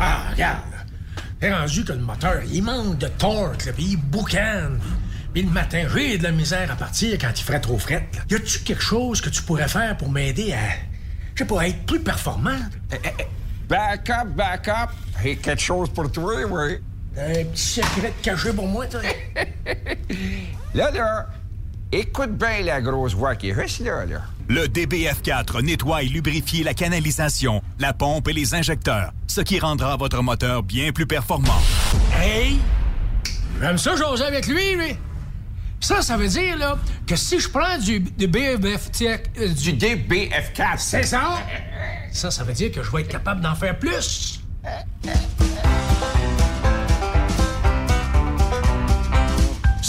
Ah, regarde. C'est rendu que le moteur, il manque de torque, là, puis il boucane. Puis le matin, j'ai de la misère à partir quand il ferait trop fret. là. Y a-tu quelque chose que tu pourrais faire pour m'aider à, je sais pas, à être plus performant? Back up, back up. Quelque chose pour toi, oui. Un petit secret caché pour moi, toi? Là, là, écoute bien la grosse voix qui reste là, là. Le DBF4 nettoie et lubrifie la canalisation, la pompe et les injecteurs, ce qui rendra votre moteur bien plus performant. Hey! J'aime ça jaser avec lui, lui. Ça, ça veut dire, là, que si je prends du, du BF... euh, du DBF4. C'est ça? Ça, ça veut dire que je vais être capable d'en faire plus.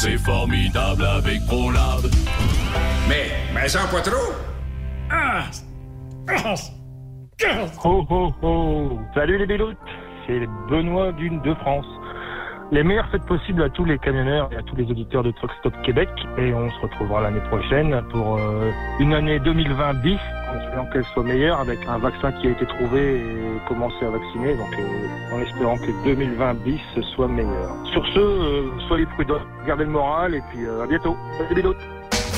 C'est formidable avec ProLab. Mais, mais ça pas trop. Ah! Ah! Ah! Ho ho ho Salut les béloutes C'est Benoît d'une de France. Les meilleures fêtes possibles à tous les camionneurs et à tous les auditeurs de Truck Stop Québec. Et on se retrouvera l'année prochaine pour euh, une année 2020 bis, en espérant qu'elle soit meilleure avec un vaccin qui a été trouvé et commencer à vacciner. Donc euh, en espérant que 2020 bis soit meilleur. Sur ce, euh, soyez prudents, gardez le moral et puis euh, à bientôt. Salut les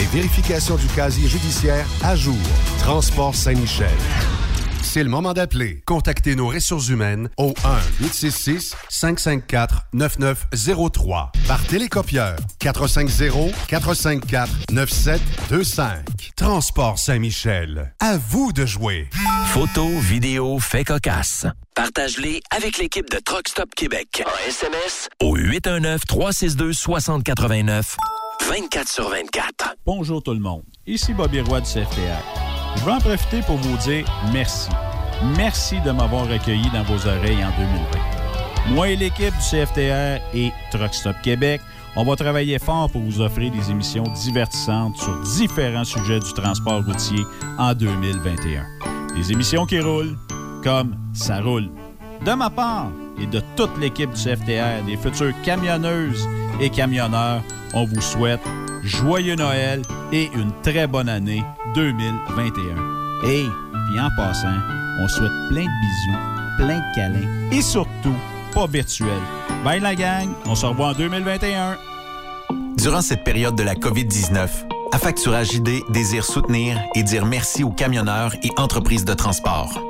et vérification du casier judiciaire à jour. Transport Saint-Michel. C'est le moment d'appeler. Contactez nos ressources humaines au 1-866-554-9903 par télécopieur 450-454-9725. Transport Saint-Michel. À vous de jouer. Photos, vidéos, faits cocasse. Partage-les avec l'équipe de Truck Stop Québec. En SMS au 819-362-6089. 24 sur 24. Bonjour tout le monde. Ici Bobby Roy du CFTR. Je veux en profiter pour vous dire merci. Merci de m'avoir accueilli dans vos oreilles en 2020. Moi et l'équipe du CFTR et Truck Stop Québec, on va travailler fort pour vous offrir des émissions divertissantes sur différents sujets du transport routier en 2021. Des émissions qui roulent comme ça roule. De ma part et de toute l'équipe du CFTR, des futures camionneuses et camionneurs, on vous souhaite joyeux Noël et une très bonne année 2021. Et, puis en passant, on souhaite plein de bisous, plein de câlins et surtout, pas virtuel. Bye la gang, on se revoit en 2021. Durant cette période de la COVID-19, Affacturage ID désire soutenir et dire merci aux camionneurs et entreprises de transport.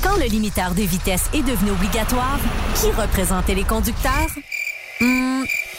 Quand le limiteur de vitesse est devenu obligatoire, qui représentait les conducteurs? Hmm,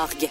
Лагде.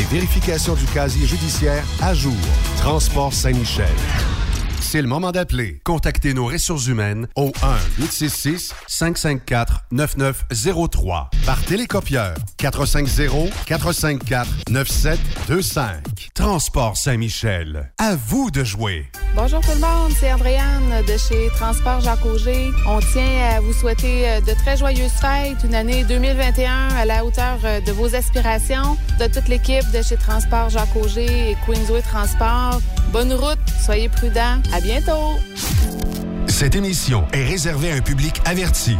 et vérification du casier judiciaire à jour. Transport Saint-Michel. C'est le moment d'appeler. Contactez nos ressources humaines au 1-866-554-9903 par télécopieur 450-454-9725. Transport Saint-Michel. À vous de jouer. Bonjour tout le monde, c'est Andréane de chez Transport Jacques Auger. On tient à vous souhaiter euh, de très joyeuses fêtes, une année 2021 à la hauteur euh, de vos aspirations, de toute l'équipe de chez Transport Jacques Auger et Queensway Transport. Bonne route, soyez prudents. À bientôt. Cette émission est réservée à un public averti.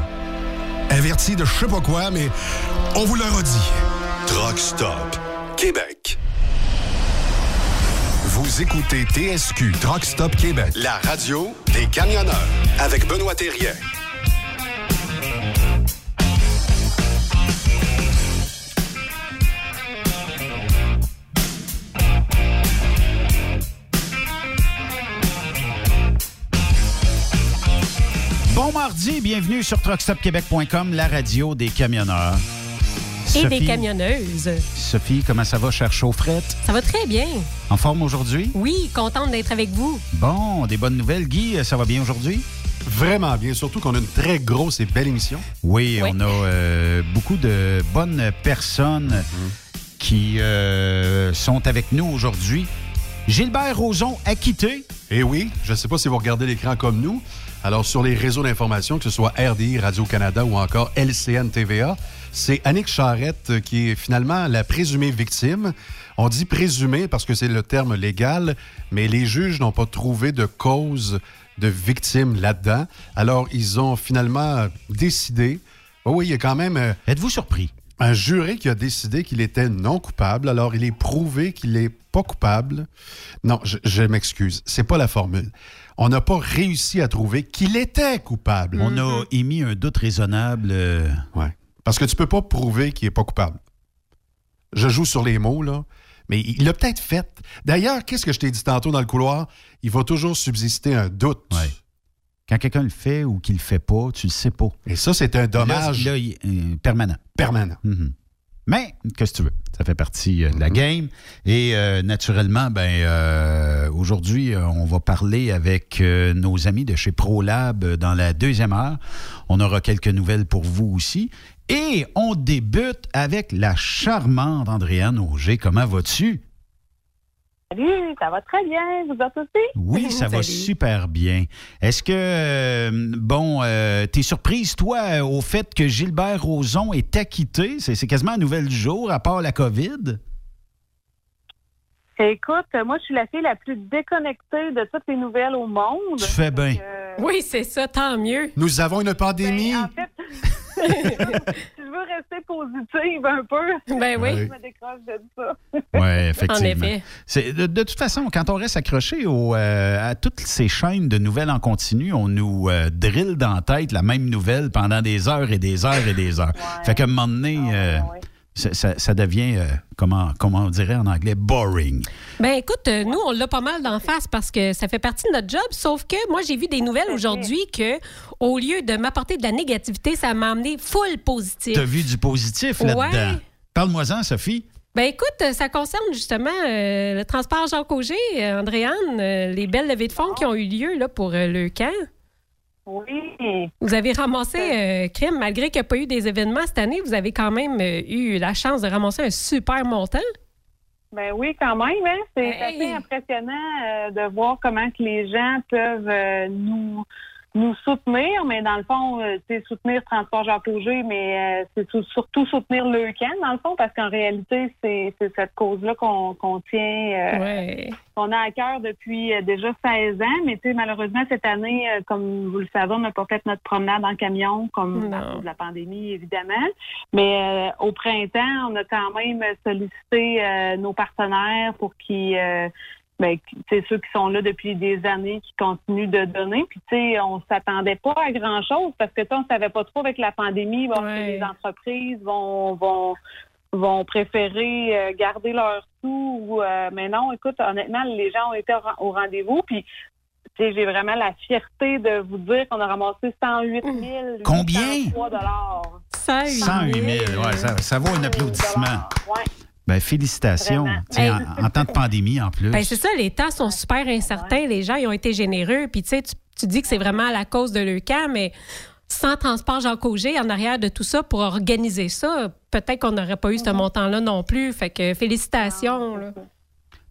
Averti de je sais pas quoi, mais on vous le redit. Truck Stop Québec. Vous écoutez TSQ Truck Stop Québec, la radio des camionneurs avec Benoît Thérien. Bon mardi, bienvenue sur truckstopquebec.com, la radio des camionneurs. Et Sophie- des camionneuses. Sophie, comment ça va, cher chaufferette? Ça va très bien. En forme aujourd'hui? Oui, contente d'être avec vous. Bon, des bonnes nouvelles. Guy, ça va bien aujourd'hui? Vraiment bien, surtout qu'on a une très grosse et belle émission. Oui, on a euh, beaucoup de bonnes personnes qui euh, sont avec nous aujourd'hui. Gilbert Rozon, acquitté. Et oui, je ne sais pas si vous regardez l'écran comme nous. Alors, sur les réseaux d'information, que ce soit RDI, Radio-Canada ou encore LCN TVA, c'est Annick Charrette euh, qui est finalement la présumée victime. On dit présumée parce que c'est le terme légal, mais les juges n'ont pas trouvé de cause de victime là-dedans. Alors, ils ont finalement décidé. Oh oui, il y a quand même. euh, Êtes-vous surpris? Un juré qui a décidé qu'il était non coupable. Alors, il est prouvé qu'il n'est pas coupable. Non, je, je m'excuse. C'est pas la formule. On n'a pas réussi à trouver qu'il était coupable. On a émis un doute raisonnable. euh, Ouais. Parce que tu peux pas prouver qu'il est pas coupable. Je joue sur les mots, là. Mais il l'a peut-être fait. D'ailleurs, qu'est-ce que je t'ai dit tantôt dans le couloir? Il va toujours subsister un doute. Quand quelqu'un le fait ou qu'il le fait pas, tu le sais pas. Et ça, c'est un dommage. Là, il- euh, permanent. Permanent. Mhm. Mais, qu'est-ce que tu veux? Ça fait partie euh, de la Mhm. game. Et euh, naturellement, ben, euh, aujourd'hui, on va parler avec nos amis de chez ProLab dans la deuxième heure. On aura quelques nouvelles pour vous aussi. Et on débute avec la charmante Andréane Auger. Comment vas-tu? Salut, ça va très bien. Vous êtes aussi? Oui, ça va super bien. Est-ce que, euh, bon, euh, t'es surprise, toi, euh, au fait que Gilbert Rozon est acquitté? C'est c'est quasiment un nouvel jour, à part la COVID? Écoute, moi, je suis la fille la plus déconnectée de toutes les nouvelles au monde. Tu fais bien. Oui, c'est ça, tant mieux. Nous avons une pandémie. Ben, en fait, je veux rester positive un peu. Ben oui. Je me décroche de ça. Oui, effectivement. En effet. C'est- De, de toute façon, quand on reste accroché au, euh, à toutes ces chaînes de nouvelles en continu, on nous euh, drille dans la tête la même nouvelle pendant des heures et des heures et des heures. Fait qu'à un moment donné, euh, ça, ça- ça devient, euh, comment, comment on dirait en anglais, boring. Ben écoute, euh, nous, on l'a pas mal d'en face parce que ça fait partie de notre job, sauf que moi, j'ai vu des nouvelles aujourd'hui que, au lieu de m'apporter de la négativité, ça m'a amené full positif. T'as vu du positif là-dedans? Ouais. Parle-moi-en, Sophie. Ben écoute, ça concerne justement euh, le transport euh, Andréane, euh, les belles levées de fonds qui ont eu lieu là, pour le camp. Oui. Vous avez ramassé, euh, Crime, malgré qu'il n'y a pas eu des événements cette année, vous avez quand même euh, eu la chance de ramasser un super montant. Ben oui, quand même. Hein? C'est Hey. assez impressionnant euh, de voir comment que les gens peuvent euh, nous nous soutenir, mais dans le fond, euh, c'est soutenir Transport Jacques Auger, mais euh, c'est surtout soutenir le camp, dans le fond, parce qu'en réalité, c'est cette cause-là qu'on tient, euh, qu'on a à cœur depuis euh, déjà 16 ans. Mais tu sais, malheureusement, cette année, euh, comme vous le savez, on n'a pas fait notre promenade en camion, comme à cause de la pandémie, évidemment. Mais euh, au printemps, on a quand même sollicité euh, nos partenaires pour qu'ils euh, ben, c'est ceux qui sont là depuis des années, qui continuent de donner. Puis, tu sais, on s'attendait pas à grand-chose parce que, tu sais, on savait pas trop avec la pandémie, bon, que les entreprises vont, vont, vont préférer euh, garder leurs sous. Ou, euh, mais non, écoute, honnêtement, les gens ont été au, ren- au rendez-vous. Puis, tu sais, j'ai vraiment la fierté de vous dire qu'on a ramassé 108 000 Combien? 803 108 000. Ouais, ça, ça vaut un applaudissement. Ouais. Ben, félicitations. Hey. En, en temps de pandémie, en plus. Ben, c'est ça, les temps sont super incertains. Les gens ils ont été généreux. Puis, tu sais, tu dis que c'est vraiment à la cause de leur camp, mais sans transport Jacques Auger en arrière de tout ça pour organiser ça, peut-être qu'on n'aurait pas eu ce montant-là non plus. Fait que félicitations. là.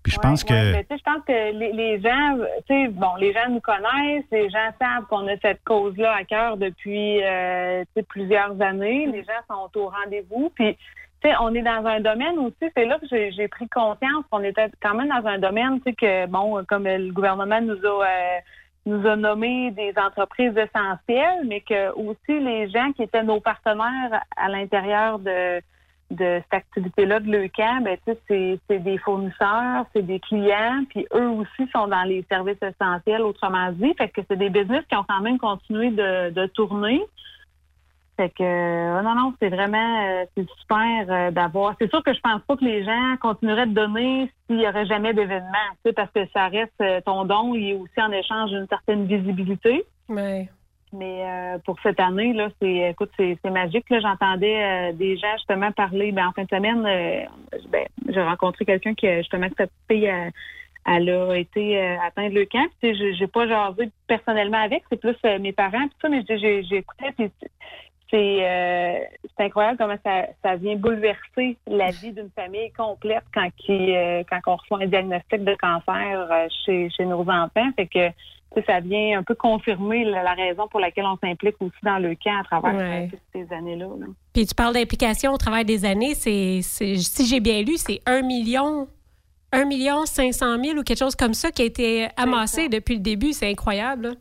Puis je pense Ouais, que. je pense que les, les gens, tu sais, bon, les gens nous connaissent, les gens savent qu'on a cette cause-là à cœur depuis euh, plusieurs années. Les gens sont au rendez-vous. Puis, on est dans un domaine aussi, c'est là que j'ai pris conscience qu'on était quand même dans un domaine, tu sais, que, bon, comme le gouvernement nous a, euh, nous a nommé des entreprises essentielles, mais que aussi les gens qui étaient nos partenaires à l'intérieur de de cette activité-là de l'EUCAM, ben, c'est des fournisseurs, c'est des clients, puis eux aussi sont dans les services essentiels, autrement dit. Fait que c'est des business qui ont quand même continué de, de tourner. Fait que euh, non, non, c'est vraiment euh, c'est super euh, d'avoir. C'est sûr que je pense pas que les gens continueraient de donner s'il y aurait jamais d'événement, tu sais, parce que ça reste ton don, il est aussi en échange d'une certaine visibilité. Mais pour cette année, là, c'est écoute, c'est c'est magique. Là, j'entendais des gens justement parler. Ben, en fin de semaine, ben, j'ai rencontré quelqu'un qui a justement que fille elle a été euh, atteinte de camp. Puis, j'ai- j'ai pas jasé personnellement avec, c'est plus euh, mes parents puis ça, mais j'ai- j'ai puis c'est euh, c'est incroyable comment ça, ça vient bouleverser la vie d'une famille complète quand qui euh, quand on reçoit un diagnostic de cancer euh, chez, chez nos enfants. Fait que ça vient un peu confirmer la, la raison pour laquelle on s'implique aussi dans le camp à travers Ouais. toutes ces années-là. là. Puis tu parles d'implication au travers des années. C'est, si j'ai bien lu, c'est 1 million, 1 million 500 000 ou quelque chose comme ça qui a été amassé depuis le début. C'est incroyable. là.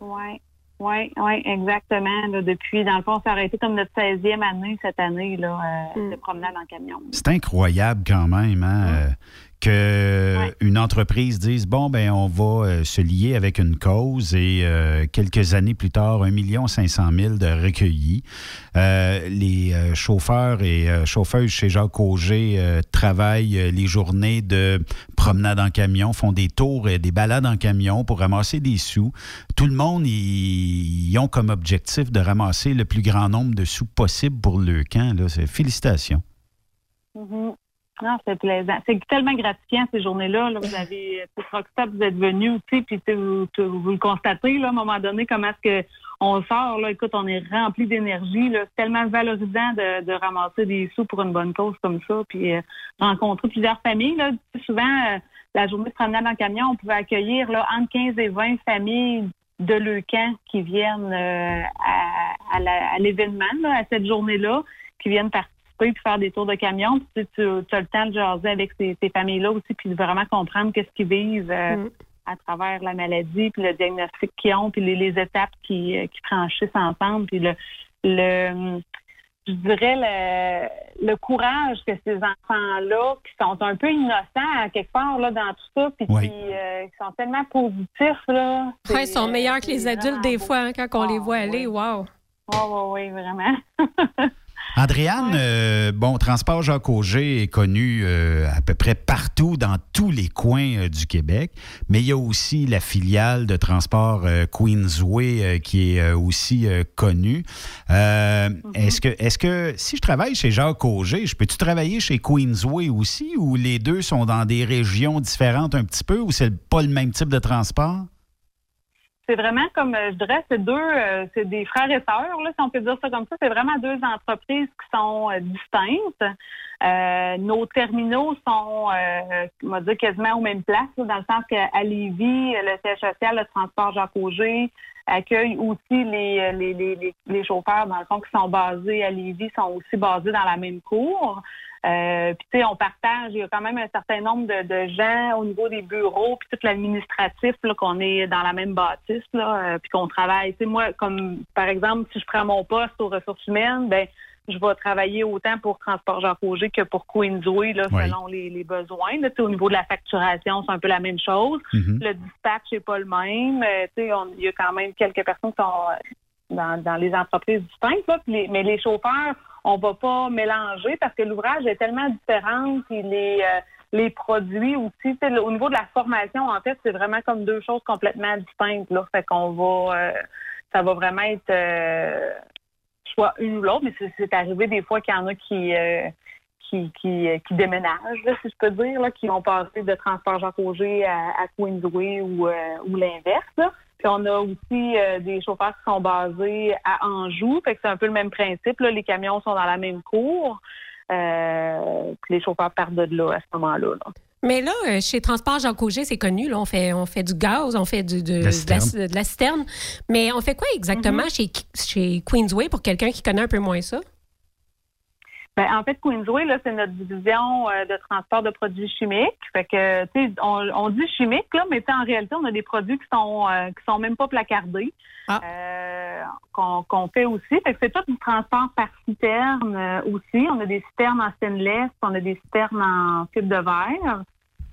Ouais. Oui, oui, exactement. là. depuis, dans le fond, ça aurait été comme notre 16e année cette année là, euh, de promenade en camion. C'est incroyable quand même hein, euh, que une entreprise dise bon ben on va euh, se lier avec une cause et euh, quelques années plus tard 1 500 000 de recueillis. Euh, les chauffeurs et euh, chauffeuses chez Jacques Auger travaillent les journées de promenade en camion, font des tours et des balades en camion pour ramasser des sous. Tout le monde ils ont comme objectif de ramasser le plus grand nombre de sous possible pour le camp. Là. Félicitations. Mhm. Non, c'est plaisant. C'est tellement gratifiant ces journées-là. là. Vous avez Rockstop, vous êtes venus aussi, puis tu- vous, tu- vous le constatez là, à un moment donné, comment est-ce que on sort, là, écoute, on est rempli d'énergie. C'est tellement valorisant de, de ramasser des sous pour une bonne cause comme ça, puis euh, rencontrer plusieurs familles. Là. Tu sais, Souvent, euh, la journée de promenade en camion, on pouvait accueillir là, entre 15 et 20 familles de Leucan qui viennent euh, à, à à l'événement, là, à cette journée-là, qui viennent participer puis faire des tours de camion. Puis tu, tu as le temps de jaser avec ces, ces familles-là aussi, puis de vraiment comprendre qu'est-ce qu'ils vivent euh, à travers la maladie, puis le diagnostic qu'ils ont, puis les, les étapes qui, euh, qui franchissent ensemble, puis le, le je dirais le, le courage que ces enfants-là, qui sont un peu innocents à quelque part là, dans tout ça, puis Oui. qui, euh, sont tellement positifs. Là, Ouais, ils sont meilleurs que les adultes des fois hein, quand on les voit aller. Wow. Oui, oui, oui, vraiment. Andréane, euh, bon, Transport Jacques Auger est connu euh, à peu près partout dans tous les coins euh, du Québec, mais il y a aussi la filiale de Transport Queensway qui est aussi connue. Euh, Est-ce que, est-ce que si je travaille chez Jacques Auger, je peux-tu travailler chez Queensway aussi ou les deux sont dans des régions différentes un petit peu ou c'est pas le même type de transport? C'est vraiment comme euh, je dirais, c'est deux, euh, c'est des frères et sœurs, si on peut dire ça comme ça. C'est vraiment deux entreprises qui sont euh, distinctes. Nos terminaux sont, on va dire, quasiment aux mêmes places, dans le sens qu'à Lévis, le siège social, le transport Jacques Auger, accueille aussi les, les, les, les, les chauffeurs, dans le fond, qui sont basés à Lévis, sont aussi basés dans la même cour. Euh, puis tu sais, on partage, il y a quand même un certain nombre de, de gens au niveau des bureaux, puis tout l'administratif, là, qu'on est dans la même bâtisse, là, euh, puis qu'on travaille. Tu sais, moi, comme par exemple, si je prends mon poste aux ressources humaines, ben je vais travailler autant pour Transport Jacques Auger que pour Queensway, là, Oui. selon les, les besoins. Là, Tu sais, au niveau de la facturation, c'est un peu la même chose. Mhm. Le dispatch n'est pas le même. Euh, tu sais, on- il y a quand même quelques personnes qui sont euh, dans, dans les entreprises distinctes, là, les- mais les chauffeurs, on va pas mélanger parce que l'ouvrage est tellement différent, puis les, euh, les produits aussi. Au niveau de la formation, en fait, c'est vraiment comme deux choses complètement distinctes. Là. Fait qu'on va euh, ça va vraiment être euh, soit une ou l'autre, mais c'est- arrivé des fois qu'il y en a qui qui, qui, déménagent, si je peux dire, là, qui vont passer de transport Jacques Auger à, à Queensway ou, ou l'inverse. Puis on a aussi euh, des chauffeurs qui sont basés à Anjou, fait que c'est un peu le même principe. Là. Les camions sont dans la même cour. Euh, puis les chauffeurs partent de là à ce moment-là. là. Mais là, euh, chez Transport Jacques Auger, c'est connu. Là, on fait, on fait du gaz, on fait du, de, La de la, citerne. de la citerne. Mais on fait quoi exactement chez, chez Queensway pour quelqu'un qui connaît un peu moins ça? Ben, en fait, Queensway, là, c'est notre division euh, de transport de produits chimiques. Fait que, tu sais, on, on dit chimique, là, mais en réalité, on a des produits qui sont euh, qui sont même pas placardés, euh, qu'on qu'on fait aussi. Fait que c'est tout du transport par citerne euh, aussi. On a des citernes en stainless, on a des citernes en fibre de verre.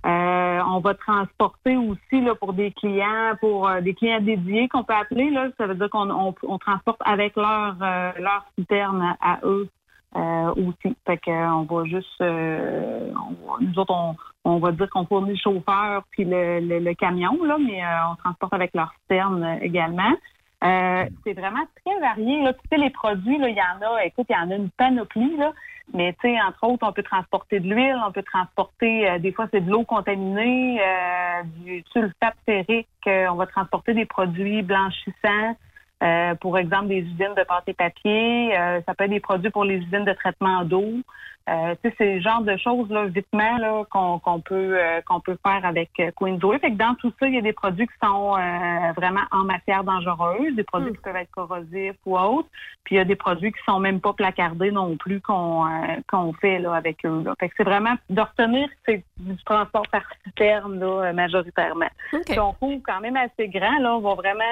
Euh, on va transporter aussi là, pour des clients, pour euh, des clients dédiés qu'on peut appeler. Là, ça veut dire qu'on on, on transporte avec leur euh, leur citerne à eux euh, aussi. Fait que, euh, on va juste, euh, on nous autres, on, on va dire qu'on fournit le chauffeur puis le, le, le camion, là, mais euh, on transporte avec leur citerne euh, également. Euh, c'est vraiment très varié. Là. Tu sais, les produits, là, il y en a, écoute, il y en a une panoplie, là. Mais tu sais, entre autres, on peut transporter de l'huile, on peut transporter, des fois, c'est de l'eau contaminée, du sulfate ferrique, on va transporter des produits blanchissants. Euh, pour exemple, des usines de pâte et papier. Euh, ça peut être des produits pour les usines de traitement d'eau. Euh, tu sais, c'est le genre de choses, là, vitement, là, qu'on qu'on peut euh, qu'on peut faire avec euh, Queensway. Fait que dans tout ça, il y a des produits qui sont euh, vraiment en matière dangereuse, des produits qui peuvent être corrosifs ou autres. Puis il y a des produits qui sont même pas placardés non plus qu'on euh, qu'on fait là, avec eux. Là. Fait que c'est vraiment de retenir c'est du transport par citerne là, majoritairement. On couvre quand même assez grand. Là, on va vraiment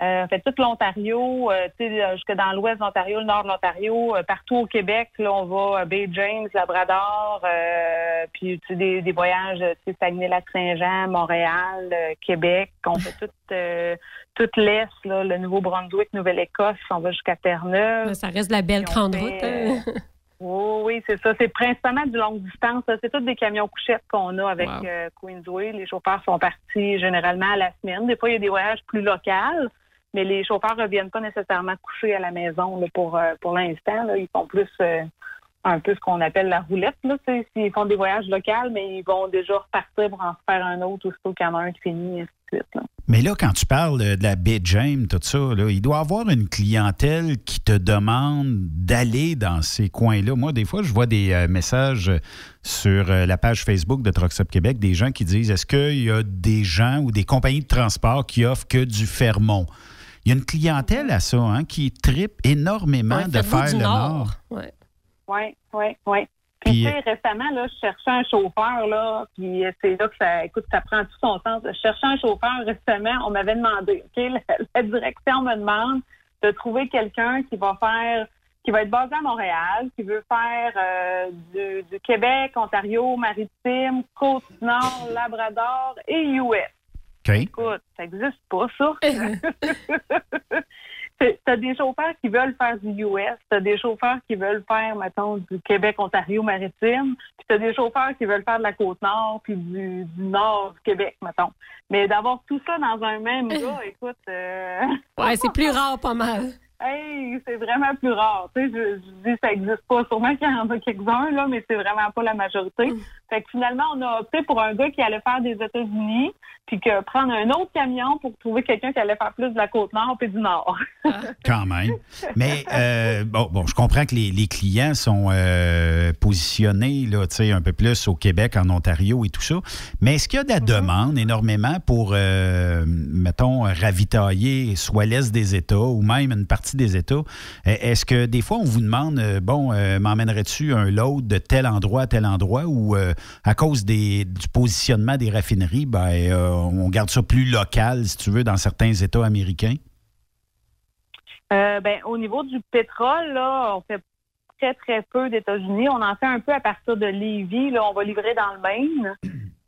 euh, Euh, on fait tout l'Ontario, euh, tu sais, euh, jusque dans l'ouest de l'Ontario, le nord de l'Ontario, euh, partout au Québec. Là, on va à Bay James, Labrador, euh, puis des, des voyages, tu sais, Saguenay-Lac-Saint-Jean, Montréal, euh, Québec. On fait tout, euh, toute l'est, là, le Nouveau-Brunswick, Nouvelle-Écosse. On va jusqu'à Terre-Neuve. Ça reste de la belle grande fait, route. hein. euh, Oui, oui, c'est ça. C'est principalement du longue distance. là. C'est tous des camions couchettes qu'on a avec Wow. euh, Queensway. Les chauffeurs sont partis généralement à la semaine. Des fois, il y a des voyages plus locaux, mais les chauffeurs reviennent pas nécessairement coucher à la maison pour, euh, pour l'instant. Ils font plus euh, un peu ce qu'on appelle la roulette. Là. S'ils font des voyages locaux, mais ils vont déjà repartir pour en faire un autre aussitôt qu'il y en a un qui finit, et ainsi de suite. Mais là, quand tu parles de, la baie James, tout ça, là, il doit y avoir une clientèle qui te demande d'aller dans ces coins-là. Moi, des fois, je vois des euh, messages sur la page Facebook de Trucks Québec, des gens qui disent est-ce qu'il y a des gens ou des compagnies de transport qui offrent que du Fermont? Il y a une clientèle à ça, hein, qui tripe énormément Ouais, de faire du le. Ouais. Oui, oui, oui. Puis, Puis, tu sais, récemment, là, je cherchais un chauffeur, là, puis euh, c'est là que ça, écoute, ça prend tout son sens. Je cherchais un chauffeur récemment, on m'avait demandé, OK, la, la direction me demande de trouver quelqu'un qui va faire, qui va être basé à Montréal, qui veut faire euh, du, du Québec, Ontario, Maritime, Côte-Nord, Labrador et US. Écoute, ça n'existe pas, ça. T'as des chauffeurs qui veulent faire du US, t'as des chauffeurs qui veulent faire, mettons, du Québec, Ontario, maritime, puis t'as des chauffeurs qui veulent faire de la Côte-Nord, puis du, du Nord du Québec, mettons. Mais d'avoir tout ça dans un même gars, écoute... euh, Ouais, c'est plus rare, pas mal. Hey, c'est vraiment plus rare. Tu sais, je, je dis ça existe pas. Sûrement qu'il y en a quelques-uns, là, mais c'est vraiment pas la majorité. Mm. Fait que finalement, on a opté pour un gars qui allait faire des États-Unis, puis que prendre un autre camion pour trouver quelqu'un qui allait faire plus de la côte nord puis du nord. Quand même. Mais euh, bon, bon, je comprends que les, les clients sont euh, positionnés là, tu sais, un peu plus au Québec, en Ontario et tout ça. Mais est-ce qu'il y a de la demande énormément pour, euh, mettons, ravitailler soit l'Est des États ou même une partie des États? Euh, Est-ce que des fois, on vous demande, euh, bon, euh, m'emmènerais-tu un load de tel endroit à tel endroit ou à cause du positionnement des raffineries, ben, on garde ça plus local, si tu veux, dans certains États américains? Ben, au niveau du pétrole, là, on fait très, très peu d'États-Unis. On en fait un peu à partir de Lévis. On va livrer dans le Maine.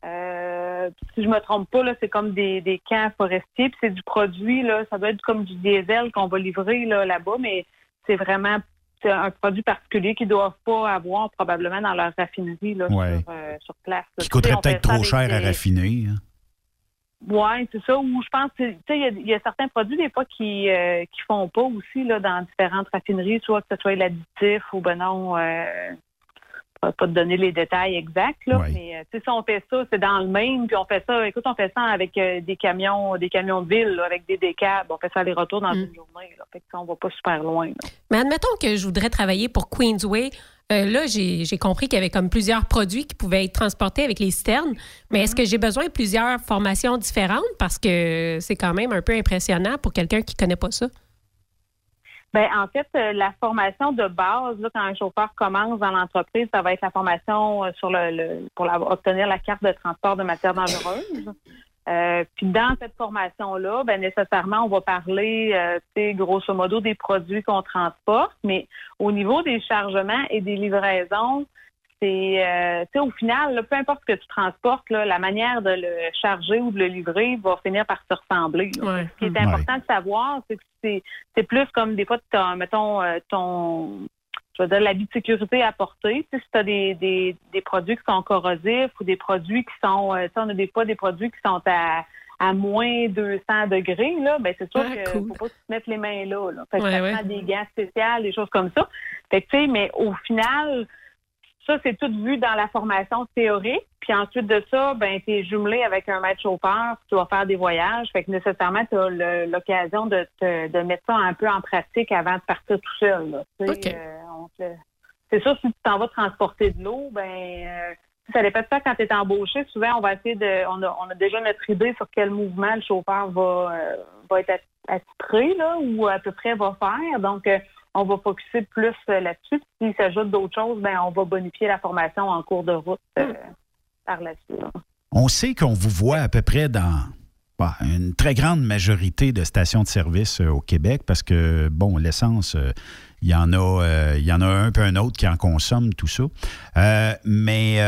Euh, si je me trompe pas, là, c'est comme des, des camps forestiers. Puis c'est du produit, là, ça doit être comme du diesel qu'on va livrer là, là-bas, mais c'est vraiment c'est un produit particulier qu'ils doivent pas avoir probablement dans leur raffinerie là, Ouais. sur, euh, sur place. Qui coûterait peut-être trop cher à raffiner. hein. oui, c'est ça. Ou je pense, que, tu sais, il y a- il y, a certains produits des fois qui euh, qui font pas aussi là dans différentes raffineries, soit que ce soit l'additif ou ben non, euh, pas, pas te donner les détails exacts là, mais euh, tu sais, si on fait ça, c'est dans le même, puis on fait ça. Écoute, on fait ça avec euh, des camions, des camions de ville, là, avec des décabs. On fait ça les retours dans une journée. Là, fait que ça, on va pas super loin. là. Mais admettons que je voudrais travailler pour Queensway. Euh, là, j'ai j'ai compris qu'il y avait comme plusieurs produits qui pouvaient être transportés avec les citernes. Mais est-ce que j'ai besoin de plusieurs formations différentes? Parce que c'est quand même un peu impressionnant pour quelqu'un qui connaît pas ça. Ben, en fait, euh, la formation de base, là, quand un chauffeur commence dans l'entreprise, ça va être la formation euh, sur le, le- pour obtenir la carte de transport de matières dangereuses. Euh, puis dans cette formation-là, ben nécessairement, on va parler, euh, grosso modo, des produits qu'on transporte, mais au niveau des chargements et des livraisons, c'est, euh, tu sais, au final, là, peu importe ce que tu transportes, là, la manière de le charger ou de le livrer va finir par se ressembler. Ce qui est Ouais. important de savoir, c'est que c'est, c'est plus comme des fois, t'as, mettons, euh, ton, je veux dire, l'habit de sécurité à porter. Tu sais, si tu as des, des, des produits qui sont corrosifs ou des produits qui sont, euh, tu sais, on a des fois des produits qui sont à, à moins 200 degrés, là, ben c'est sûr Ah, que cool. faut pas se mettre les mains là. là. Fait que Ouais, ça prend des gants spéciaux, des choses comme ça. Fait que, tu sais, mais au final, ça, c'est tout vu dans la formation théorique. Puis ensuite de ça, ben, tu es jumelé avec un maître chauffeur, tu vas faire des voyages. Fait que nécessairement, tu as l'occasion de, te- de mettre ça un peu en pratique avant de partir tout seul. là. Euh, on te- c'est sûr, si tu t'en vas transporter de l'eau, ben euh, ça dépend de ça quand tu es embauché. Souvent, on va essayer de. On a, on a déjà notre idée sur quel mouvement le chauffeur va, euh, va être at- attitré, là, ou à peu près va faire. Donc, euh, on va focuser plus euh, là-dessus. S'il s'ajoute d'autres choses, ben on va bonifier la formation en cours de route euh, par la suite. là. On sait qu'on vous voit à peu près dans bah, une très grande majorité de stations de service euh, au Québec parce que, bon, l'essence, il y en a, il y en a un peu un autre qui en consomme, tout ça. Mais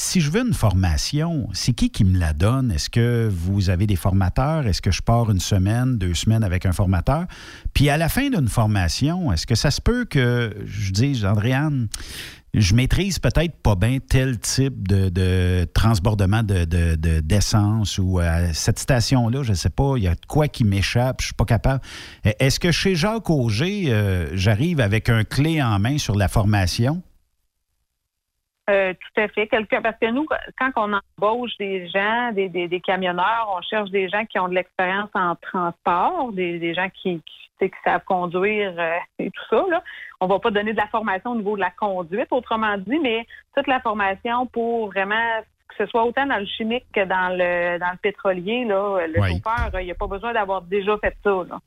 si je veux une formation, c'est qui qui me la donne? Est-ce que vous avez des formateurs? Est-ce que je pars une semaine, deux semaines avec un formateur? Puis à la fin d'une formation, est-ce que ça se peut que je dise, Andréane, je maîtrise peut-être pas bien tel type de, de transbordement de, de- de- d'essence ou à cette station-là, je ne sais pas, il y a de quoi qui m'échappe, je suis pas capable. Est-ce que chez Jacques Auger, euh, j'arrive avec un clé en main sur la formation? Euh, tout à fait. Quelqu'un, parce que nous, quand on embauche des gens, des, des, des camionneurs, on cherche des gens qui ont de l'expérience en transport, des, des gens qui, savent conduire euh, et tout ça. Là. On va pas donner de la formation au niveau de la conduite, autrement dit, mais toute la formation pour vraiment que ce soit autant dans le chimique que dans le dans le pétrolier, là, le Oui. chauffeur, euh, il n'y a pas besoin d'avoir déjà fait ça. Là.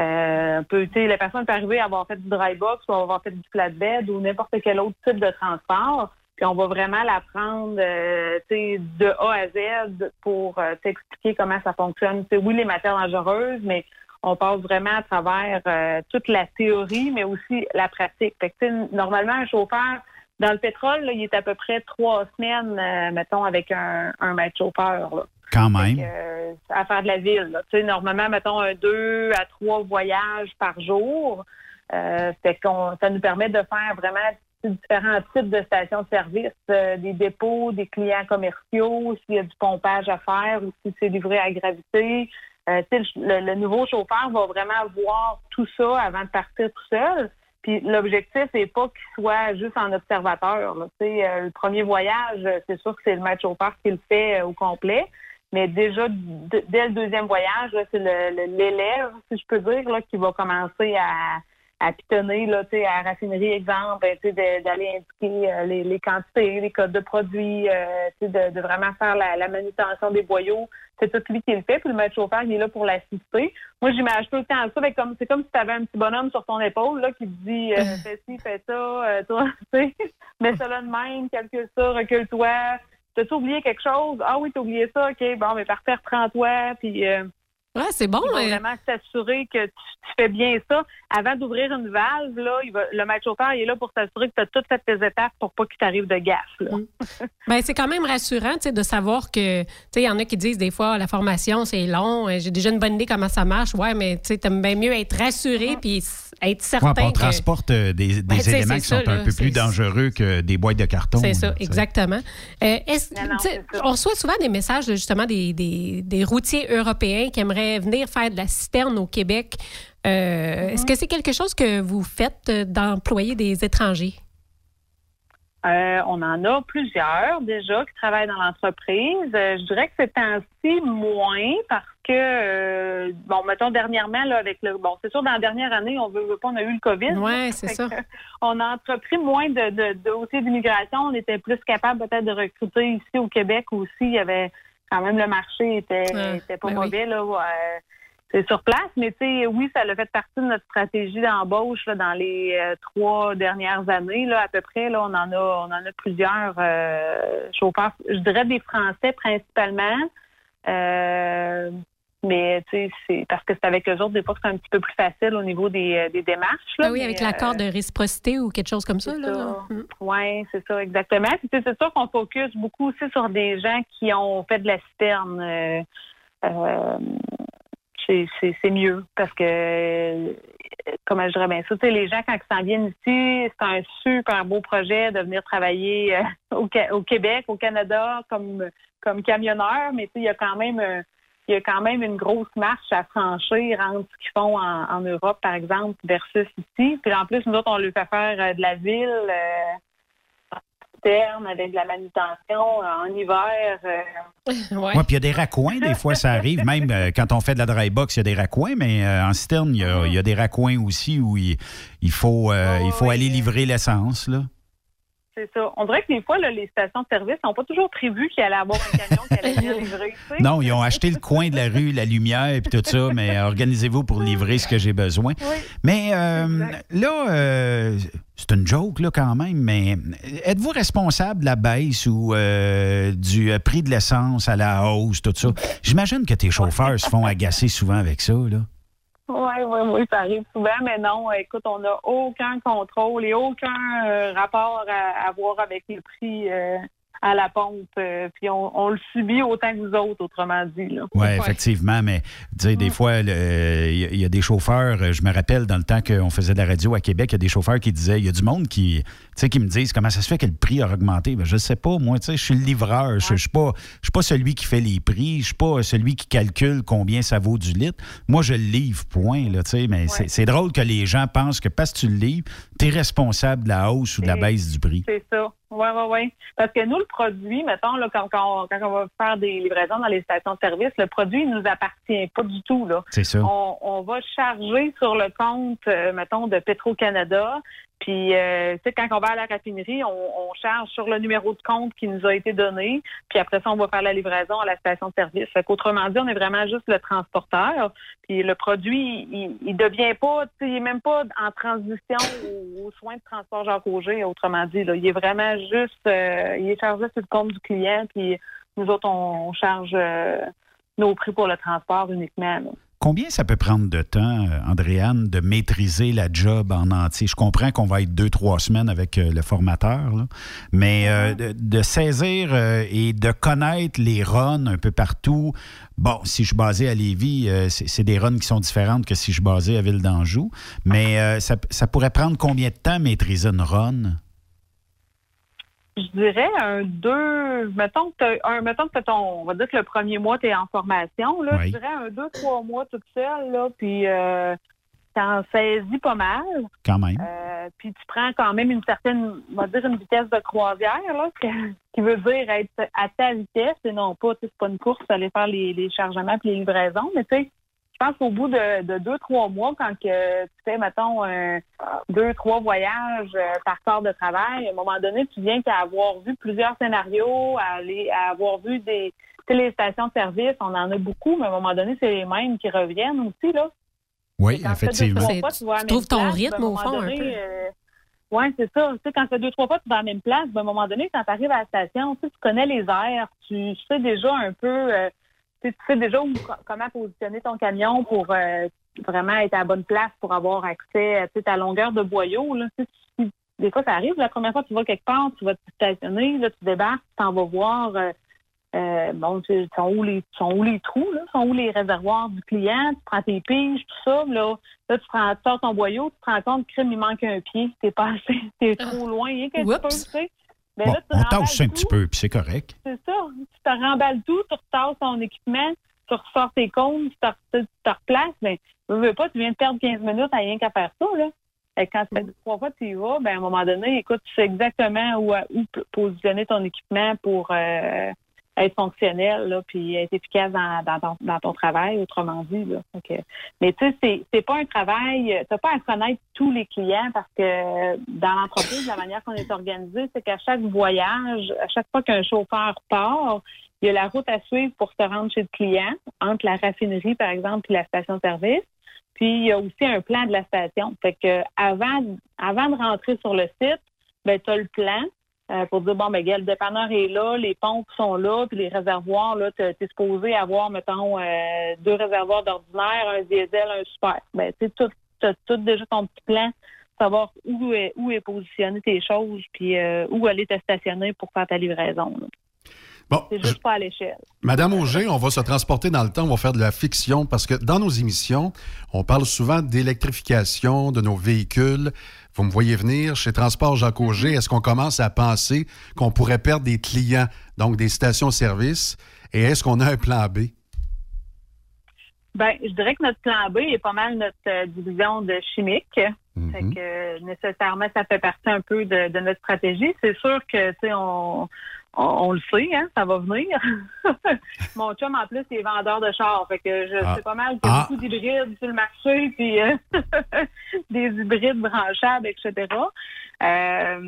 Euh, peut, la personne peut arriver à avoir fait du dry box ou avoir fait du flatbed ou n'importe quel autre type de transport. Puis on va vraiment l'apprendre euh, de A à Z pour euh, t'expliquer comment ça fonctionne. Tu sais, oui, les matières dangereuses, mais on passe vraiment à travers euh, toute la théorie, mais aussi la pratique. Fait que, normalement, un chauffeur, dans le pétrole, là, il est à peu près trois semaines, euh, mettons, avec un, un maître chauffeur. Là. Quand même. Euh, à faire de la ville. là. Tu sais, normalement, mettons un deux à trois voyages par jour. Euh, fait qu'on, ça nous permet de faire vraiment différents types de stations de service, euh, des dépôts, des clients commerciaux, s'il y a du pompage à faire ou si c'est livré à gravité. Euh, le, le nouveau chauffeur va vraiment voir tout ça avant de partir tout seul. Puis l'objectif n'est pas qu'il soit juste en observateur. là. Euh, le premier voyage, c'est sûr que c'est le maître chauffeur qui le fait euh, au complet. Mais déjà, dès le deuxième voyage, c'est l'élève, si je peux dire, là, qui va commencer à, à pitonner là, tu sais, à la raffinerie, exemple, ben, tu sais, de- d'aller indiquer euh, les, les quantités, les codes de produits, euh, tu sais, de, de vraiment faire la, la manutention des boyaux. C'est tout lui qui le fait, puis le maître chauffeur, il est là pour l'assister. Moi, j'imagine tout le temps ça, mais comme c'est comme si tu avais un petit bonhomme sur ton épaule là, qui te dit euh, fais ci, fais ça, euh, toi, tu sais, mets ça là de même, calcule ça, recule-toi. T'as-tu oublié quelque chose? Ah oui, t'as oublié ça, OK, bon, mais parfait, reprends-toi, puis... Ouais, c'est bon. il euh, vraiment s'assurer que tu, tu fais bien ça. Avant d'ouvrir une valve, là, il va, le maître chauffeur il est là pour s'assurer que tu as toutes fait tes étapes pour pas qu'il t'arrive de gaffe. là. Ben, c'est quand même rassurant tu sais, de savoir que, tu sais, il y en a qui disent des fois, la formation, c'est long, euh, j'ai déjà une bonne idée comment ça marche. Ouais, mais tu sais, t'aimes bien mieux être rassuré puis s- être certain Ouais, puis on que... transporte euh, des, des Ben, éléments qui ça, sont un peu plus dangereux que des boîtes de carton. C'est ça, exactement. Euh, on reçoit souvent des messages justement des, des- des routiers européens qui aimeraient venir faire de la citerne au Québec. Euh, Est-ce que c'est quelque chose que vous faites euh, d'employer des étrangers? Euh, on en a plusieurs déjà qui travaillent dans l'entreprise. Euh, je dirais que c'est temps-ci moins parce que, euh, bon, mettons dernièrement, là, avec le. Bon, c'est sûr, dans la dernière année, on veut, veut pas, on a eu le COVID. Là. c'est ça. on a entrepris moins de, de, de dossiers d'immigration. On était plus capable peut-être de recruter ici au Québec aussi. Il y avait quand même le marché était, Ah, était pas ben oui. mauvais. Là, ouais. c'est sur place, mais tu sais, oui, ça a fait partie de notre stratégie d'embauche là, dans les euh, trois dernières années, là, à peu près. Là, on en a, on en a plusieurs euh, chauffeurs. Je dirais des Français principalement. Euh, mais tu sais, c'est parce que c'est avec eux autres, des fois, que c'est un petit peu plus facile au niveau des, euh, des démarches. Là, Ah oui, mais, avec l'accord de réciprocité ou quelque chose comme ça. là. Oui, c'est ça, exactement. Puis, tu sais, c'est sûr qu'on focus beaucoup aussi sur des gens qui ont fait de la citerne. Euh, euh, c'est- mieux parce que, euh, comment je dirais bien ça, tu sais, les gens, quand ils s'en viennent ici, c'est un super beau projet de venir travailler euh, au, Québec, au Canada, comme, comme camionneur, mais tu sais, il y a quand même il y a quand même une grosse marche à franchir entre ce qu'ils font en, en Europe, par exemple, versus ici. Puis en plus, nous autres, on leur fait faire euh, de la ville euh, en terme, avec de la manutention euh, en hiver. euh, Ouais, puis il y a des raccoins, des fois, ça arrive. Même euh, quand on fait de la dry box, il y a des raccoins, mais en citerne, il y, a, il y a des raccoins aussi où il, il faut, il faut aller livrer l'essence. là. C'est ça. On dirait que des fois, là, les stations de service n'ont pas toujours prévu qu'il allait avoir un camion qui allait venir livrer. Non, ils ont acheté le coin de la rue, la lumière et tout ça, mais organisez-vous pour livrer ce que j'ai besoin. Mais euh, là, euh, c'est une joke, là, quand même, mais êtes-vous responsable de la baisse ou euh, du prix de l'essence à la hausse, tout ça? J'imagine que tes chauffeurs se font agacer souvent avec ça, là. Oui, oui, oui, ça arrive souvent, mais non, écoute, on n'a aucun contrôle et aucun euh, rapport à avoir avec les prix euh, à la pompe. euh, puis on, on le subit autant que vous autres, autrement dit. Oui, effectivement, mais tu sais, des fois, le- il y, a- il y a des chauffeurs, euh, je me rappelle dans le temps qu'on faisait de la radio à Québec, il y a des chauffeurs qui disaient, il y a du monde qui, tu sais, qui me disent comment ça se fait que le prix a augmenté. Ben, je sais pas, moi, tu sais, je suis le livreur, je je suis pas, je suis pas celui qui fait les prix, je suis pas celui qui calcule combien ça vaut du litre. Moi, je le livre, point, là, tu sais, mais c'est- c'est drôle que les gens pensent que parce que tu le livres, tu es responsable de la hausse ou de la baisse du prix. C'est ça. Oui, oui, oui. Parce que nous, le produit, mettons, là, quand, quand, on, quand on va faire des livraisons dans les stations de service, le produit ne nous appartient pas du tout. C'est ça. On, on va charger sur le compte, euh, mettons, de Petro-Canada. Puis, euh, tu sais, quand on va à la raffinerie, on, on charge sur le numéro de compte qui nous a été donné. Puis après ça, on va faire la livraison à la station de service. Fait qu'autrement dit, on est vraiment juste le transporteur. Puis le produit, il, il devient pas, tu sais, il est même pas en transition aux, soins de transport Jacques Auger, autrement dit. Là. Il est vraiment juste, euh, il est chargé sur le compte du client. Puis nous autres, on, on charge euh, nos prix pour le transport uniquement. là. Combien ça peut prendre de temps, euh, Andréane, de maîtriser la job en entier? Je comprends qu'on va être deux, trois semaines avec euh, le formateur, là, mais euh, de, de saisir euh, et de connaître les runs un peu partout. Bon, si je suis basé à Lévis, euh, c'est des runs qui sont différentes que si je suis basé à Ville d'Anjou, mais euh, ça, ça pourrait prendre combien de temps maîtriser une run? Je dirais un deux, mettons que t'as un, mettons que t'as ton, on va dire que le premier mois, tu es en formation, là. Oui. Je dirais un deux, trois mois toute seule, là, puis euh, t'en saisis pas mal. Quand même. Euh, puis tu prends quand même une certaine, on va dire une vitesse de croisière, là, qui veut dire être à ta vitesse et non pas, tu sais, c'est pas une course, aller faire les, les chargements puis les livraisons, mais tu sais, je pense qu'au bout de, de deux, trois mois, quand que tu fais, mettons, un, deux, trois voyages euh, par corps de travail, à un moment donné, tu viens qu'à avoir vu plusieurs scénarios, à, aller, à avoir vu des tu sais, les stations de service, on en a beaucoup, mais à un moment donné, c'est les mêmes qui reviennent aussi, là. Oui, deux, effectivement. fois, tu trouves ton place, rythme, au fond, un donné, peu. euh, ouais, c'est ça. Tu sais, quand tu fais deux, trois fois, tu vas à la même place, ben, à un moment donné, quand tu arrives à la station, tu sais, tu connais les airs, tu sais déjà un peu, euh, tu sais, déjà où- comment positionner ton camion pour euh, vraiment être à la bonne place pour avoir accès à sais, ta longueur de boyau. Là, si- des fois, ça arrive. La première fois, tu vas quelque part, tu vas te stationner, là, tu débarques, tu t'en vas voir. euh, euh, bon, tu sais, sont où les sont où les trous, là? Sont où les réservoirs du client? Tu prends tes piges, tout ça, là. Là, tu prends, tu sors ton boyau, tu te rends compte, crime, il manque un pied. T'es passé, t'es trop loin, rien qu'un petit peu, tu sais. Ben Bon, là, on un petit peu, puis c'est correct. C'est ça. Tu te remballes tout, tu retasses ton équipement, tu ressors tes cônes, tu te, replaces. Ben, veux, veux pas, tu viens de perdre 15 minutes à rien qu'à faire ça, là. Et quand tu fais trois fois, tu y vas, ben, à un moment donné, écoute, tu sais exactement où, où positionner ton équipement pour euh, être fonctionnel, là, puis être efficace dans, dans, ton, dans ton travail, autrement dit, là. Que- mais tu sais, c'est, c'est pas un travail, euh, t'as pas à connaître tous les clients parce que euh, dans l'entreprise, la manière qu'on est organisé, c'est qu'à chaque voyage, à chaque fois qu'un chauffeur part, il y a la route à suivre pour se rendre chez le client, entre la raffinerie, par exemple, et la station-service. Puis il y a aussi un plan de la station. Fait que avant, avant de rentrer sur le site, ben tu as le plan euh, pour dire bon ben le dépanneur est là, les pompes sont là, puis les réservoirs là, tu es supposé avoir mettons euh, deux réservoirs d'ordinaire, un diesel, un super. Ben tu tout t'as tout déjà ton petit plan, savoir où est où est positionné tes choses, puis euh, où aller te stationner pour faire ta livraison. là. Bon, C'est juste pas à l'échelle. Madame Auger, on va se transporter dans le temps, on va faire de la fiction parce que dans nos émissions, on parle souvent d'électrification de nos véhicules. Vous me voyez venir chez Transport Jacques Auger, est-ce qu'on commence à penser qu'on pourrait perdre des clients, donc des stations-service, et est-ce qu'on a un plan B? Ben, je dirais que notre plan B est pas mal notre euh, division de chimique. Mhm. Fait que euh, nécessairement, ça fait partie un peu de, de notre stratégie. C'est sûr que tu sais, on, on, on le sait, hein, ça va venir. Mon chum, en plus, il est vendeur de chars. Fait que je Ah. sais pas mal qu'il y a Ah. beaucoup d'hybrides sur le marché, puis euh, des hybrides branchables, etc. Euh,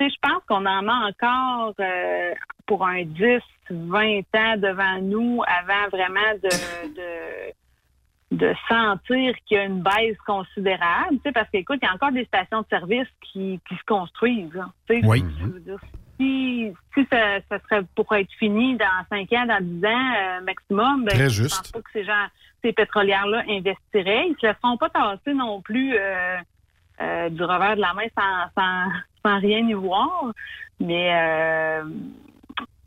je pense qu'on en a encore euh, pour un 10, 20 ans devant nous avant vraiment de, de, de sentir qu'il y a une baisse considérable, tu sais, parce qu'écoute, il y a encore des stations de service qui, qui se construisent. hein, tu sais. Oui. Je veux dire, si, si ça, ça serait pour être fini dans 5 ans, dans 10 ans euh, maximum, ben, Très je pense pas que ces gens, ces pétrolières-là investiraient. Ils se laisseront pas tasser non plus euh, euh, du revers de la main sans, sans, sans rien y voir. Mais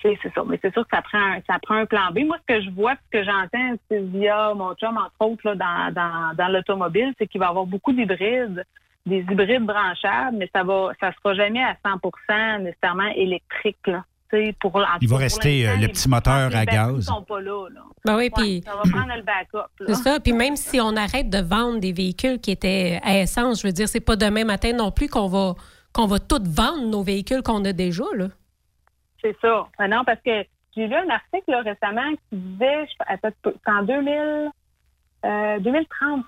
c'est ça. Mais c'est sûr que ça prend un, ça prend un plan B. Moi, ce que je vois, ce que j'entends, c'est via mon chum, entre autres, là, dans, dans, dans l'automobile, c'est qu'il va y avoir beaucoup d'hybrides, des hybrides branchables, mais ça va ça sera jamais à 100 nécessairement électrique. Là. Tu sais, Pour, en- Il va pour rester, euh, le les- petit moteur les à gaz. sont pas là. là. Ben oui, Ouais, puis ça va prendre le backup. c'est ça. Puis même si on arrête de vendre des véhicules qui étaient à essence, je veux dire, c'est pas demain matin non plus qu'on va qu'on va tout vendre nos véhicules qu'on a déjà là. C'est ça. Ah non, parce que j'ai lu un article là, récemment qui disait, je, en 2000, euh, 2035,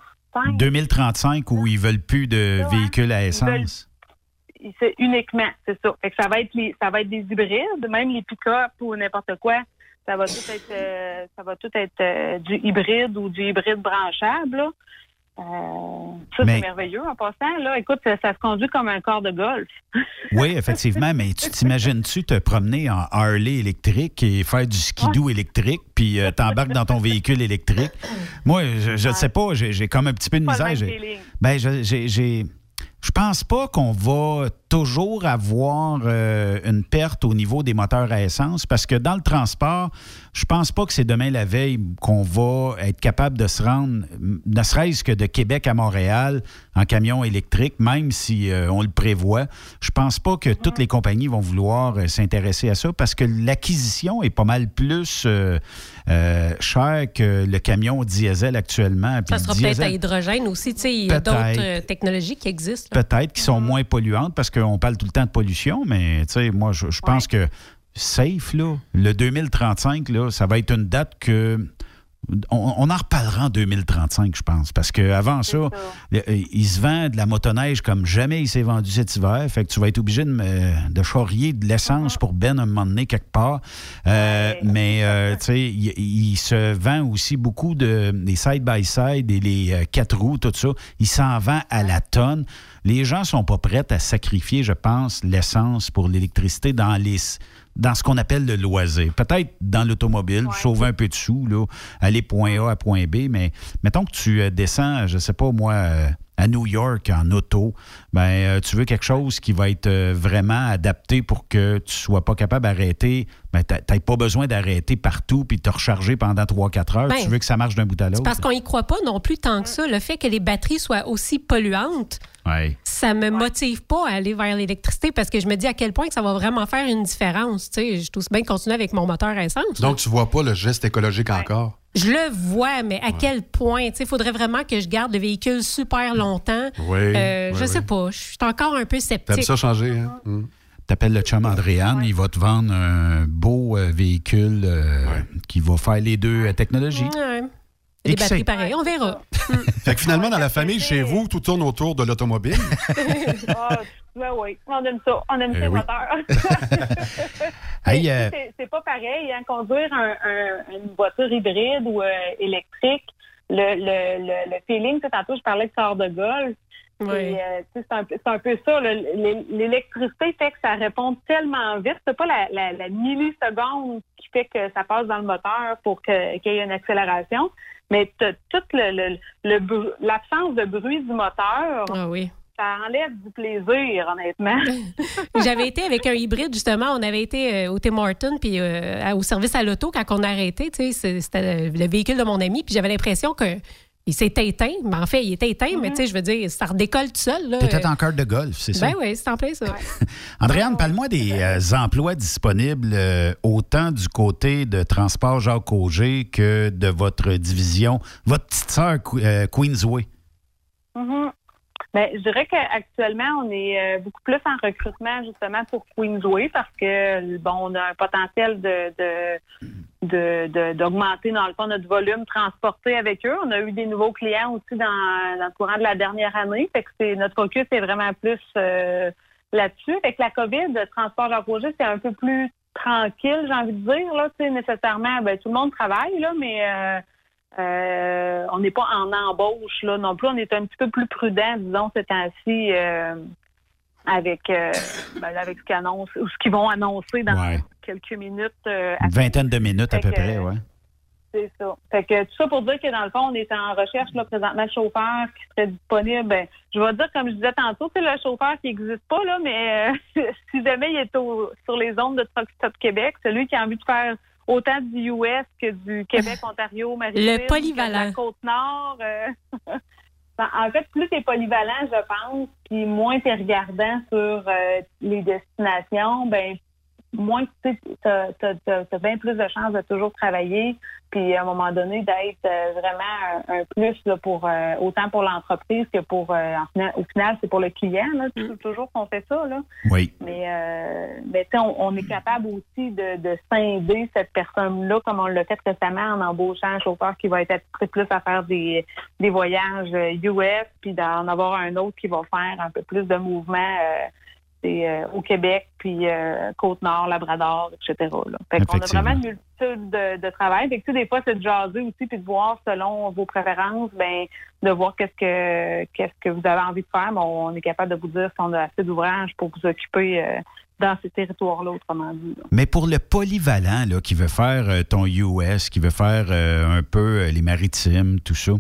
2035 où ils veulent plus de véhicules à essence? c'est uniquement, c'est ça. Fait que ça va être les, ça va être des hybrides, même les pick-up ou n'importe quoi. Ça va tout être, euh, ça va tout être euh, du hybride ou du hybride branchable. là. Euh, ça, Mais- c'est merveilleux en passant. Là, écoute, ça, ça se conduit comme un corps de golf. Oui, effectivement, mais tu t'imagines-tu te promener en Harley électrique et faire du skidoo électrique, puis euh, t'embarques dans ton véhicule électrique? Moi, je ne sais pas, j'ai comme un petit peu de Pas misère. Ben, j'ai. Je pense pas qu'on va toujours avoir euh, une perte au niveau des moteurs à essence parce que dans le transport, je pense pas que c'est demain la veille qu'on va être capable de se rendre, ne serait-ce que de Québec à Montréal en camion électrique, même si euh, on le prévoit. Je pense pas que toutes les compagnies vont vouloir euh, s'intéresser à ça parce que l'acquisition est pas mal plus chère que le camion diesel actuellement. Ça sera peut-être à hydrogène aussi. Il y a d'autres technologies qui existent. peut-être qui sont moins polluantes parce qu'on parle tout le temps de pollution, mais tu sais, moi, je, je pense que safe, là, le 2035, là, ça va être une date que. On, on en reparlera en 2035, je pense, parce qu'avant ça, euh, il se vend de la motoneige comme jamais il s'est vendu cet hiver. Fait que tu vas être obligé de, de charrier de l'essence pour Ben à un moment donné quelque part. Euh, Mais, euh, tu sais, il, il se vend aussi beaucoup de des side-by-side et les euh, quatre roues, tout ça. Il s'en vend à la tonne. Les gens sont pas prêts à sacrifier, je pense, l'essence pour l'électricité dans les dans ce qu'on appelle le loisir. Peut-être dans l'automobile, sauver un peu de sous, là, aller point A à point B, mais mettons que tu euh, descends, je sais pas moi, euh, à New York en auto, ben euh, tu veux quelque chose qui va être euh, vraiment adapté pour que tu sois pas capable d'arrêter, ben t'as t'as pas besoin d'arrêter partout puis de te recharger pendant 3-4 heures. Ben, tu veux que ça marche d'un bout à C'est l'autre. parce qu'on y croit pas non plus tant que ça. Le fait que les batteries soient aussi polluantes, Ouais. ça me motive pas à aller vers l'électricité parce que je me dis à quel point que ça va vraiment faire une différence. Tu sais, je suis aussi bien continuer avec mon moteur à essence. Donc, tu vois pas le geste écologique encore? Je le vois, mais à quel point? Il faudrait vraiment que je garde le véhicule super longtemps. Oui, Euh, oui, je sais oui. pas. Je suis encore un peu sceptique. T'aimes ça changer, hein? Mm. Hum. T'appelles le chum Andréane, il va te vendre un beau euh, véhicule euh, qui va faire les deux technologies. Et Des batteries pareilles, on verra. Fait que finalement, dans la famille, chez vous, tout tourne autour de l'automobile. Ah, ben oui, on aime ça. On aime Eh ça, oui. moteur. Hey, euh, C'est- pas pareil, hein, conduire un- un- une voiture hybride ou euh, électrique. Le, le, le, le feeling, tu sais, tantôt, je parlais de corps de golf. Oui. Euh, C'est un, peu- c'est un peu ça. L'électricité fait que ça répond tellement vite. C'est pas la, la, la milliseconde qui fait que ça passe dans le moteur pour qu'il y ait une accélération. Mais t'as tout le, le, l'absence de bruit du moteur. Ah oui. Ça enlève du plaisir, honnêtement. J'avais été avec un hybride, justement. On avait été euh, au Tim Hortons, puis euh, au service à l'auto, quand on a arrêté. tu sais, c'est- C'était le véhicule de mon ami, puis j'avais l'impression que. Il s'est éteint, mais en fait, il était éteint, mais tu sais, je veux dire, ça redécolle tout seul. Peut-être en carte de golf, c'est ça? Ben oui, c'est en plein ça. Andréane, parle-moi des euh, emplois disponibles euh, autant du côté de Transport Jacques Auger que de votre division, votre petite sœur euh, Queensway. Mhm. Ben, je dirais qu'actuellement, on est euh, beaucoup plus en recrutement justement pour Queensway parce que bon, on a un potentiel de de- de- de- d'augmenter dans le fond notre volume transporté avec eux. On a eu des nouveaux clients aussi dans, le courant de la dernière année. Fait c'est notre focus est vraiment plus euh, là-dessus. Fait que la COVID, le transport Jacques Auger, c'est un peu plus tranquille, j'ai envie de dire. Là, nécessairement, ben, tout le monde travaille, là, mais euh, Euh, on n'est pas en embauche là non plus. On est un petit peu plus prudent, disons, ces temps-ci euh, avec, euh, ben, avec ce qu'ils annoncent ou ce qu'ils vont annoncer dans Ouais. quelques minutes. Une vingtaine de minutes à peu que- près, ouais. c'est ça. Fait que tout ça pour dire que dans le fond, on est en recherche là, présentement de chauffeur qui serait disponible. Ben, je vais dire, comme je disais tantôt, c'est le chauffeur qui n'existe pas, là, mais si jamais il est au- sur les ondes de Truck Stop Québec, celui qui a envie de faire autant du US que du Québec, Ontario, Maritime, Le polyvalent. la Côte-Nord. euh, ben, en fait, plus tu es polyvalent, je pense, puis moins tu es regardant sur euh, les destinations, ben moins tu as, bien plus de chances de toujours travailler, puis à un moment donné d'être euh, vraiment un, un plus là, pour euh, autant pour l'entreprise que pour euh, en au final c'est pour le client là, tou- toujours qu'on fait ça là. Oui. Mais, euh, mais tu sais, on, on est capable aussi de, de scinder cette personne-là, comme on l'a fait récemment en embauchant un chauffeur qui va être attiré plus à faire des, des voyages euh, US, puis d'en avoir un autre qui va faire un peu plus de mouvements euh, c'est, euh, au Québec, puis euh, Côte-Nord, Labrador, etc. Là. Fait qu'on a vraiment une multitude de, de travail. Fait que, tu sais, des fois, c'est de jaser aussi, puis de voir selon vos préférences, ben, de voir qu'est-ce que qu'est-ce que vous avez envie de faire. Bon, on est capable de vous dire si on a assez d'ouvrages pour vous occuper euh, dans ces territoires-là, autrement dit. là. Mais pour le polyvalent là, qui veut faire euh, ton US, qui veut faire euh, un peu euh, les maritimes, tout ça,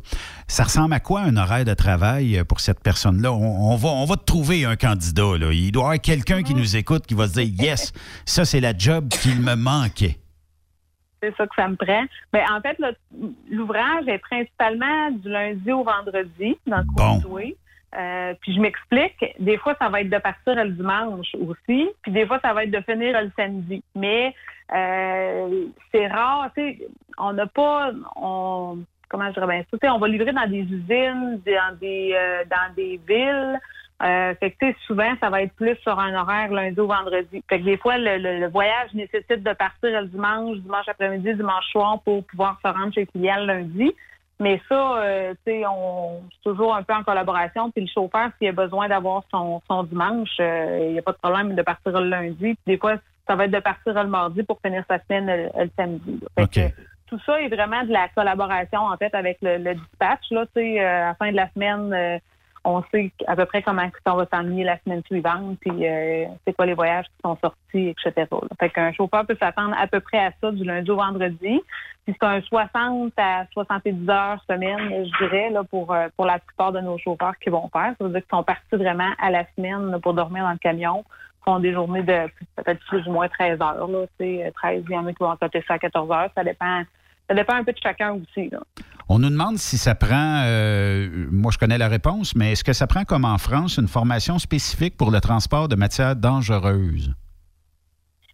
ça ressemble à quoi un horaire de travail pour cette personne-là? On, on va, on va te trouver un candidat. Là. Il doit y avoir quelqu'un qui nous écoute qui va se dire Yes, ça, c'est la job qu'il me manquait. C'est ça que ça me prend. Mais en fait, l'ouvrage est principalement du lundi au vendredi dans le Bon. Queensway. Euh, puis je m'explique, des fois ça va être de partir le dimanche aussi, puis des fois ça va être de finir le samedi. Mais euh, c'est rare, tu sais, on n'a pas, on, comment je dirais bien ça, on va livrer dans des usines, dans des, euh, dans des villes. Fait que, souvent, ça va être plus sur un horaire lundi au vendredi. Fait que des fois, le, voyage nécessite de partir le dimanche, dimanche après-midi, dimanche soir pour pouvoir se rendre chez le lundi. Mais ça, euh, tu sais, on c'est toujours un peu en collaboration. Puis le chauffeur, s'il a besoin d'avoir son, son dimanche, euh, il n'y a pas de problème de partir le lundi. Puis des fois, ça va être de partir le mardi pour finir sa semaine le, le samedi. que tout ça est vraiment de la collaboration, en fait, avec le, le dispatch. Là, tu sais, euh, à la fin de la semaine, euh, on sait à peu près comment on va s'ennuyer la semaine suivante, puis euh, c'est quoi les voyages qui sont sortis, etc. là. Fait qu'un chauffeur peut s'attendre à peu près à ça du lundi au vendredi. Puis c'est un 60 à 70 heures semaine, je dirais, là, pour, euh, pour la plupart de nos chauffeurs qui vont faire. Ça veut dire qu'ils sont partis vraiment à la semaine là, pour dormir dans le camion, font des journées de peut-être plus ou moins 13 heures. Là, tu sais, 13, il y en a qui vont côté ça à 14 heures. Ça dépend, ça dépend un peu de chacun aussi. Là. On nous demande si ça prend, euh, moi je connais la réponse, mais est-ce que ça prend comme en France une formation spécifique pour le transport de matières dangereuses?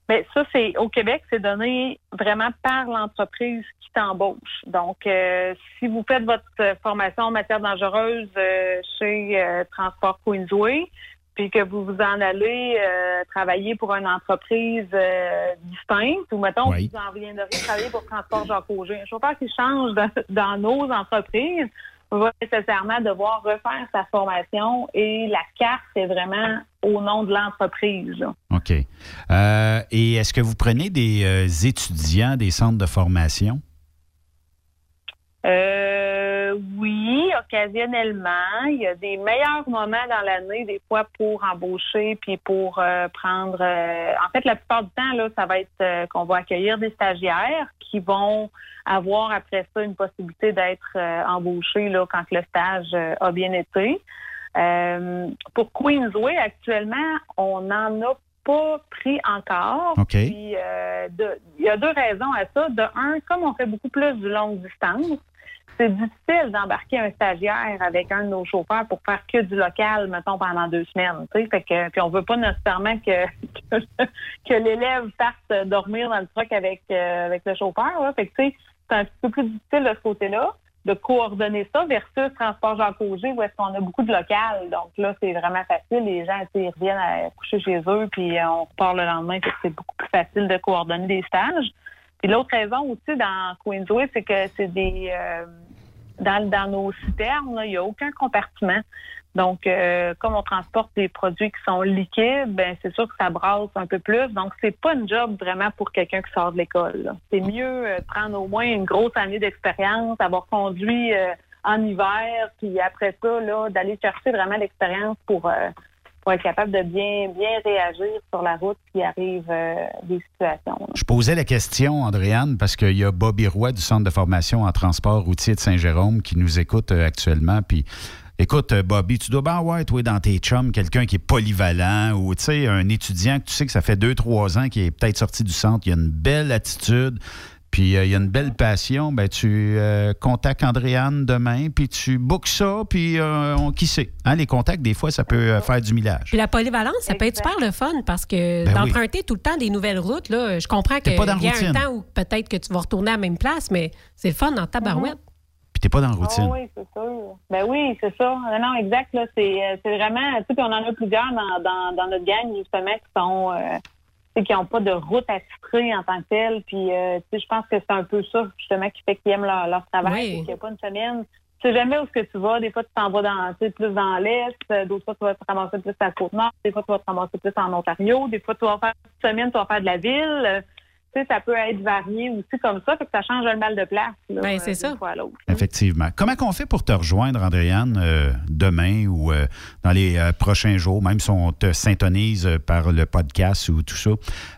Mais ça, c'est au Québec, c'est donné vraiment par l'entreprise qui t'embauche. Donc, euh, si vous faites votre formation en matière dangereuse euh, chez Transport Queensway, puis que vous vous en allez euh, travailler pour une entreprise euh, distincte, ou mettons, Oui. vous en viendrez travailler pour Transport Jacques Auger. Un chauffeur qui change dans, dans nos entreprises va nécessairement devoir refaire sa formation et la carte, c'est vraiment au nom de l'entreprise. OK. Euh, et est-ce que vous prenez des étudiants des centres de formation? Euh, oui, occasionnellement. Il y a des meilleurs moments dans l'année, des fois, pour embaucher puis pour euh, prendre. euh, en fait, la plupart du temps, là, ça va être euh, qu'on va accueillir des stagiaires qui vont avoir après ça une possibilité d'être embauchés là, quand le stage a bien été. Pour Queensway, actuellement, on n'en a pas pris encore. Puis, euh, de- il y a deux raisons à ça. De un, comme on fait beaucoup plus du longue distance, c'est difficile d'embarquer un stagiaire avec un de nos chauffeurs pour faire que du local, mettons, pendant deux semaines. Fait que, puis on veut pas nécessairement que, que, l'élève parte dormir dans le truck avec, euh, avec le chauffeur. là. Fait que, c'est un petit peu plus difficile de ce côté-là de coordonner ça versus Transport Jean Auger où est-ce qu'on a beaucoup de local. Donc là, c'est vraiment facile. Les gens, ils reviennent à coucher chez eux, puis euh, on repart le lendemain. C'est beaucoup plus facile de coordonner des stages. Puis l'autre raison aussi dans Queensway, c'est que c'est des euh, dans, dans nos citernes, il n'y a aucun compartiment. Donc, euh, comme on transporte des produits qui sont liquides, ben c'est sûr que ça brasse un peu plus. Donc, c'est pas une job vraiment pour quelqu'un qui sort de l'école. C'est mieux euh, prendre au moins une grosse année d'expérience, avoir conduit euh, en hiver, puis après ça, là, d'aller chercher vraiment l'expérience pour, euh, pour être capable de bien, bien réagir sur la route s'il arrive euh, des situations. Je posais la question, Andréane, parce qu'il y a Bobby Roy du Centre de formation en transport routier de Saint-Jérôme qui nous écoute euh, actuellement. Puis, écoute, euh, Bobby, tu dois bien avoir, toi, dans tes chums, quelqu'un qui est polyvalent ou, tu sais, un étudiant que tu sais que ça fait deux, trois ans qui est peut-être sorti du centre, il a une belle attitude. Puis euh, il y a une belle passion, ben tu euh, contactes Andréane demain, puis tu bookes ça, puis euh, on qui sait? Hein, les contacts, des fois, ça peut euh, faire du millage. Puis la polyvalence, ça peut être super le fun parce que Ben d'emprunter tout le temps des nouvelles routes, là, je comprends qu'il y a routine. un temps où peut-être que tu vas retourner à la même place, mais c'est le fun dans ta barouette. Puis t'es pas dans la routine. Ah oui, c'est sûr. Ben oui, c'est ça. Non, non, exact. Là, c'est, euh, c'est vraiment, tu sais, on en a plusieurs dans, dans, dans notre gang, justement, qui sont, euh, qui n'ont pas de route attitrée en tant que telle. Puis, euh, tu sais, je pense que c'est un peu ça, justement, qui fait qu'ils aiment leur, leur travail. Oui. qu'il n'y a pas une semaine. Tu sais jamais où ce que tu vas. Des fois, tu t'en vas dans, tu sais, plus dans l'Est. Euh, D'autres fois, tu vas te ramasser plus à la Côte-Nord. Des fois, tu vas te ramasser plus en Ontario. Des fois, tu vas faire une semaine, tu vas faire de la ville. Sais, ça peut être varié aussi comme ça. Fait que ça change le mal de place. là, Ben, euh, c'est ça. fois à l'autre. Effectivement. Comment qu'on fait pour te rejoindre, Andréane, euh, demain ou euh, dans les euh, prochains jours, même si on te syntonise euh, par le podcast ou tout ça,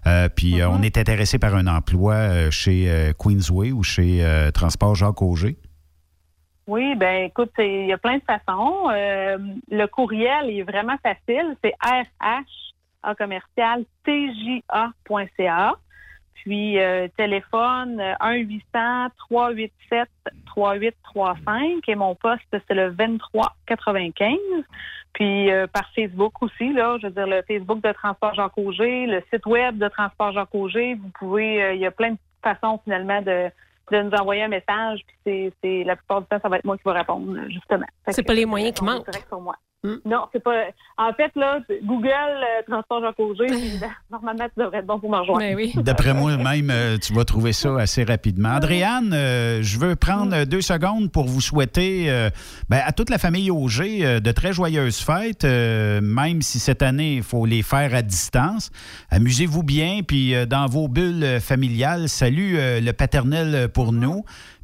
euh, puis euh, on est intéressé par un emploi euh, chez euh, Queensway ou chez euh, Transport Jacques Auger? Oui, ben écoute, il y a plein de façons. Euh, le courriel est vraiment facile. C'est rh en commercial tja.ca. Puis euh, téléphone euh, 1-800-387-3835 et mon poste, c'est le 2395. Puis euh, par Facebook aussi, là, je veux dire, le Facebook de Transport Jacques Auger, le site web de Transport Jacques Auger, vous pouvez, euh, il y a plein de façons finalement de, de nous envoyer un message. Puis c'est, la plupart du temps, ça va être moi qui vais répondre, justement. C'est pas les moyens qui manquent. direct sur moi. Non, c'est pas. En fait, là, Google euh, Transport Jacques Auger, puis, ben, normalement, tu devrais être bon pour me rejoindre. Ben oui. D'après moi, même, euh, tu vas trouver ça assez rapidement. Andréane, euh, je veux prendre euh, deux secondes pour vous souhaiter euh, ben, à toute la famille Auger euh, de très joyeuses fêtes, euh, même si cette année, il faut les faire à distance. Amusez-vous bien, puis euh, dans vos bulles familiales, salut euh, le paternel pour nous.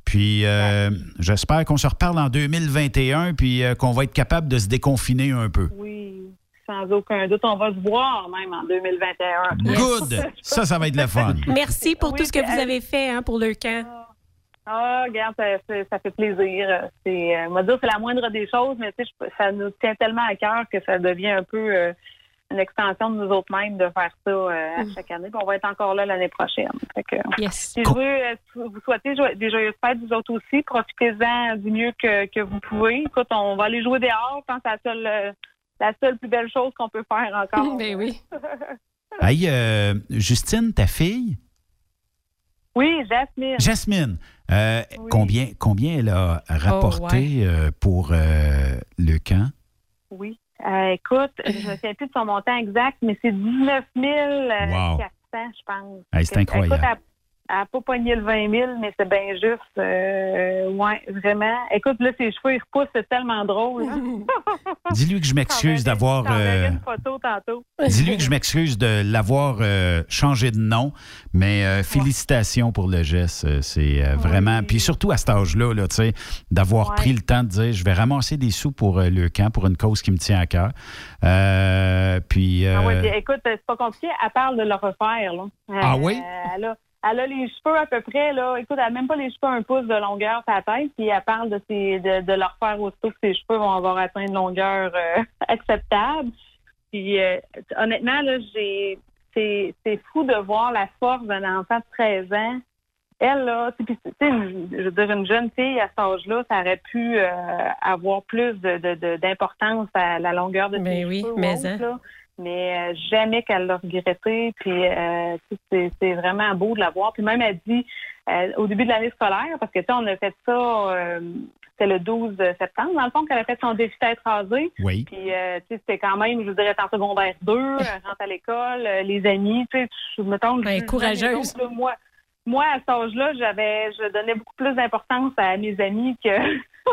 Puis euh, j'espère qu'on se reparle en 2021, puis euh, qu'on va être capable de se déconfiner un peu. Oui, sans aucun doute. On va se voir même en 2021. Good! Ça, ça va être le fun. Merci pour Oui, tout ce que vous avez fait hein, pour le camp. Ah, regarde, ça, fait plaisir. C'est, euh, on va dire, c'est la moindre des choses, mais tu sais, je- ça nous tient tellement à cœur que ça devient un peu euh, une extension de nous autres mêmes de faire ça euh, à chaque année. Puis on va être encore là l'année prochaine. Fait que, Yes. Puis je veux euh, vous souhaiter jo- des joyeuses fêtes, vous autres aussi. Profitez-en du mieux que, que vous pouvez. Écoute, on va aller jouer dehors. Je pense que c'est la seule, euh, la seule plus belle chose qu'on peut faire encore. Ben oui. Hey, euh, Justine, ta fille? Oui, Jasmine. Jasmine, euh, combien, combien elle a rapporté euh, pour euh, le camp? Oui. Euh, écoute, je ne sais plus de son montant exact, mais c'est 19 400, Wow. je pense. Hey, c'est incroyable. Écoute, n'a pas pogné le 20 000, mais c'est bien juste. Euh, ouais, vraiment. Écoute, là, ses cheveux, ils repoussent, c'est tellement drôle. hein. Dis-lui que je m'excuse d'avoir. Euh, une photo tantôt. Dis-lui que je m'excuse de l'avoir euh, changé de nom, mais euh, félicitations pour le geste. euh, C'est vraiment. Puis surtout à cet âge-là, là, tu sais, d'avoir Ouais. pris le temps de dire je vais ramasser des sous pour le camp, pour une cause qui me tient à cœur. Euh, puis. Ah puis écoute, c'est pas compliqué. Elle parle de le refaire. Là. Ah oui? Elle a les cheveux à peu près. là. Écoute, elle n'a même pas les cheveux un pouce de longueur la tête. Puis elle parle de, ses, de, de le refaire aussitôt que ses cheveux vont avoir atteint une longueur euh, acceptable. Puis euh, honnêtement, là, j'ai c'est c'est fou de voir la force d'un enfant de 13 ans. Elle, là, sais, une- je veux dire, une jeune fille à cet âge-là, ça aurait pu euh, avoir plus de- de- de- d'importance à la longueur de ses Ben oui, cheveux. ou mais autre, hein. Mais euh, jamais qu'elle l'a regretté. Puis euh, tu sais, c'est c'est vraiment beau de la voir. Puis même elle dit euh, au début de l'année scolaire, parce que tu sais, on a fait ça, euh, c'était le 12 septembre, dans le fond, qu'elle a fait son défi tête rasée. Oui. Puis euh, tu sais, c'était quand même, je dirais, en secondaire 2, elle rentre à l'école, euh, les amis, tu sais, je. Ben, je- courageuse. les autres, là, moi, moi, à cet âge-là, j'avais, je donnais beaucoup plus d'importance à mes amis que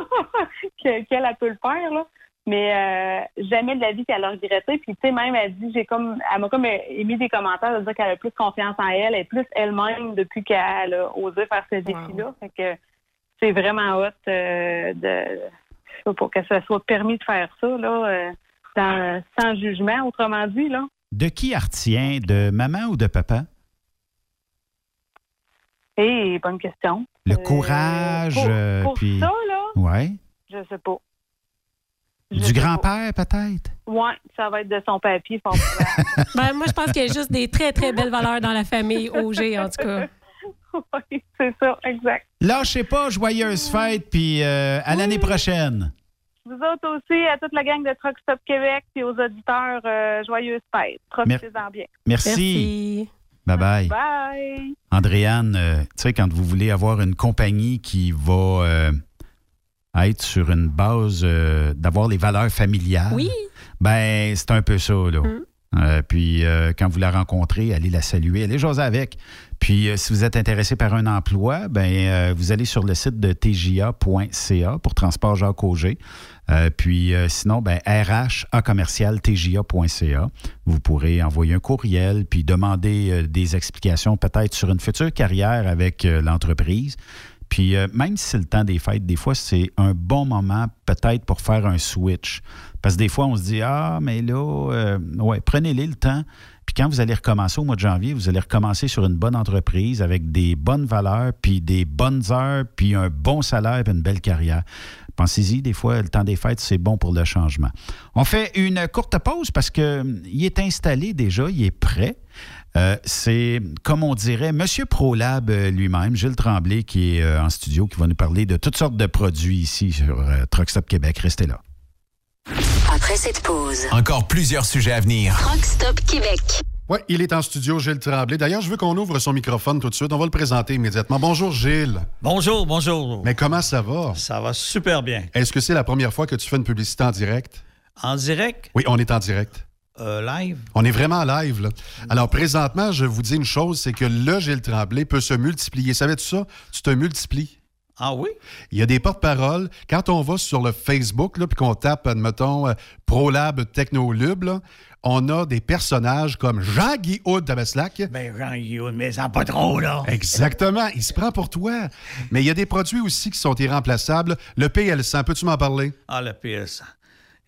que- qu'elle elle peut le faire, là. Mais euh, jamais de la vie qu'elle a regretté. Puis, tu sais, même, elle dit, j'ai comme, elle m'a comme émis des commentaires de dire qu'elle a plus confiance en elle, elle est plus elle-même depuis qu'elle a osé faire ce défi-là. Fait que c'est vraiment hot euh, de, pas, que ça soit permis de faire ça, là, euh, sans, sans jugement, autrement dit, là. De qui elle retient? De maman ou de papa? Et bonne question. Le courage, Pour, euh, pour puis... ça, là, Ouais. je sais pas. Du grand-père, peut-être? Ouais, ça va être de son papier, fort. Ben, moi, je pense qu'il y a juste des très, très belles valeurs dans la famille OG, en tout cas. oui, c'est ça, exact. Lâchez pas, joyeuse fête, puis euh, à l'année prochaine. Vous autres aussi, à toute la gang de Truck Stop Québec, puis aux auditeurs, euh, joyeuses fêtes. Profitez-en bien. Merci. Bye-bye. Bye. Andréane, euh, tu sais, quand vous voulez avoir une compagnie qui va être sur une base euh, d'avoir les valeurs familiales, Oui. ben c'est un peu ça, là. Euh, puis euh, quand vous la rencontrez, allez la saluer, allez jaser avec. Puis euh, si vous êtes intéressé par un emploi, ben vous allez sur le site de tja.ca pour Transport Jacques Auger. Puis sinon, ben RH à commercial tja.ca. Vous pourrez envoyer un courriel puis demander des explications peut-être sur une future carrière avec l'entreprise. Puis euh, même si c'est le temps des fêtes, des fois, c'est un bon moment peut-être pour faire un switch. Parce que des fois, on se dit, ah, mais là, euh, ouais, prenez-les le temps. Puis quand vous allez recommencer au mois de janvier, vous allez recommencer sur une bonne entreprise avec des bonnes valeurs, puis des bonnes heures, puis un bon salaire, puis une belle carrière. Pensez-y, des fois, le temps des fêtes, c'est bon pour le changement. On fait une courte pause parce qu'il est installé déjà, il est prêt. Euh, c'est, comme on dirait, M. ProLab euh, lui-même, Gilles Tremblay, qui est euh, en studio, qui va nous parler de toutes sortes de produits ici sur euh, Truck Stop Québec. Restez là. Après cette pause, Encore plusieurs sujets à venir. Truck Stop Québec. Oui, il est en studio, Gilles Tremblay. D'ailleurs, je veux qu'on ouvre son microphone tout de suite. On va le présenter immédiatement. Bonjour, Gilles. Bonjour, bonjour. Mais comment ça va? Ça va super bien. Est-ce que c'est la première fois que tu fais une publicité en direct? En direct, Oui, on est en direct. Euh, live, On est vraiment live, là. Alors, présentement, je vous dis une chose, c'est que le Gilles Tremblay peut se multiplier. Savais-tu ça? Tu te multiplies. Ah oui? Il y a des porte-paroles. Quand on va sur le Facebook, puis qu'on tape, admettons, euh, ProLab Technolub, là, on a des personnages comme Jean-Guy de Tabaslac. Ben, Jean-Guy mais ça pas trop, là. Exactement. Il se prend pour toi. Mais il y a des produits aussi qui sont irremplaçables. Le PL100, peux-tu m'en parler? Ah, le PS.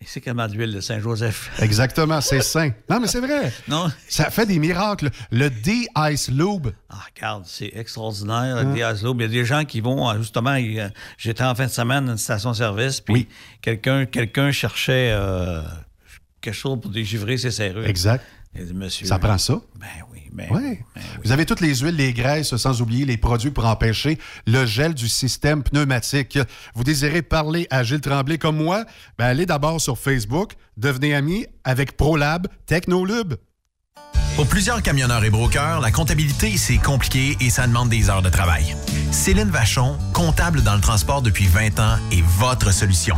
Et c'est comment l'huile de Saint-Joseph? Exactement, c'est sain. Non, mais c'est vrai. Non. Ça fait des miracles. Le D-Ice Lube. Ah, regarde, c'est extraordinaire. le Diaz Lube. Il y a des gens qui vont, euh, justement, j'étais en fin de semaine à une station-service, puis quelqu'un, quelqu'un cherchait euh, quelque chose pour dégivrer ses serrures. Exact. Monsieur. Ça prend ça? Ben oui, ben Oui. Vous avez toutes les huiles, les graisses, sans oublier les produits pour empêcher le gel du système pneumatique. Vous désirez parler à Gilles Tremblay comme moi? Ben allez d'abord sur Facebook, devenez ami avec ProLab Technolube. Pour plusieurs camionneurs et brokers, la comptabilité, c'est compliqué et ça demande des heures de travail. Céline Vachon, comptable dans le transport depuis 20 ans, est votre solution.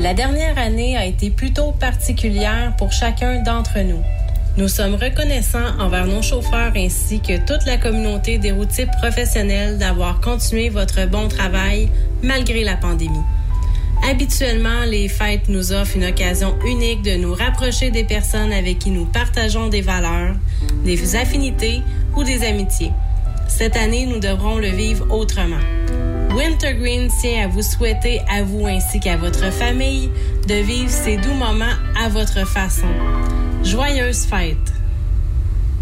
La dernière année a été plutôt particulière pour chacun d'entre nous. Nous sommes reconnaissants envers nos chauffeurs ainsi que toute la communauté des routiers professionnels d'avoir continué votre bon travail malgré la pandémie. Habituellement, les fêtes nous offrent une occasion unique de nous rapprocher des personnes avec qui nous partageons des valeurs, des affinités ou des amitiés. Cette année, nous devrons le vivre autrement. Wintergreen tient à vous souhaiter à vous ainsi qu'à votre famille de vivre ces doux moments à votre façon. Joyeuses fêtes!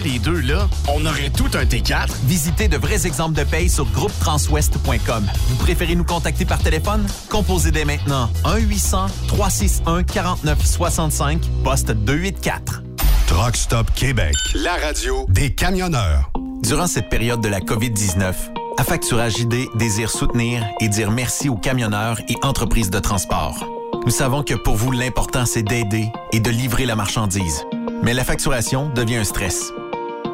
les deux, là, on aurait tout un T4. Visitez de vrais exemples de paye sur groupetranswest.com. Vous préférez nous contacter par téléphone? Composez dès maintenant 1-800-361-4965, poste 284. Truck Stop Québec, la radio des camionneurs. Durant cette période de la COVID-19, Affacturage ID désire soutenir et dire merci aux camionneurs et entreprises de transport. Nous savons que pour vous, l'important, c'est d'aider et de livrer la marchandise. Mais la facturation devient un stress.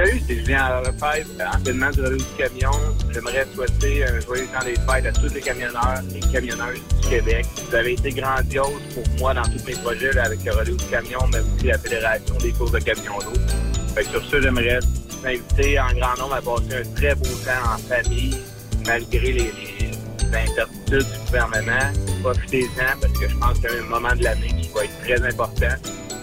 Salut, c'est Julien Lefebvre, anciennement du relais du camion. J'aimerais souhaiter un joyeux temps des fêtes à tous les camionneurs et camionneuses du Québec. Vous avez été grandiose pour moi dans tous mes projets avec le relais du camion, mais aussi la Fédération des courses de camions d'eau. Sur ce, j'aimerais inviter en grand nombre à passer un très beau temps en famille, malgré les, les incertitudes du gouvernement. Profitez-en parce que je pense qu'il y a un moment de l'année qui va être très important.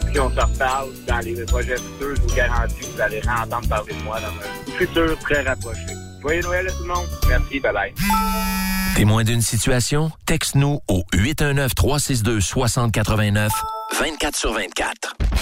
Puis on se reparle dans les projets futurs, je vous garantis que vous allez entendre parler de moi dans un futur très rapproché. Joyeux Noël à tout le monde. Merci, bye bye. Témoin d'une situation? Texte-nous au 819-362-6089, 24 sur 24.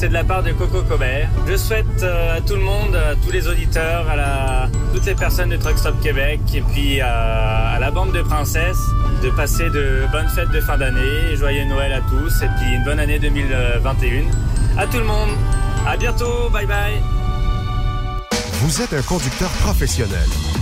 C'est de la part de Coco Cobert. Je souhaite euh, à tout le monde, à tous les auditeurs, à la, toutes les personnes de Truck Stop Québec et puis à, à la bande de princesses de passer de bonnes fêtes de fin d'année, joyeux Noël à tous et puis une bonne année 2021. À tout le monde. À bientôt. Bye bye. Vous êtes un conducteur professionnel.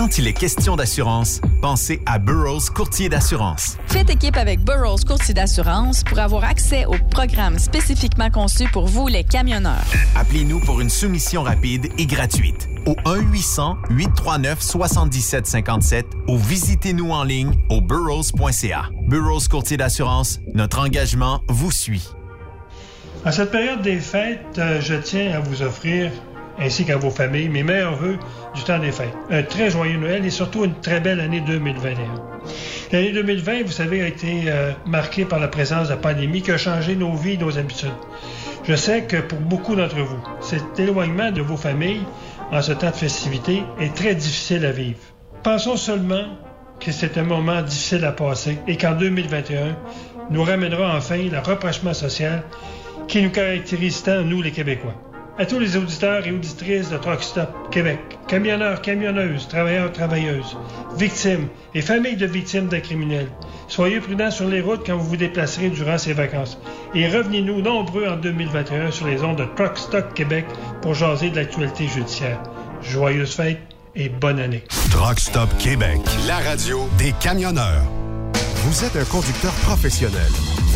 Quand il est question d'assurance, pensez à Burroughs Courtier d'assurance. Faites équipe avec Burroughs Courtier d'assurance pour avoir accès au programme spécifiquement conçu pour vous, les camionneurs. Appelez-nous pour une soumission rapide et gratuite au 1-800-839-7757 ou visitez-nous en ligne au burrows.ca. Burroughs Courtier d'assurance, notre engagement vous suit. En cette période des fêtes, euh, je tiens à vous offrir, ainsi qu'à vos familles, mes meilleurs voeux du temps des fêtes. Un très joyeux Noël et surtout une très belle année 2021. L'année 2020, vous savez, a été euh, marquée par la présence de la pandémie qui a changé nos vies et nos habitudes. Je sais que pour beaucoup d'entre vous, cet éloignement de vos familles en ce temps de festivité est très difficile à vivre. Pensons seulement que c'est un moment difficile à passer et qu'en 2021 nous ramènera enfin le rapprochement social qui nous caractérise tant, nous les Québécois. À tous les auditeurs et auditrices de Truck Stop Québec, camionneurs, camionneuses, travailleurs, travailleuses, victimes et familles de victimes d'un criminel, soyez prudents sur les routes quand vous vous déplacerez durant ces vacances et revenez-nous nombreux en 2021 sur les ondes de Truck Stop Québec pour jaser de l'actualité judiciaire. Joyeuses fêtes et bonne année. Truck Stop Québec, la radio des camionneurs. Vous êtes un conducteur professionnel.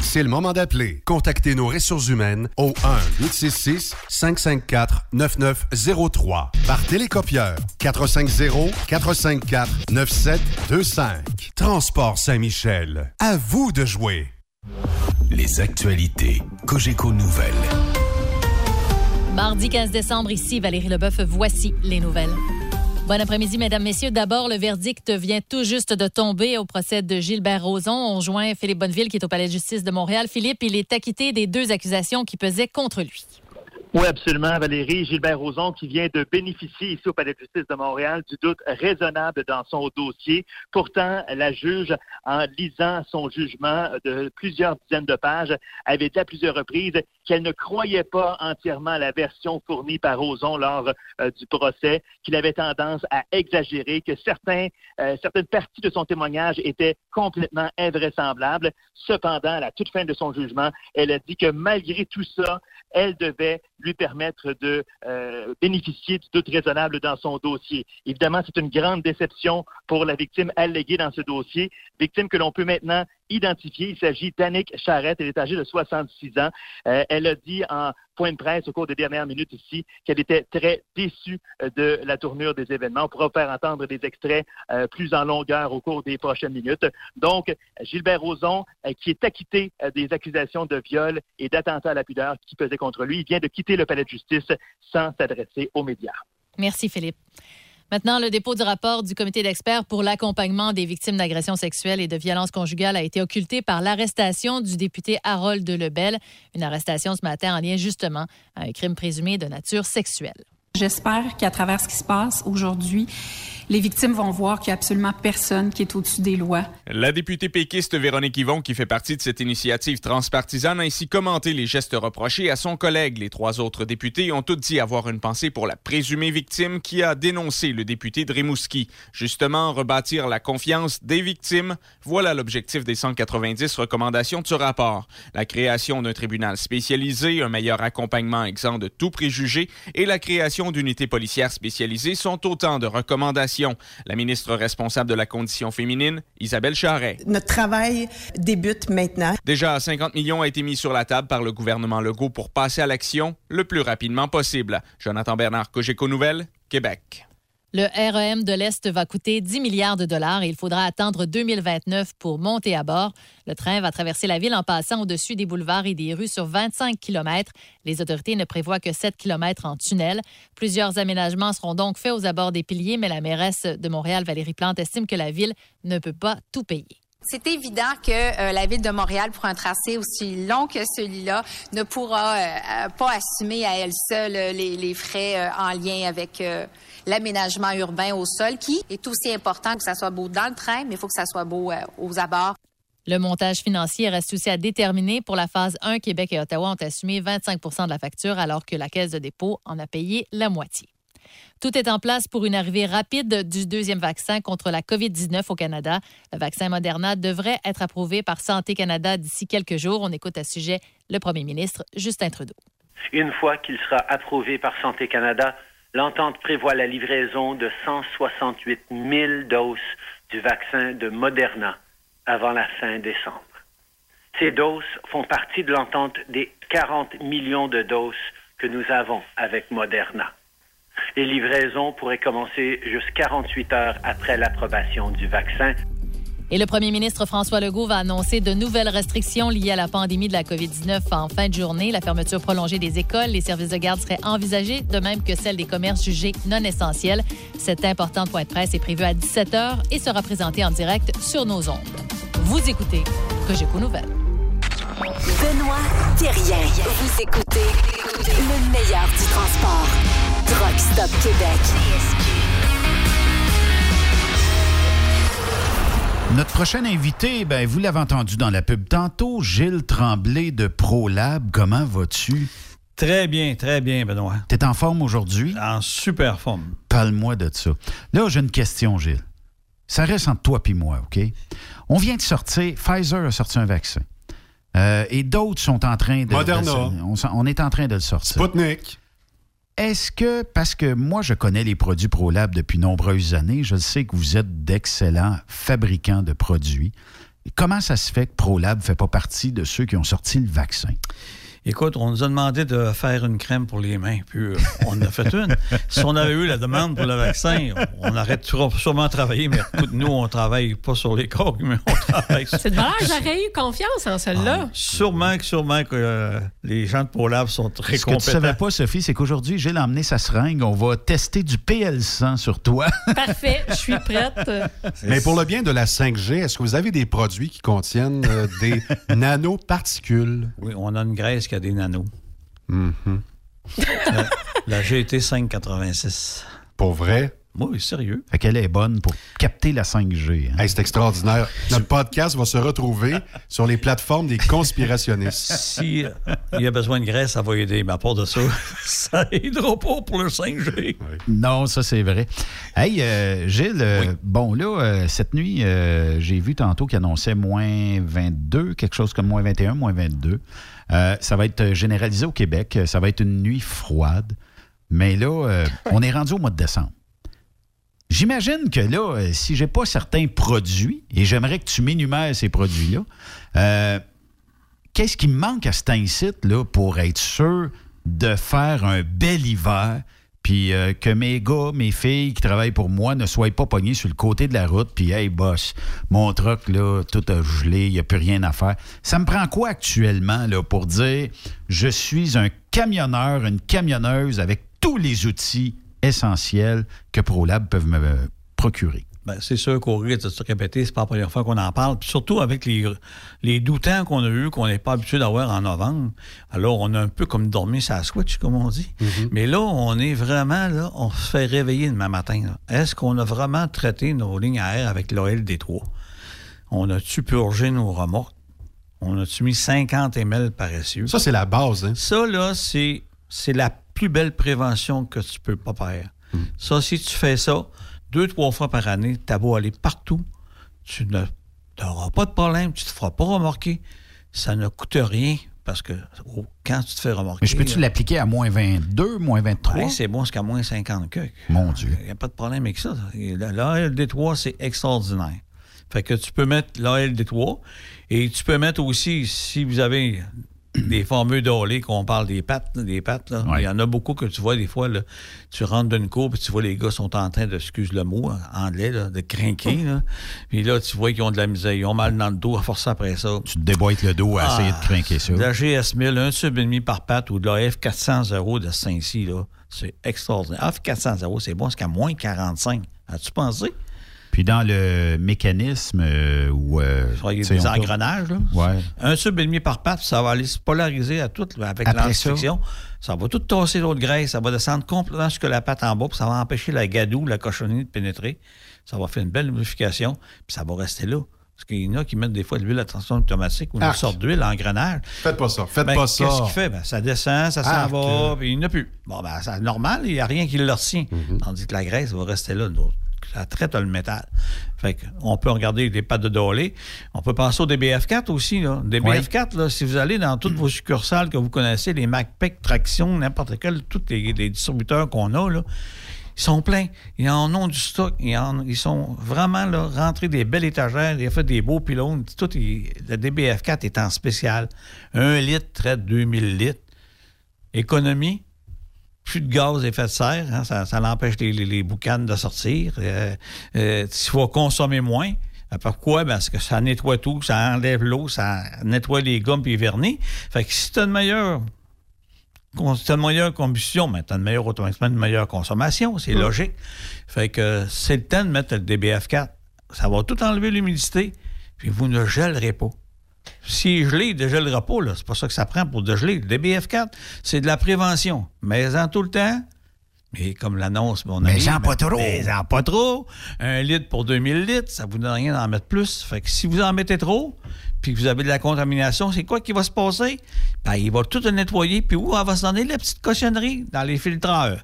C'est le moment d'appeler. Contactez nos ressources humaines au 1-866-554-9903 par télécopieur 450-454-9725. Transport Saint-Michel. À vous de jouer. Les actualités Cogeco Nouvelles. Mardi 15 décembre, ici Valérie Leboeuf, voici les nouvelles. Bon après-midi, mesdames, messieurs. D'abord, le verdict vient tout juste de tomber au procès de Gilbert Rozon. On joint Philippe Bonneville, qui est au Palais de justice de Montréal. Philippe, il est acquitté des deux accusations qui pesaient contre lui. Oui, absolument, Valérie. Gilbert Rozon qui vient de bénéficier ici au Palais de justice de Montréal du doute raisonnable dans son dossier. Pourtant, la juge, en lisant son jugement de plusieurs dizaines de pages, avait dit à plusieurs reprises qu'elle ne croyait pas entièrement à la version fournie par Rozon lors euh, du procès, qu'il avait tendance à exagérer, que certains, euh, certaines parties de son témoignage étaient complètement invraisemblables. Cependant, à la toute fin de son jugement, elle a dit que malgré tout ça, elle devait lui permettre de euh, bénéficier du doute raisonnable dans son dossier. Évidemment, c'est une grande déception pour la victime alléguée dans ce dossier, victime que l'on peut maintenant identifier. Il s'agit d'Annick Charrette. Elle est âgée de 66 ans. Euh, elle a dit en point de presse au cours des dernières minutes ici qu'elle était très déçue euh, de la tournure des événements. On pourra faire entendre des extraits euh, plus en longueur au cours des prochaines minutes. Donc, Gilbert Rozon, qui est acquitté des accusations de viol et d'attentat à la pudeur qui pesaient contre lui, vient de quitter le palais de justice sans s'adresser aux médias. Merci, Philippe. Maintenant, le dépôt du rapport du comité d'experts pour l'accompagnement des victimes d'agressions sexuelles et de violences conjugales a été occulté par l'arrestation du député Harold Lebel, une arrestation ce matin en lien justement à un crime présumé de nature sexuelle. J'espère qu'à travers ce qui se passe aujourd'hui, les victimes vont voir qu'il n'y a absolument personne qui est au-dessus des lois. La députée péquiste Véronique Yvon, qui fait partie de cette initiative transpartisane, a ainsi commenté les gestes reprochés à son collègue. Les trois autres députés ont tous dit avoir une pensée pour la présumée victime qui a dénoncé le député de Rimouski. Justement, rebâtir la confiance des victimes, voilà l'objectif des 190 recommandations de ce rapport. La création d'un tribunal spécialisé, un meilleur accompagnement exempt de tout préjugé et la création d'unités policières spécialisées sont autant de recommandations la ministre responsable de la condition féminine, Isabelle Charret. Notre travail débute maintenant. Déjà, 50 millions a été mis sur la table par le gouvernement Legault pour passer à l'action le plus rapidement possible. Jonathan Bernard, Cogeco Nouvelles, Québec. Le REM de l'Est va coûter 10 milliards de dollars et il faudra attendre 2029 pour monter à bord. Le train va traverser la ville en passant au-dessus des boulevards et des rues sur 25 km. Les autorités ne prévoient que 7 km en tunnel. Plusieurs aménagements seront donc faits aux abords des piliers, mais la mairesse de Montréal, Valérie Plante, estime que la ville ne peut pas tout payer. C'est évident que euh, la ville de Montréal, pour un tracé aussi long que celui-là, ne pourra euh, pas assumer à elle seule euh, les, frais euh, en lien avec euh, l'aménagement urbain au sol, qui est aussi important que ça soit beau dans le train, mais il faut que ça soit beau euh, aux abords. Le montage financier reste aussi à déterminer. Pour la phase 1, Québec et Ottawa ont assumé 25% de la facture, alors que la Caisse de dépôt en a payé la moitié. Tout est en place pour une arrivée rapide du deuxième vaccin contre la COVID-19 au Canada. Le vaccin Moderna devrait être approuvé par Santé Canada d'ici quelques jours. On écoute à ce sujet le premier ministre Justin Trudeau. Une fois qu'il sera approuvé par Santé Canada, l'entente prévoit la livraison de 168 000 doses du vaccin de Moderna avant la fin décembre. Ces doses font partie de l'entente des 40 millions de doses que nous avons avec Moderna. Les livraisons pourraient commencer juste 48 heures après l'approbation du vaccin. Et le premier ministre François Legault va annoncer de nouvelles restrictions liées à la pandémie de la COVID-19 en fin de journée. La fermeture prolongée des écoles, les services de garde seraient envisagés, de même que celle des commerces jugés non essentiels. Cet important point presse est prévu à 17 h et sera présenté en direct sur nos ondes. Vous écoutez Cogeco Nouvelles. Benoît Thérien. Vous écoutez le meilleur du transport. Truck Stop Québec. Notre prochain invité, ben, vous l'avez entendu dans la pub tantôt, Gilles Tremblay de ProLab. Comment vas-tu? Très bien, très bien, Benoît. T'es en forme aujourd'hui? En super forme. Parle-moi de ça. Là, j'ai une question, Gilles. Ça reste entre toi et moi, OK? On vient de sortir, Pfizer a sorti un vaccin. Euh, et d'autres sont en train de. Moderna. de- on, on est en train de le sortir. Sputnik. Est-ce que, parce que moi, je connais les produits ProLab depuis nombreuses années, je sais que vous êtes d'excellents fabricants de produits. Comment ça se fait que ProLab ne fait pas partie de ceux qui ont sorti le vaccin? Écoute, on nous a demandé de faire une crème pour les mains, puis euh, on en a fait une. Si on avait eu la demande pour le vaccin, on aurait sûrement- sûrement travaillé, mais écoute, nous, on travaille pas sur les coques, mais on travaille sur... C'est de valeur, j'aurais eu confiance en celle-là. Sûrement que, sûrement que euh, les gens de ProLab sont très Ce que tu compétents. savais pas, Sophie, c'est qu'aujourd'hui, Gilles a emmené sa seringue. On va tester du PL100 sur toi. Parfait, je suis prête. Mais pour le bien de la 5G, est-ce que vous avez des produits qui contiennent euh, des nanoparticules? Oui, on a une graisse qui a des nanos. Mhm. La, la GT 586. Pour vrai? Oui, sérieux. Fait qu'elle est bonne pour capter la 5G. hein. Hey, c'est extraordinaire. Notre podcast va se retrouver sur les plateformes des conspirationnistes. Si euh, il y a besoin de graisse, ça va aider. Mais à part de ça, ça aidera pas pour le 5G. Non, ça c'est vrai. Hey, euh, Gilles, euh, bon là, euh, cette nuit, euh, j'ai vu tantôt qu'il annonçait moins 22, quelque chose comme moins 21, moins 22. Euh, ça va être généralisé au Québec. Ça va être une nuit froide. Mais là, euh, on est rendu au mois de décembre. J'imagine que là, euh, si j'ai pas certains produits, et j'aimerais que tu m'énumères ces produits-là, euh, qu'est-ce qui me manque à cet incite là pour être sûr de faire un bel hiver, puis euh, que mes gars, mes filles qui travaillent pour moi ne soient pas pognés sur le côté de la route, puis hey boss, mon truck là, tout a gelé, il n'y a plus rien à faire. Ça me prend quoi actuellement là pour dire je suis un camionneur, une camionneuse avec tous les outils essentiels que ProLab peuvent me euh, procurer? Ben, c'est sûr qu'au risque de se répéter, c'est pas la première fois qu'on en parle. Puis surtout avec les, les doux temps qu'on a eu, qu'on n'est pas habitué d'avoir en novembre. Alors, on a un peu comme dormi sa switch, comme on dit. Mais là, on est vraiment, là, on se fait réveiller demain matin. Est-ce qu'on a vraiment traité nos lignes à air avec l'OL des trois? On a-tu purgé nos remorques? On a-tu mis 50 ml paresseux? Ça, c'est la base. Hein? Ça, là, c'est, c'est la plus belle prévention que tu peux pas faire. Ça, si tu fais ça deux, trois fois par année, t'as beau aller partout, tu n'auras pas de problème, tu te feras pas remarquer. Ça ne coûte rien parce que oh, quand tu te fais remarquer. Mais je peux-tu l'appliquer à moins 22, moins 23? Ouais, c'est bon jusqu'à moins 50 que. Mon Dieu. Il n'y a pas de problème avec ça. L'ALD3, c'est extraordinaire. Fait que tu peux mettre l'ALD3 et tu peux mettre aussi, si vous avez des fameux dolés qu'on parle des pattes, des pattes. là. Il y en a beaucoup que tu vois des fois, là, tu rentres d'une cour puis tu vois les gars sont en train de, excuse le mot, en anglais, là, de crinquer. là. Puis là, tu vois qu'ils ont de la misère, ils ont mal dans le dos à force après ça. Tu te déboîtes le dos à essayer de craquer ça. De la GS1000, un sub et demi par patte ou de la F400 de Saint-Cy, là, c'est extraordinaire. Ah, F400 c'est bon, c'est qu'à moins 45. As-tu pensé? Puis dans le mécanisme euh, où. euh, Il y a tu sais, des engrenages, là. Ouais. Un sub et demi par patte, ça va aller se polariser à tout avec l'antifiction. Ça. va tout tasser l'autre graisse, ça va descendre complètement jusque la patte en bas, puis ça va empêcher la gadoue, la cochonnerie de pénétrer. Ça va faire une belle lubrification, puis ça va rester là. Parce qu'il y en a qui mettent des fois de l'huile à tension automatique ou une Arc. sorte d'huile en grenage. Faites pas ça. Faites Ben, pas ça. Qu'est-ce qu'il fait? Ben, ça descend, ça s'en va, puis il n'y en a plus. Bon, ben, c'est normal, il n'y a rien qui le retient. Mhm. Tandis que la graisse va rester là. Donc, Ça traite le métal. Fait on peut regarder des pattes de dolé. On peut penser au DBF4 aussi. Là. DBF4, là, si vous allez dans toutes vos succursales que vous connaissez, les MacPac, Traction, n'importe quel, tous les, les distributeurs qu'on a, là, ils sont pleins. Ils en ont du stock. Ils, en- ils sont vraiment là, rentrés des belles étagères. Ils ont fait des beaux pylônes. Tout est- le DBF4 est en spécial. Un litre traite 2000 litres. Économie, plus de gaz à effet de serre. hein, ça, ça l'empêche les, les, les boucanes de sortir. Euh, euh, il faut consommer moins. Euh, Pourquoi? Ben, Parce que ça nettoie tout, ça enlève l'eau, ça nettoie les gommes et les vernis. Fait que si tu as une meilleure t'as une meilleure combustion, mais t'as une meilleure automatiquement une meilleure consommation, c'est logique. Fait que c'est le temps de mettre le DBF4. Ça va tout enlever l'humidité, puis vous ne gèlerez pas. Si gelé, il ne dégèlera pas, là. C'est pas ça que ça prend pour dégeler. Le DBF4, c'est de la prévention. Mais en tout le temps, mais comme l'annonce, mon ami. Mais en pas trop. Mais en pas trop. Un litre pour 2000 litres, ça vous donne rien d'en mettre plus. Fait que si vous en mettez trop, puis que vous avez de la contamination, c'est quoi qui va se passer? Ben, il va tout nettoyer, puis où elle va se donner la petite cochonnerie dans les filtreurs.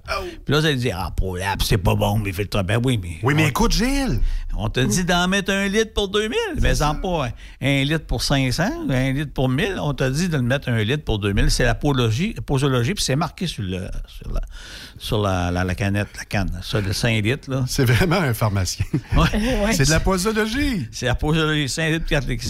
Puis là, vous allez dire, ah, pour la- c'est pas bon, les filtreurs. Ben oui, mais. Oui, mais on- écoute, Gilles. on te dit d'en mettre un litre pour 2000, mais en pas un, un litre pour 500, un litre pour 1000. On te dit de le mettre un litre pour 2000. C'est la posologie, posologie puis c'est marqué sur, le, sur, la, sur la, la- la canette, la canne. Ça, le 5 litres, là. C'est vraiment un pharmacien. C'est de la posologie. C'est la posologie, 5 litres, 4 litres.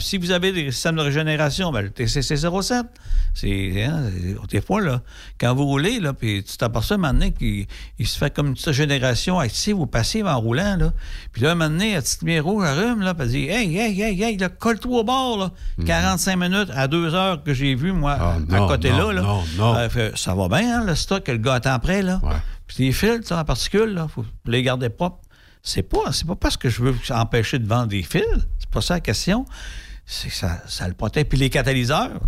Si vous avez des systèmes de régénération, ben, le TCC 07, c'est, hein, c'est- des fois, là, quand vous roulez, là, puis tu t'aperçois maintenant qu'il il se fait comme une petite génération active ou passive en roulant, là. Puis là, maintenant, la petite lumière rouge là, puis elle dit Hey, hey, hey, hey, colle-toi au bord, là. 45 minutes à 2 heures que j'ai vu, moi, à. Ah, non, côté non, là, là. non, non. Euh, ça va bien, hein, le stock que le gars attend après, là. Puis les fils, en particules, là, faut les garder propres. C'est pas, c'est pas parce que je veux empêcher de vendre des fils. C'est pas ça la question. C'est que ça, ça le protège. Puis les catalyseurs.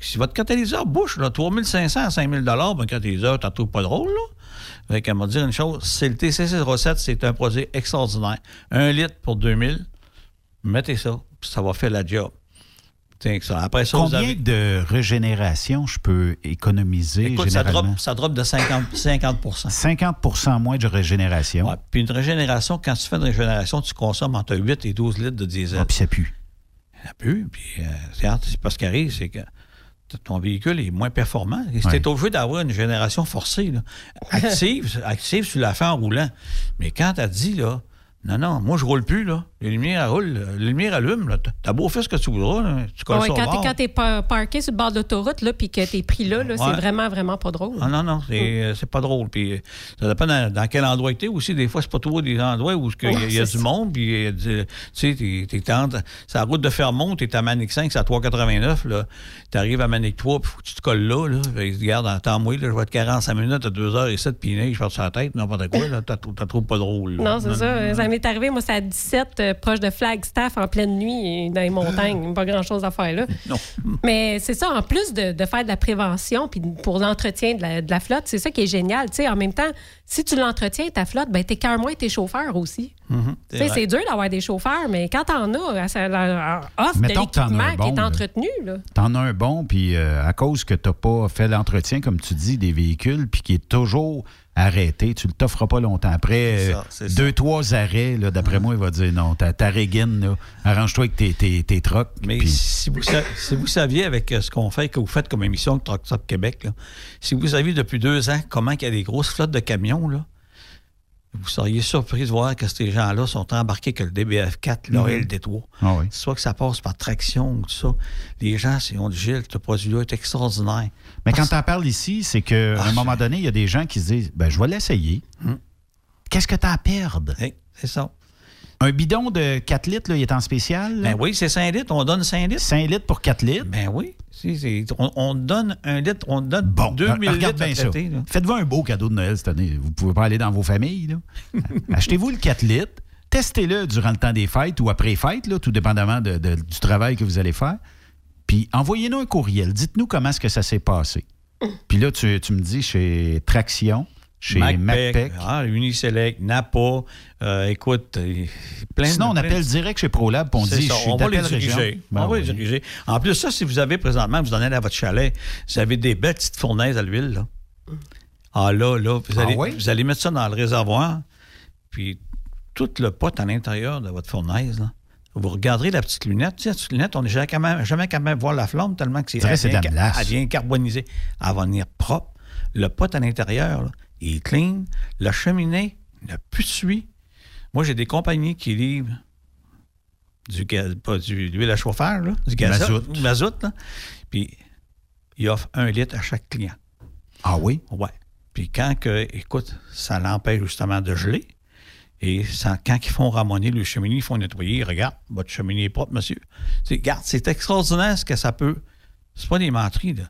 Si votre catalyseur bouche, là, 3500 à 5000 ben, un catalyseur, t'en trouves pas drôle, là. Fait qu'elle m'a dit une chose, c'est le TCC07, c'est un produit extraordinaire. Un litre pour 2000, mettez ça, puis ça va faire la job. Ça. Après ça, Combien avez... de régénération je peux économiser Écoute, ça généralement? drop, ça drop de 50, 50 50% moins de régénération. Ouais, Puis une régénération, quand tu fais une régénération, tu consommes entre 8 et 12 litres de diesel. Ah, puis ça pue. Ça pue. Puis euh, c'est hard, c'est pas ce qui arrive, c'est que ton véhicule est moins performant. Et Ouais. obligé d'avoir une génération forcée. là. Active, active, tu la fais en roulant. Mais quand tu as dit, là, non, non, moi, je roule plus, là. Les lumières roulent, les lumières allument, là. T'as beau faire ce que tu voudras, là. Tu colles Ouais, quand t'es- t'es par- parqué sur le bord de l'autoroute, là, puis que t'es pris là, là, Ouais. c'est vraiment, vraiment pas drôle. Ah non, non, c'est euh, c'est pas drôle. Puis euh, ça dépend dans, dans quel endroit tu es aussi. Des fois, c'est pas toujours des endroits où il y a, Ouais, il y a c'est du monde. Puis, du- tu sais, t'es- t'es en- c'est la route de Fermont, t'es à Manic 5, c'est à 3,89. là. T'arrives à Manic 3, puis faut que tu te colles là. là. Fait que, regarde, attends-moi, là, je vais être 45 minutes à 2 heures et 7, puis neige, je pars sur la tête, n'importe quoi. Là, t'as t'as trouvé pas drôle. là. Non, c'est ça. Ça m'est arrivé, moi, c'est à 17, euh, proche de Flagstaff, en pleine nuit, et dans les montagnes. Pas grand-chose à faire là. Non. Mais c'est ça, en plus de, de faire de la prévention, puis pour l'entretien de la, de la flotte, c'est ça qui est génial. Tu sais, en même temps, si tu l'entretiens, ta flotte, ben, t'es qu'un moins tes chauffeurs aussi. Tu sais, vrai. c'est dur d'avoir des chauffeurs, mais quand t'en as, ça leur offre de l'équipement qui est entretenu. Là. T'en as un bon, puis euh, à cause que t'as pas fait l'entretien, comme tu dis, des véhicules, puis qui est toujours arrêté, tu le t'offres pas longtemps après. Euh, ça, deux, trois arrêts, d'après moi, il va dire non, ta, ta arrange-toi avec tes, tes, tes trocs. Mais si, vous, si vous saviez avec euh, ce qu'on fait, que vous faites comme émission de Stop Québec, là, si vous saviez depuis deux ans comment il y a des grosses flottes de camions, là, vous seriez surpris de voir que ces gens-là sont embarqués que le DBF4, là, Mhm. et le D3. Ah oui. Soit que ça passe par traction ou tout ça. Les gens, ils ont dit, Gilles, ce produit-là est extraordinaire. Mais quand tu en parles ici, c'est qu'à Ah, un moment donné, il y a des gens qui se disent ben, Je vais l'essayer. Qu'est-ce que tu as à perdre? c'est ça. Un bidon de 4 litres, là, il est en spécial. là? Ben oui, c'est 5 litres. On donne 5 litres. 5 litres pour 4 litres? Ben oui. Si, on, on donne un litre, on donne Bon, 2000 regarde litres bien ça. Faites-vous un beau cadeau de Noël cette année. Vous pouvez pas aller dans vos familles. là. Achetez-vous le 4 litres, testez-le durant le temps des fêtes ou après fêtes, là, tout dépendamment de- de- du travail que vous allez faire. Puis envoyez-nous un courriel. Dites-nous comment est-ce que ça s'est passé. Puis là, tu, tu me dis chez Traction, chez MacPac. ah, Uniselect, Napa, euh, écoute, plein de- Sinon, on plein de- appelle direct chez ProLab puis on dit ça, je suis on va les diriger. Ben on va les diriger. En plus, ça, si vous avez présentement, vous en allez à votre chalet, vous avez des belles petites fournaises à l'huile, là. Ah là, là, vous Ah allez, oui? vous allez mettre ça dans le réservoir, puis toute le pot à l'intérieur de votre fournaise, là. Vous regarderez la petite lunette. Tu sais, la petite lunette, on n'est jamais capable, jamais capable de voir la flamme tellement que c'est, elle vient elle vient carbonisée. Elle va venir propre. Le pot à l'intérieur, là, il est clean. La cheminée, n'a plus suie. Moi, j'ai des compagnies qui livrent du gaz, pas du l'huile à chauffeur, là, du gaz Mazout. mazout là. Puis ils offrent un litre à chaque client. Ah oui? Ouais. Puis quand que, écoute, ça l'empêche justement de geler. Et ça- quand ils font ramoner le cheminée, ils font nettoyer, regarde, votre cheminée est propre, monsieur. C'est, regarde, c'est extraordinaire ce que ça peut. C'est pas des menteries, là.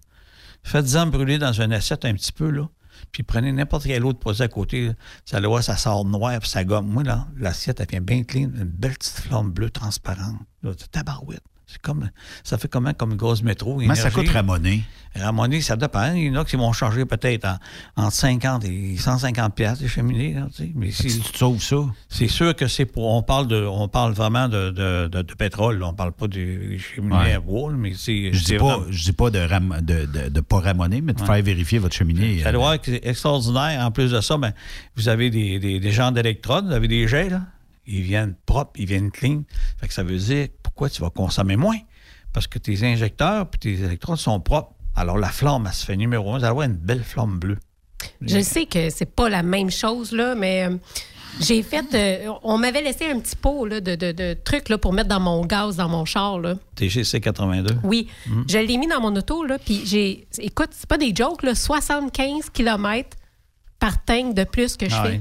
Faites-en brûler dans une assiette un petit peu, là. Puis prenez n'importe quel autre produit à côté. Ça le voit, ça sort noir, puis ça gomme. Moi, là, l'assiette, elle vient bien clean, une belle petite flamme bleue transparente. Là, c'est tabarouette. C'est comme, ça fait comment comme gaz métro? Comment ça coûte ramoner? Ramoner, ça dépend. Il y en a qui vont changer peut-être en, entre 50 et 150 pièces les cheminées. là, tu sais. Mais si tu te sauves ça. C'est sûr que c'est pour. On parle de, on parle vraiment de, de, de- de pétrole. là. On parle pas des cheminées Ouais. à bois, mais c'est. Je dis pas, vraiment- je dis pas de, ram- de, de, de pas ramoner, mais de Ouais. faire vérifier votre cheminée. Allez voir que c'est extraordinaire. En plus de ça, ben, vous avez des, des, des genres d'électrodes, vous avez des jets, là? Ils viennent propres, ils viennent clean. Fait que ça veut dire pourquoi tu vas consommer moins? Parce que tes injecteurs puis tes électrodes sont propres. Alors la flamme, elle se fait numéro un. Allez avoir une belle flamme bleue. Je sais que c'est pas la même chose, là, mais euh, j'ai fait. euh, on m'avait laissé un petit pot là, de, de- de trucs là, pour mettre dans mon gaz, dans mon char. Là. TGC 82. Oui. Mhm. Je l'ai mis dans mon auto, là, puis j'ai. Écoute, c'est pas des jokes, là, 75 km par tank de plus que je Ah fais. oui.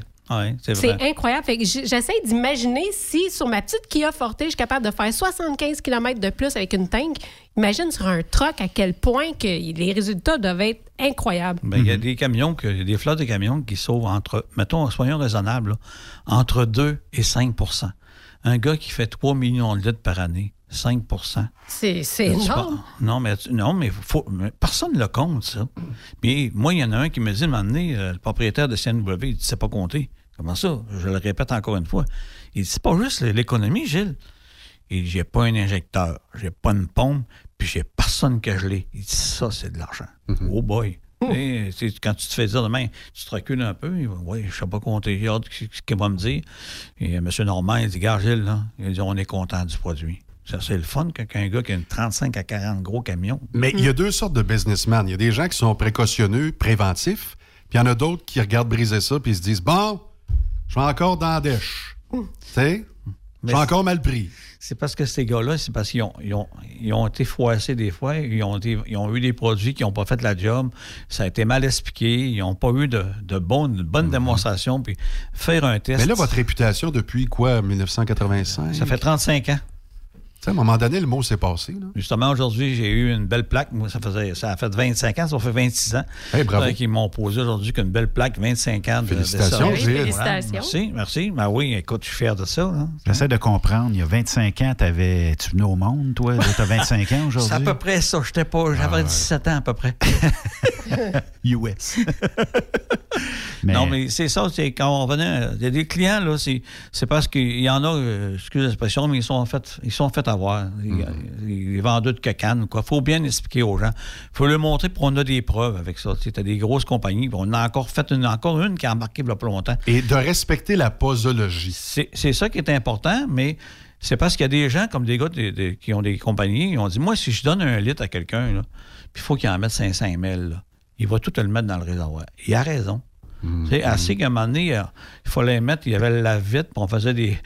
C'est incroyable. J'essaie d'imaginer si sur ma petite Kia Forte, je suis capable de faire 75 km de plus avec une tank. Imagine sur un truck à quel point que les résultats doivent être incroyables. Ben, Il y a des camions, que, il y a des flottes de camions qui sauvent entre, mettons, soyons raisonnables, là, entre 2 et 5% Un gars qui fait 3 millions de litres par année, 5 C'est énorme. Non, mais, non, mais, faut, mais personne ne le compte, ça. Puis moi, il y en a un qui me dit, donné, euh, le propriétaire de CNW, il dit, c'est pas compter. Comment ça? Je le répète encore une fois. Il dit, c'est pas juste l'économie, Gilles. Il dit, j'ai pas un injecteur, j'ai pas une pompe, puis j'ai personne que je l'ai. Il dit, ça, c'est de l'argent. Oh boy. Et, quand tu te fais dire demain, tu te recules un peu, il va, oui, je sais pas compter, ce qu'il va me dire. Et M. Normand, il dit, gars, Gilles, là, il dit, on est content du produit. Ça, c'est le fun que- qu'un gars qui a une 35 à 40 gros camions. Mais il y a deux sortes de businessmen. Il y a des gens qui sont précautionneux, préventifs, puis il y en a d'autres qui regardent briser ça, puis ils se disent Bon, je suis encore dans la dèche. Tu sais? Je suis encore mal pris. C'est parce que ces gars-là, c'est parce qu'ils ont, ils ont, ils ont été froissés des fois, ils ont, été- ils ont eu des produits qui n'ont pas fait la job, ça a été mal expliqué, ils n'ont pas eu de, de bonnes, de bonnes démonstrations, puis faire un test. Mais là, votre réputation depuis quoi, 1985? Ça fait 35 ans. Tu sais, à un moment donné, le mot s'est passé. Là. Justement, aujourd'hui, j'ai eu une belle plaque. Moi, ça, faisait, ça a fait 25 ans, ça fait 26 ans. Hey, bravo. Donc, ils m'ont posé aujourd'hui qu'une belle plaque, 25 ans de Félicitations, de. Oui, félicitations. Merci, merci. Ben oui, écoute, je suis fier de ça. hein. J'essaie de comprendre. Il y a 25 ans, t'avais, tu venais au monde, toi? Tu as 25 ans aujourd'hui? C'est à peu près ça. J'étais pas, j'avais Ah ouais. 17 ans à peu près. US. Non, mais c'est ça, c'est quand on venait. Il y a des clients, là, c'est, parce qu'il y en a, euh, excusez l'expression, mais ils sont en fait, ils sont fait avoir. Les, Mm. les vendeurs de quoi. Faut bien expliquer aux gens. Faut leur montrer, puis on a des preuves avec ça. Tu as des grosses compagnies, on a encore fait une, encore une qui a embarqué il y a pas longtemps. Et de respecter la posologie. C'est, c'est ça qui est important, mais c'est parce qu'il y a des gens, comme des gars des- des- qui ont des compagnies, ils ont dit Moi, si je donne un litre à quelqu'un, puis il faut qu'il en mette 500 ml, là, il va tout le mettre dans le réservoir. Il a raison. C'est assez qu'à un moment donné, euh, il fallait mettre, il y avait le lave-vite, puis on faisait des,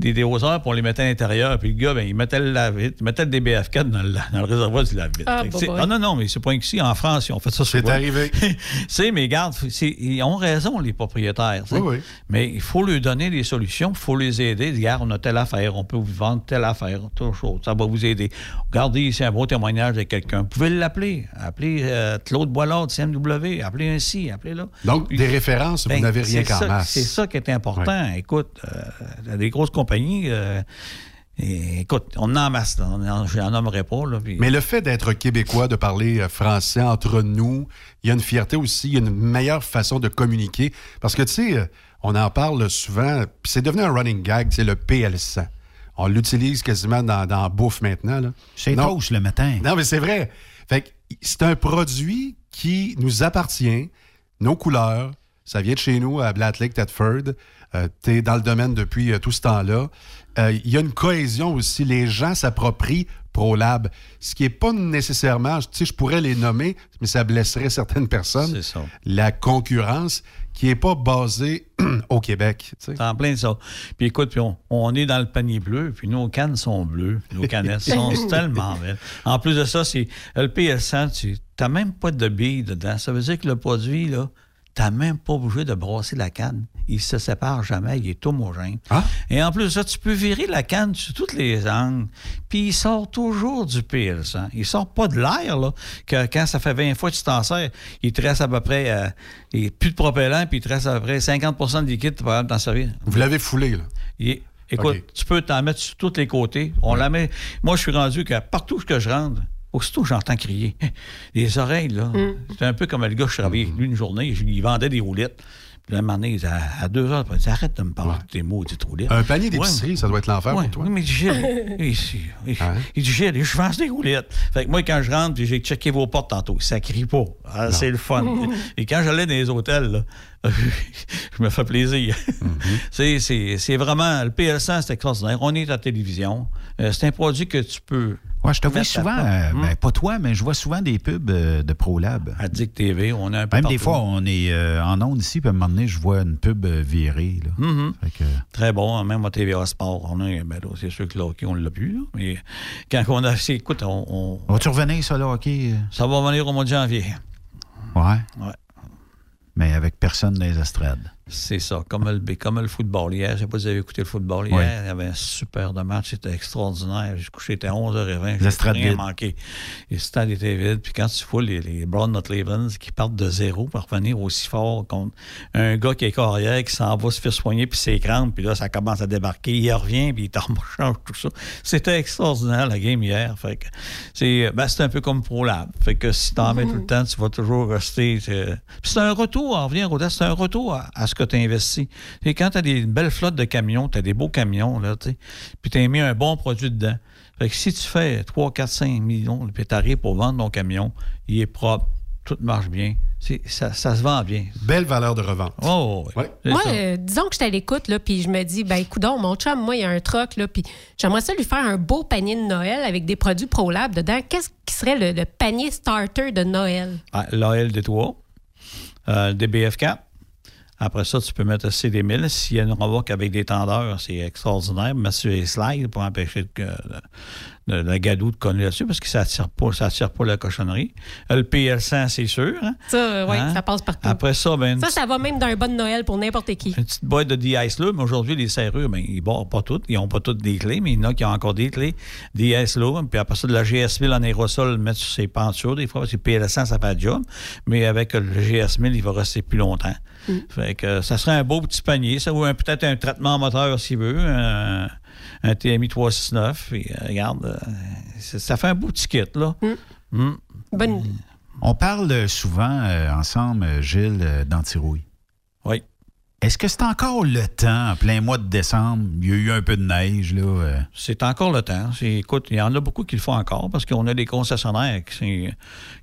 des doseurs, puis on les mettait à l'intérieur. Puis le gars, ben, il mettait le lave-vite, il mettait le DBF4 dans le, dans le réservoir du lave-vite. Ah, bah. ah non, non, mais c'est pas ici, en France, ils ont fait ça souvent. C'est arrivé. c'est, mais regarde, c'est- ils ont raison, les propriétaires. Oui, oui. Mais il faut leur donner des solutions, il faut les aider. Regarde, on a telle affaire, on peut vous vendre telle affaire, telle chose, ça va vous aider. Regardez ici un beau témoignage de quelqu'un. Vous pouvez l'appeler. Appelez euh, Claude Boilard de CMW, appelez ci, appelez là. Donc, des références, vous Ben, n'avez rien qu'en masse. C'est ça qui est important. Écoute, euh, des grosses compagnies, euh, et, écoute, on en masse, là. On en- je n'en nommerai pas. Là, puis- Mais le fait d'être québécois, de parler euh, français entre nous, il y a une fierté aussi, il y a une meilleure façon de communiquer. Parce que, tu sais, euh, on en parle souvent, puis c'est devenu un running gag, c'est le PL100. On l'utilise quasiment dans, dans la bouffe maintenant. C'est Non. fauche le matin. Non, mais c'est vrai. Fait c'est un produit qui nous appartient, nos couleurs. Ça vient de chez nous à Black Lake, Thetford. tu es dans le domaine depuis euh, tout ce temps-là. Euh, Il y a une cohésion aussi. Les gens s'approprient ProLab. Ce qui n'est pas nécessairement, tu sais, je pourrais les nommer, mais ça blesserait certaines personnes. C'est ça. La concurrence qui n'est pas basée au Québec. tu sais. C'est en plein de ça. Puis écoute, puis on, on est dans le panier bleu, puis nos cannes sont bleues, nos canettes sont tellement belles. En plus de ça, c'est le PL100, tu n'as même pas de billes dedans. Ça veut dire que le produit, là, tu n'as même pas obligé de brasser la canne. Il se sépare jamais, il est homogène. Et en plus de ça, tu peux virer la canne sur toutes les angles, puis il sort toujours du PL100. Il sort pas de l'air, là, que quand ça fait 20 fois que tu t'en sers, il te reste à peu près, euh, il plus de propellant, puis il te reste à peu près 50% de liquide, tu vas t'en servir. Vous l'avez foulé, là? Il- écoute, tu peux t'en mettre sur tous les côtés. On la met. Moi, je suis rendu que partout que je rentre, aussitôt j'entends crier. Les oreilles, là. C'est un peu comme le gars, je travaillais avec lui une journée, je- il vendait des roulettes. Puis là, un moment donné, il dit, à, à deux heures, il dit, arrête de me parler de tes mots, dites roulettes. Un panier Ouais, d'épicerie, ça doit être l'enfer Ouais, pour toi. Oui, mais il dit, Gilles, il, il- il dit, Gilles, je vends des roulettes. Fait que moi, quand je rentre, puis j'ai checké vos portes tantôt, ça crie pas. Ah, c'est le fun. Et quand j'allais dans les hôtels, là, je me fais plaisir. C'est- c'est c'est vraiment, le PL100, c'est extraordinaire. On est à la télévision. Euh, c'est un produit que tu peux. Ouais, je te vois souvent, euh, Hum. ben, pas toi, mais je vois souvent des pubs euh, de ProLab. À Dick TV, on a un peu Même des fois, on est euh, en onde ici, puis à un moment donné, je vois une pub virée. Là. Mhm. Fait que- Très bon, hein, même à TVA Sport. On a, ben là, c'est sûr que le hockey, on l'a plus. là. mais quand on a. c'est- Écoute, on, on- Va-tu revenir, ça, là, OK? euh? ça va venir au mois de janvier. Ouais. Ouais. Mais avec personne dans les estrades. C'est ça, comme le, comme le football. Hier, je ne sais pas si vous avez écouté le football. Hier, Oui. il y avait un super de match, c'était extraordinaire. J'ai couché, c'était 11h20. L'estrade J'ai rien vide. manqué. Le stade était vide. Puis quand tu fous les, les Browns de Cleveland qui partent de zéro pour revenir aussi fort contre un gars qui est carrière, qui s'en va se faire soigner, puis s'écrase, puis là, ça commence à débarquer. Il revient, puis il change tout ça. C'était extraordinaire, la game hier. Fait que c'est ben, c'est un peu comme ProLab. Fait que si t'en mets tout le temps, tu vas toujours rester. c'est- c'est un retour, on revient au c'est un retour à, à ce que tu investis. Et quand tu as des belles flottes de camions, tu as des beaux camions, là, puis tu as mis un bon produit dedans. Fait que si tu fais 3, 4, 5 millions, puis tu arrives pour vendre ton camion, il est propre, tout marche bien, c'est- ça, ça se vend bien. Belle valeur de revente. Oh, oui. C'est Moi, ça. euh, disons que je suis à l'écoute, là, puis je me dis, ben, coudon, mon chum, moi, il y a un troc, là, puis j'aimerais ça lui faire un beau panier de Noël avec des produits ProLab dedans. Qu'est-ce qui serait le, le panier starter de Noël? Ah, L'AL D3, euh, le DBF4. Après ça, tu peux mettre le CD1000. S'il y a une remorque avec des tendeurs, c'est extraordinaire. Mettre sur les slides pour empêcher que le, le gadou de connu là-dessus parce que ça attire pas, ça attire pas la cochonnerie. Euh, Le PL100, c'est sûr. hein. Ça, euh, ouais, Hein? ça passe partout. Après ça, ben, Ça, ça va même d'un bon Noël pour n'importe qui. une petite boîte de là, mais aujourd'hui, les serrures, ben, ils barrent pas toutes. Ils n'ont pas toutes des clés, mais il y en a qui ont encore des clés. De-ice là, puis après ça, de la GS1000 en aérosol, mettre sur ses pentures, des fois, parce que PL100, ça fait le job. Mais avec le GS1000, il va rester plus longtemps. Fait que ça serait un beau petit panier, ça, ou un- peut-être un traitement moteur s'il veut, un, un TMI 369. Puis, euh, regarde, euh, ça fait un beau petit kit, là. Mm. Bonne idée. On parle souvent euh, ensemble, euh, Gilles, euh, d'antirouille. Oui. Est-ce que c'est encore le temps, en plein mois de décembre? Il y a eu un peu de neige, là. euh. C'est encore le temps. C'est- Écoute, il y en a beaucoup qui le font encore parce qu'on a des concessionnaires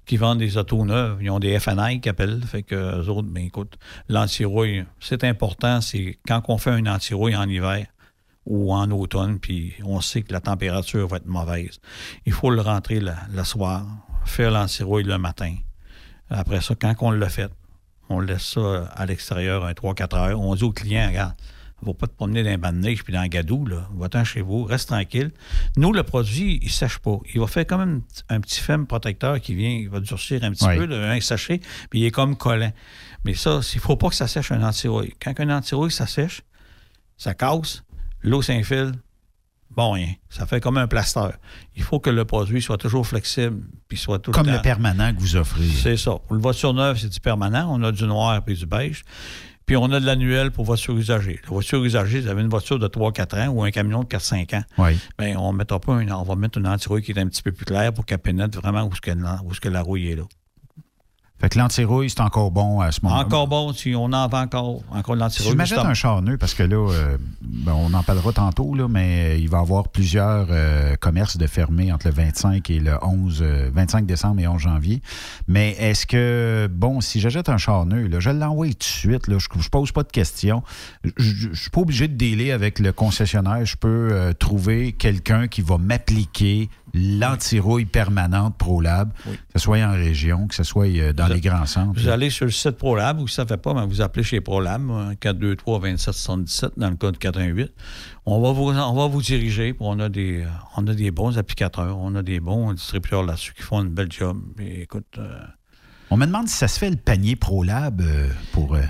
qui vendent des autos neuves. Ils ont des FNI qui appellent. Fait que eux autres, ben écoute, l'antirouille, c'est important. C'est quand on fait un antirouille en hiver ou en automne, puis on sait que la température va être mauvaise. Il faut le rentrer le, le soir, faire l'antirouille le matin. Après ça, quand on l'a fait, on laisse ça à l'extérieur un 3-4 heures. On dit au client, regarde, ne va pas te promener dans un banc de neige puis dans un gadou, là. Va-t'en chez vous, reste tranquille. Nous, le produit, il ne sèche pas. Il va faire quand même un petit film protecteur qui vient, il va durcir un petit Oui. peu, là, un sachet, puis il est comme collant. Mais ça, il ne faut pas que ça sèche un antirouille. Quand un antirouille, ça sèche, ça casse, l'eau s'infile, bon rien. Ça fait comme un plaster. Il faut que le produit soit toujours flexible, puis soit tout Comme le permanent que vous offrez. c'est ça. Pour le voiture neuve, c'est du permanent. On a du noir et du beige. Puis on a de l'annuel pour voiture usagée. La voiture usagée, vous avez une voiture de 3-4 ans ou un camion de 4-5 ans. Oui. Bien, on mettra pas on va mettre une antirouille qui est un petit peu plus claire pour qu'elle pénètre vraiment où, ce que, la- où ce que la rouille est là. Fait que l'antirouille, c'est encore bon à ce moment Encore bon, si on en vend encore, encore de Si l'antirouille. je m'achète un charneux, parce que là, euh, ben, on en parlera tantôt, là, mais il va y avoir plusieurs euh, commerces de fermés entre le 25 et le 11, euh, 25 décembre et 11 janvier. Mais est-ce que, bon, si j'achète un charneux, là, je l'envoie tout de suite, là, je ne pose pas de questions. Je ne suis pas obligé de dealer avec le concessionnaire. Je peux euh, trouver quelqu'un qui va m'appliquer l'antirouille permanente ProLab, que ce soit en région, que ce soit euh, dans les grands centres. Vous allez sur le site ProLab, ou si ça ne fait pas, ben, vous appelez chez ProLab, hein, 423-2777, dans le code 418. On va vous, on va vous diriger, on a, des, euh, on a des bons applicateurs, on a des bons distributeurs là-dessus qui font une belle job. Et écoute, euh, On me demande si ça se fait le panier ProLab euh, pour. euh,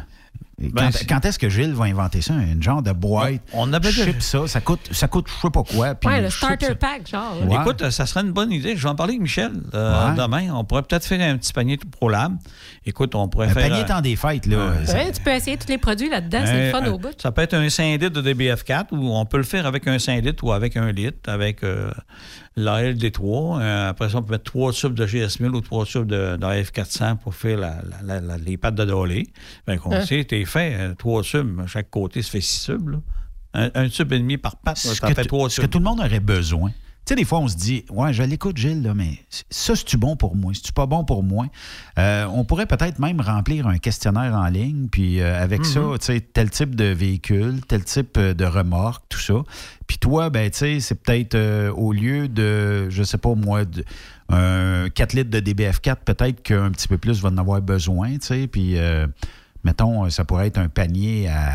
Ben, quand est-ce que Gilles va inventer ça? Un genre de boîte? On avait ça. Ça coûte, ça coûte je sais pas quoi. puis Ouais, le starter ça. pack, genre. Ouais. Écoute, euh, ça serait une bonne idée. Je vais en parler avec Michel euh, Ouais. demain. On pourrait peut-être faire un petit panier de ProLab. Écoute, on pourrait Un faire. panier euh, temps des fêtes, là. Ouais. ça- Ouais, tu peux essayer tous les produits là-dedans, c'est le fun un- au bout. Ça peut être un 5 litres de DBF4 ou on peut le faire avec un 5 litres ou avec un litre, avec euh, l'ALD3. Euh, après ça, on peut mettre trois tubes de GS1000 ou trois tubes de, d'AF400 pour faire la- la- la- la- les pattes de dolé. Bien, qu'on Hein? sait, t'es fait, euh, trois tubes, à chaque côté, ça fait six tubes. là. Un, un tube et demi par patte, ça que, fait trois ce que tubes. tout le monde aurait besoin. Tu sais, des fois, on se dit, ouais, je l'écoute, Gilles, là, mais ça, c'est-tu bon pour moi? C'est-tu pas bon pour moi? Euh, on pourrait peut-être même remplir un questionnaire en ligne, puis euh, avec ça, Mhm. tu sais, tel type de véhicule, tel type euh, de remorque, tout ça. Puis toi, ben, tu sais, c'est peut-être euh, au lieu de, je sais pas moi, de, un 4 litres de DBF4, peut-être qu'un petit peu plus va en avoir besoin, tu sais, puis. Mettons, ça pourrait être un panier à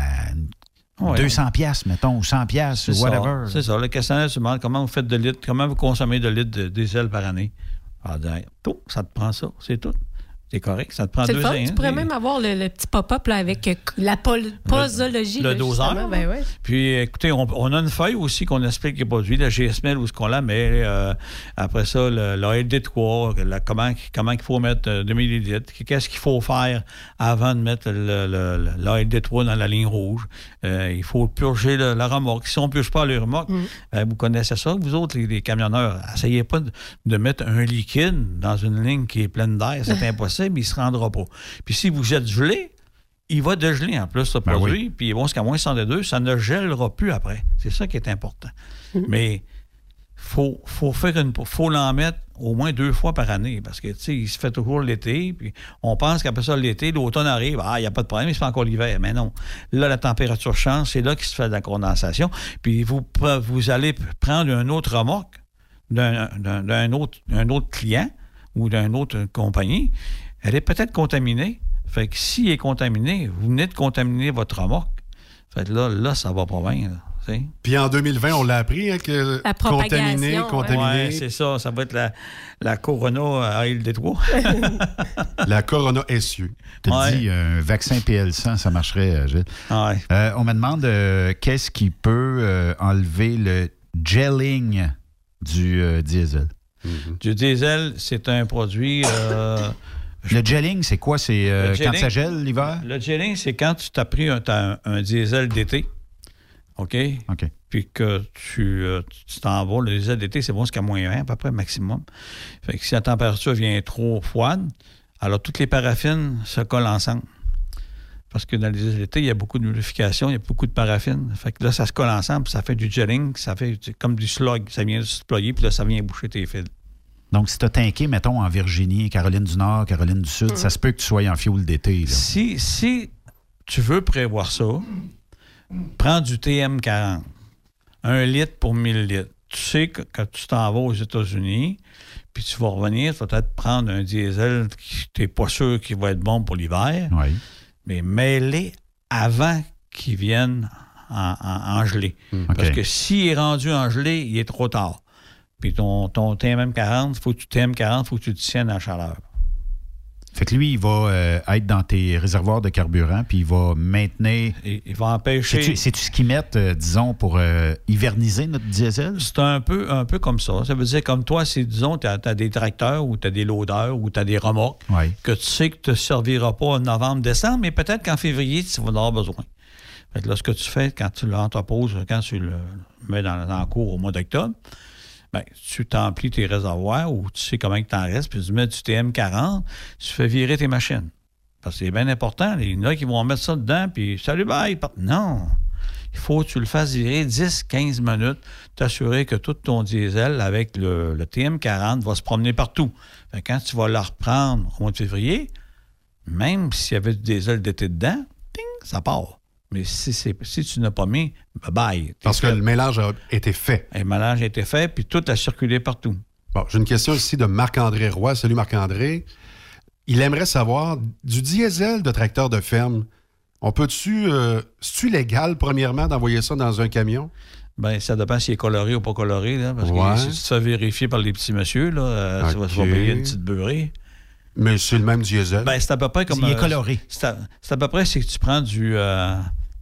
Ouais. 200 pièces mettons, ou 100 pièces ou whatever. C'est ça. Le questionnaire se demande comment vous faites de litres, comment vous consommez de litres de diesel par année. Ah, ben, tout, ça te prend ça, c'est tout. C'est correct, ça te prend deux le ans. Tu pourrais même avoir le, le petit pop-up là, avec euh, la posologie. le là, doseur. justement. Ben ouais. Puis, écoutez, on, on a une feuille aussi qu'on explique les produits, la GSML, où ce qu'on la met. euh, après ça, le, la LD3, la- comment, comment il faut mettre euh, 2 millilitres. Qu'est-ce qu'il faut faire avant de mettre le, le- le- la LD3 dans la ligne rouge. Euh, il faut purger le- la remorque. Si on ne purge pas la remorque, ben, vous connaissez ça, vous autres, les, les camionneurs, essayez pas de, de mettre un liquide dans une ligne qui est pleine d'air. C'est impossible, il ne se rendra pas. Puis si vous êtes gelé, il va dégeler en plus, ce Ben produit. Puis bon, jusqu'à moins 102, ça ne gèlera plus après. C'est ça qui est important. Mais faut, faut faire une, faut l'en mettre au moins deux fois par année parce que, tu sais, il se fait toujours l'été, puis on pense qu'après ça, l'été, l'automne arrive, ah, il n'y a pas de problème, il se fait encore l'hiver. Mais non. Là, la température change, c'est là qu'il se fait de la condensation. Puis vous, vous allez prendre un autre remorque d'un d'un- d'un autre, un autre client ou d'une autre compagnie, elle est peut-être contaminée. Fait que s'il est contaminé, vous venez de contaminer votre remorque. Fait que là, là, ça va pas bien. là. Puis en 2020, on l'a appris, hein, que La contaminé, contaminé. Ouais, c'est ça. Ça va être la, la Corona à IL-D3. la Corona SU. Tu Ouais. dit un vaccin PL100, ça marcherait, euh, Gilles. Euh, on me demande euh, qu'est-ce qui peut euh, enlever le gelling du euh, diesel? Du diesel, c'est un produit. Le gelling, c'est quoi? C'est euh, quand ça gèle l'hiver? Le gelling, c'est quand tu t'as pris un, t'as un- un diesel d'été, OK? OK. Puis que tu euh, tu t'en vas. Le diesel d'été, c'est bon jusqu'à moins 20 à peu près maximum. Fait que si la température vient trop froide, alors toutes les paraffines se collent ensemble. Parce que dans le diesel d'été, il y a beaucoup de lubrification, il y a beaucoup de paraffine. Fait que là, ça se colle ensemble, puis ça fait du gelling, ça fait comme du slug. Ça vient se déployer, puis là, ça vient boucher tes fils. Donc, si tu as tanké, mettons, en Virginie, Caroline du Nord, Caroline du Sud, ça se peut que tu sois en fioul d'été. Si, si tu veux prévoir ça, prends du TM40. Un litre pour 1000 litres. Tu sais que quand tu t'en vas aux États-Unis, puis tu vas revenir, tu vas peut-être prendre un diesel qui tu n'es pas sûr qu'il va être bon pour l'hiver. Oui. mais mets-les avant qu'ils viennent en, en- en gelée. Parce OK. que s'il est rendu en gelée, il est trop tard. Puis ton, ton TMM40, il faut que tu TM40, il faut que tu te tiennes à la chaleur. Fait que lui, il va euh, être dans tes réservoirs de carburant, puis il va maintenir. Il, il va empêcher. C'est-tu ce qu'ils mettent, euh, disons, pour euh, hiverniser notre diesel? C'est un peu, un peu comme ça. Ça veut dire, comme toi, si, disons, tu as, des tracteurs ou tu as des loaders ou tu as des remorques que tu sais que tu ne serviras pas en novembre, décembre, mais peut-être qu'en février, tu vas en avoir besoin. Fait que là, ce que tu fais quand tu l'entreposes, quand tu le mets dans, dans le cours au mois d'octobre, ben, tu t'emplis tes réservoirs ou tu sais comment il t'en reste, puis tu mets du TM40, tu fais virer tes machines. Parce que c'est bien important. Il y en a qui vont mettre ça dedans, puis salut, bye. Non. Il faut que tu le fasses virer 10-15 minutes, t'assurer que tout ton diesel avec le, le TM40 va se promener partout. Que quand tu vas le reprendre au mois de février, même s'il y avait du diesel d'été dedans, ting, ça part. Mais si, c'est- si tu n'as pas mis, bye. Parce que le mélange a été fait. Le mélange a été fait, puis tout a circulé partout. Bon, j'ai une question ici de Marc-André Roy. Salut Marc-André. Il aimerait savoir, du diesel de tracteur de ferme, on peut-tu, euh, c'est-tu légal, premièrement, d'envoyer ça dans un camion? Ben, ça dépend s'il est coloré ou pas coloré, là, parce Ouais. que si tu te fais vérifier par les petits messieurs, là, euh, tu vas- tu vas payer une petite beurrée. Mais c'est le même diesel. Ben, c'est à peu près comme. Il est coloré. C'est à, c'est à peu près c'est que tu prends du, euh,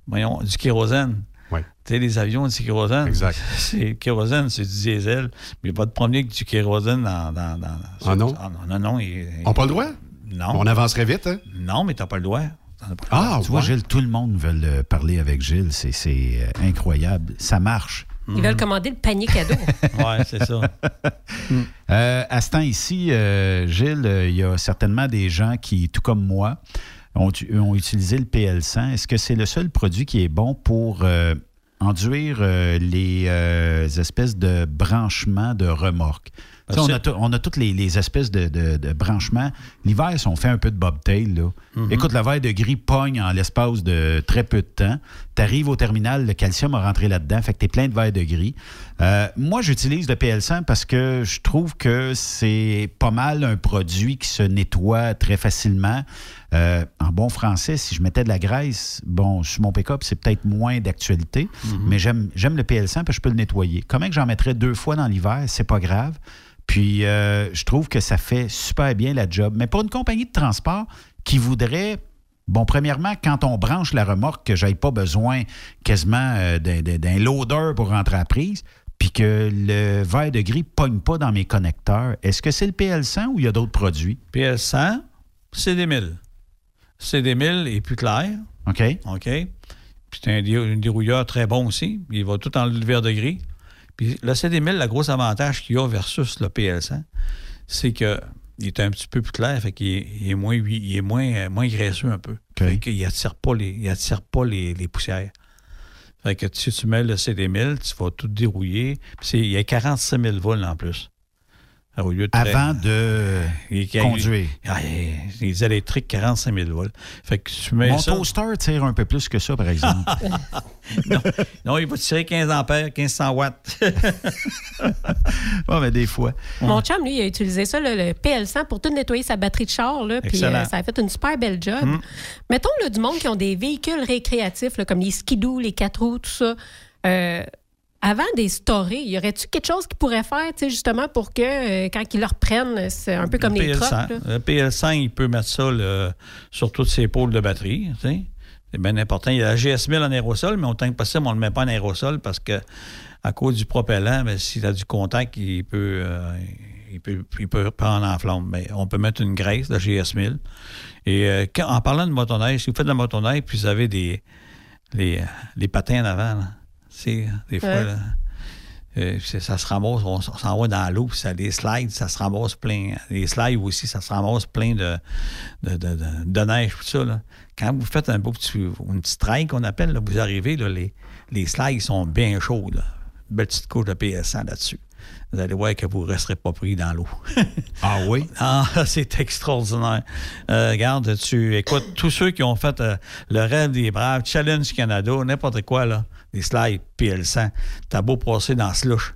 voyons, du kérosène. Oui. Tu sais, les avions, du kérosène. Exact. C'est kérosène, c'est du diesel. Mais il va te promener avec du kérosène dans. dans, dans Ah non? non, non. il- On n'a pas le droit? Non. On avancerait vite, hein? Non, mais tu n'as pas le droit. Pas Ah, tu vois, Gilles, tout le monde veut parler avec Gilles. C'est- C'est euh, incroyable. Ça marche. Ils veulent commander le panier cadeau. ouais, c'est ça. Euh, à ce temps ici, euh, Gilles, euh, il y a certainement des gens qui, tout comme moi, ont, utilisé le PL100. Est-ce que c'est le seul produit qui est bon pour euh, enduire euh, les euh, espèces de branchements de remorques? Sais, on, a tout- on a toutes les, les espèces de, de- de branchements. L'hiver, si on fait un peu de bobtail, là. Mhm. écoute, le verre de gris pogne en l'espace de très peu de temps. Tu arrives au terminal, le calcium a rentré là-dedans, fait que tu es plein de verres de gris. Euh, moi, j'utilise le PL100 parce que je trouve que c'est pas mal un produit qui se nettoie très facilement. Euh, en bon français, si je mettais de la graisse, bon, sur mon pick-up, c'est peut-être moins d'actualité, mais j'aime j'aime le PL100 parce que je peux le nettoyer. Comment que j'en mettrais deux fois dans l'hiver, c'est pas grave. Puis, euh, je trouve que ça fait super bien la job. Mais pour une compagnie de transport qui voudrait, bon, premièrement, quand on branche la remorque, que j'aille pas besoin quasiment euh, d'un- loader pour rentrer à la prise, puis que le verre de gris pogne pas dans mes connecteurs, est-ce que c'est le PL100 ou il y a d'autres produits? PL100, c'est des 1000. C'est des 1000 et plus clair. OK. OK. Puis c'est un, dé- un dérouilleur très bon aussi. Il va tout enlever le verre de gris. Puis le CD1000, le gros avantage qu'il a versus le PL100, c'est que il est un petit peu plus clair, fait qu'il est, il est moins, il est moins, euh, moins graisseux un peu. Fait qu'il attire pas les, il attire pas les, les poussières. Fait que si tu mets le CD1000, tu vas tout dérouiller. Puis il y a 46 000 volts en plus. Au lieu de Avant de il- il- conduire. Ah, il- les électriques, 45 000 volts. Fait que tu mets Mon ça... toaster tire un peu plus que ça, par exemple. non, non, il va tirer 15 ampères, 1500 watts. Ah, mais des fois. Mon chum, lui, il a utilisé ça, là, le PL100, pour tout nettoyer sa batterie de char. Là, puis euh, ça a fait une super belle job. Mm. Mettons là, du monde qui ont des véhicules récréatifs, là, comme les skidoo, les quatre roues, tout ça. Euh, avant des storés, y aurait-tu quelque chose qu'ils pourraient faire, tu sais, justement, pour que euh, quand ils le reprennent, c'est un peu comme les? PL100, là? le PL100, il peut mettre ça sur toutes ses pôles de batterie. tu sais. C'est bien important. Il y a la GS1000 en aérosol, mais autant que possible, on ne le met pas en aérosol parce que à cause du propellant, ben, s'il a du contact, il peut, euh, il peut, il peut prendre en flamme. Mais on peut mettre une graisse, la GS1000. Et euh, quand- en parlant de motoneige, si vous faites de la motoneige, puis vous avez des les, les patins en avant, là, sais, des fois, Ouais. là, euh, ça se ramasse, on, s'en va dans l'eau, puis ça, les slides, ça se ramasse plein. Les slides aussi, ça se ramasse plein de, de, de, de- de neige, tout ça. Là. Quand vous faites un beau petit, une petite trail qu'on appelle, là, vous arrivez, là, les, les slides sont bien chauds. Là. Une belle petite couche de PS100 là-dessus. Vous allez voir que vous ne resterez pas pris dans l'eau. ah oui? Ah, c'est extraordinaire. Euh, regarde, tu écoutes tous ceux qui ont fait euh, le rêve des braves, Challenge Canada, n'importe quoi, là, des slides PL100. T'as beau passer dans slush.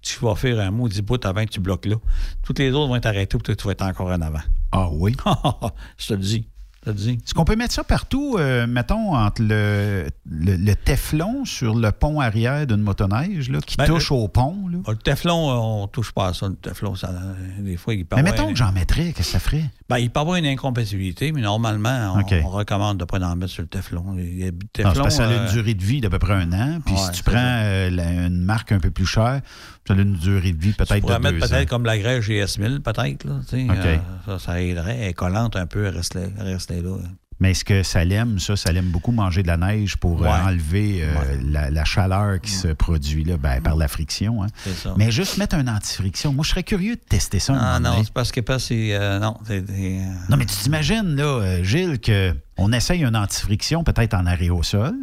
Tu vas faire un mot, 10 bout avant que tu bloques là. Toutes les autres vont être arrêtées, puis tu vas être encore en avant. Ah oui? Je te le dis. Est-ce qu'on peut mettre ça partout, euh, mettons, entre le, le, le Teflon sur le pont arrière d'une motoneige là, qui Ben, touche le- au pont? Là? Ah, Le Teflon, euh, on touche pas à ça. Le Teflon, ça, des fois, il peut Mais mettons que j'en mettrais, qu'est-ce que ça ferait? Ben, il peut avoir une incompatibilité, mais normalement, on, recommande de ne pas en mettre sur le Teflon. Non, parce que ça a euh, une durée de vie d'à peu près un an. Puis Ouais, si tu prends euh, la- une marque un peu plus chère, ça a une durée de vie Tu peut-être de mettre deux peut-être ans. comme la grève GS1000, peut-être. là, euh, ça, ça aiderait. Elle est collante un peu, elle reste là. reste là. Mais est-ce que ça l'aime, ça? Ça l'aime beaucoup manger de la neige pour euh, enlever euh, la, la chaleur qui se produit là, ben, par la friction. hein. C'est ça. Mais juste mettre un anti-friction. Moi, je serais curieux de tester ça. un Ah non, c'est parce que pas c'est. euh, non, Non, mais tu t'imagines, là, Gilles, qu'on essaye un anti-friction peut-être en aérosol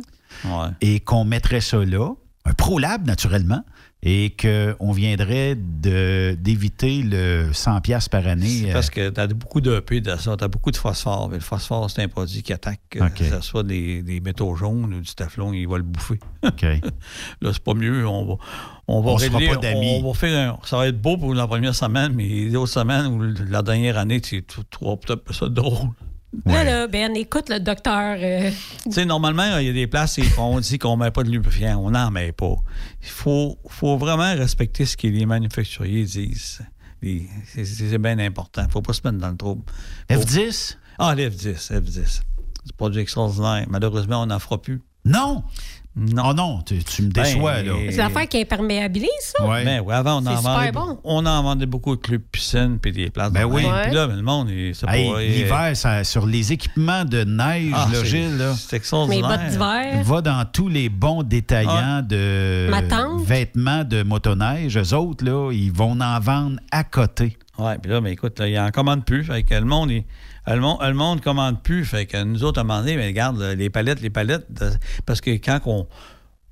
ouais. et qu'on mettrait ça là, un ProLab naturellement, et qu'on viendrait d'éviter le 100$ piastres par année. C'est euh, parce que tu as beaucoup d'EP de ça, tu as beaucoup de phosphore. Mais le phosphore, c'est un produit qui attaque, euh, que ce soit des, des métaux jaunes ou du teflon, il va le bouffer. OK. Là, c'est pas mieux. On va, on va On régler- pas on va faire un- ça va être beau pour la première semaine, mais les autres semaines ou la dernière année, tu tu trouves peut-être ça drôle. Là, là, Ben, écoute le docteur. euh, Tu sais, normalement, il y a des places où on dit qu'on ne met pas de lubrifiant. On n'en met pas. Il faut, faut vraiment respecter ce que les manufacturiers disent. C'est c'est bien important. Il ne faut pas se mettre dans le trouble. Faut- F10? Ah, les F10, F10. C'est un produit extraordinaire. Malheureusement, on n'en fera plus. Non! Non. Oh non, tu, tu me déçois, Ben, là. C'est l'affaire qui imperméabilise, ça? Ouais. Ben oui, avant, on en, super vendait, bon. on en vendait beaucoup de clubs piscines puis des places. Ben de oui. Ouais. Puis là, ben, le monde, c'est Hey, pas... L'hiver, sur les équipements de neige, Ah, là, Gilles, là, C'est Mes extraordinaire. bottes d'hiver. va dans tous les bons détaillants de Ma tante. vêtements de motoneige. Eux autres, là, ils vont en vendre à côté. Oui, puis là, mais écoute, là, il en commande plus. Fait que le monde, il- le monde, le monde commande plus. Fait que nous autres, à un moment donné, mais regarde, là, les palettes, les palettes, euh, parce que quand on.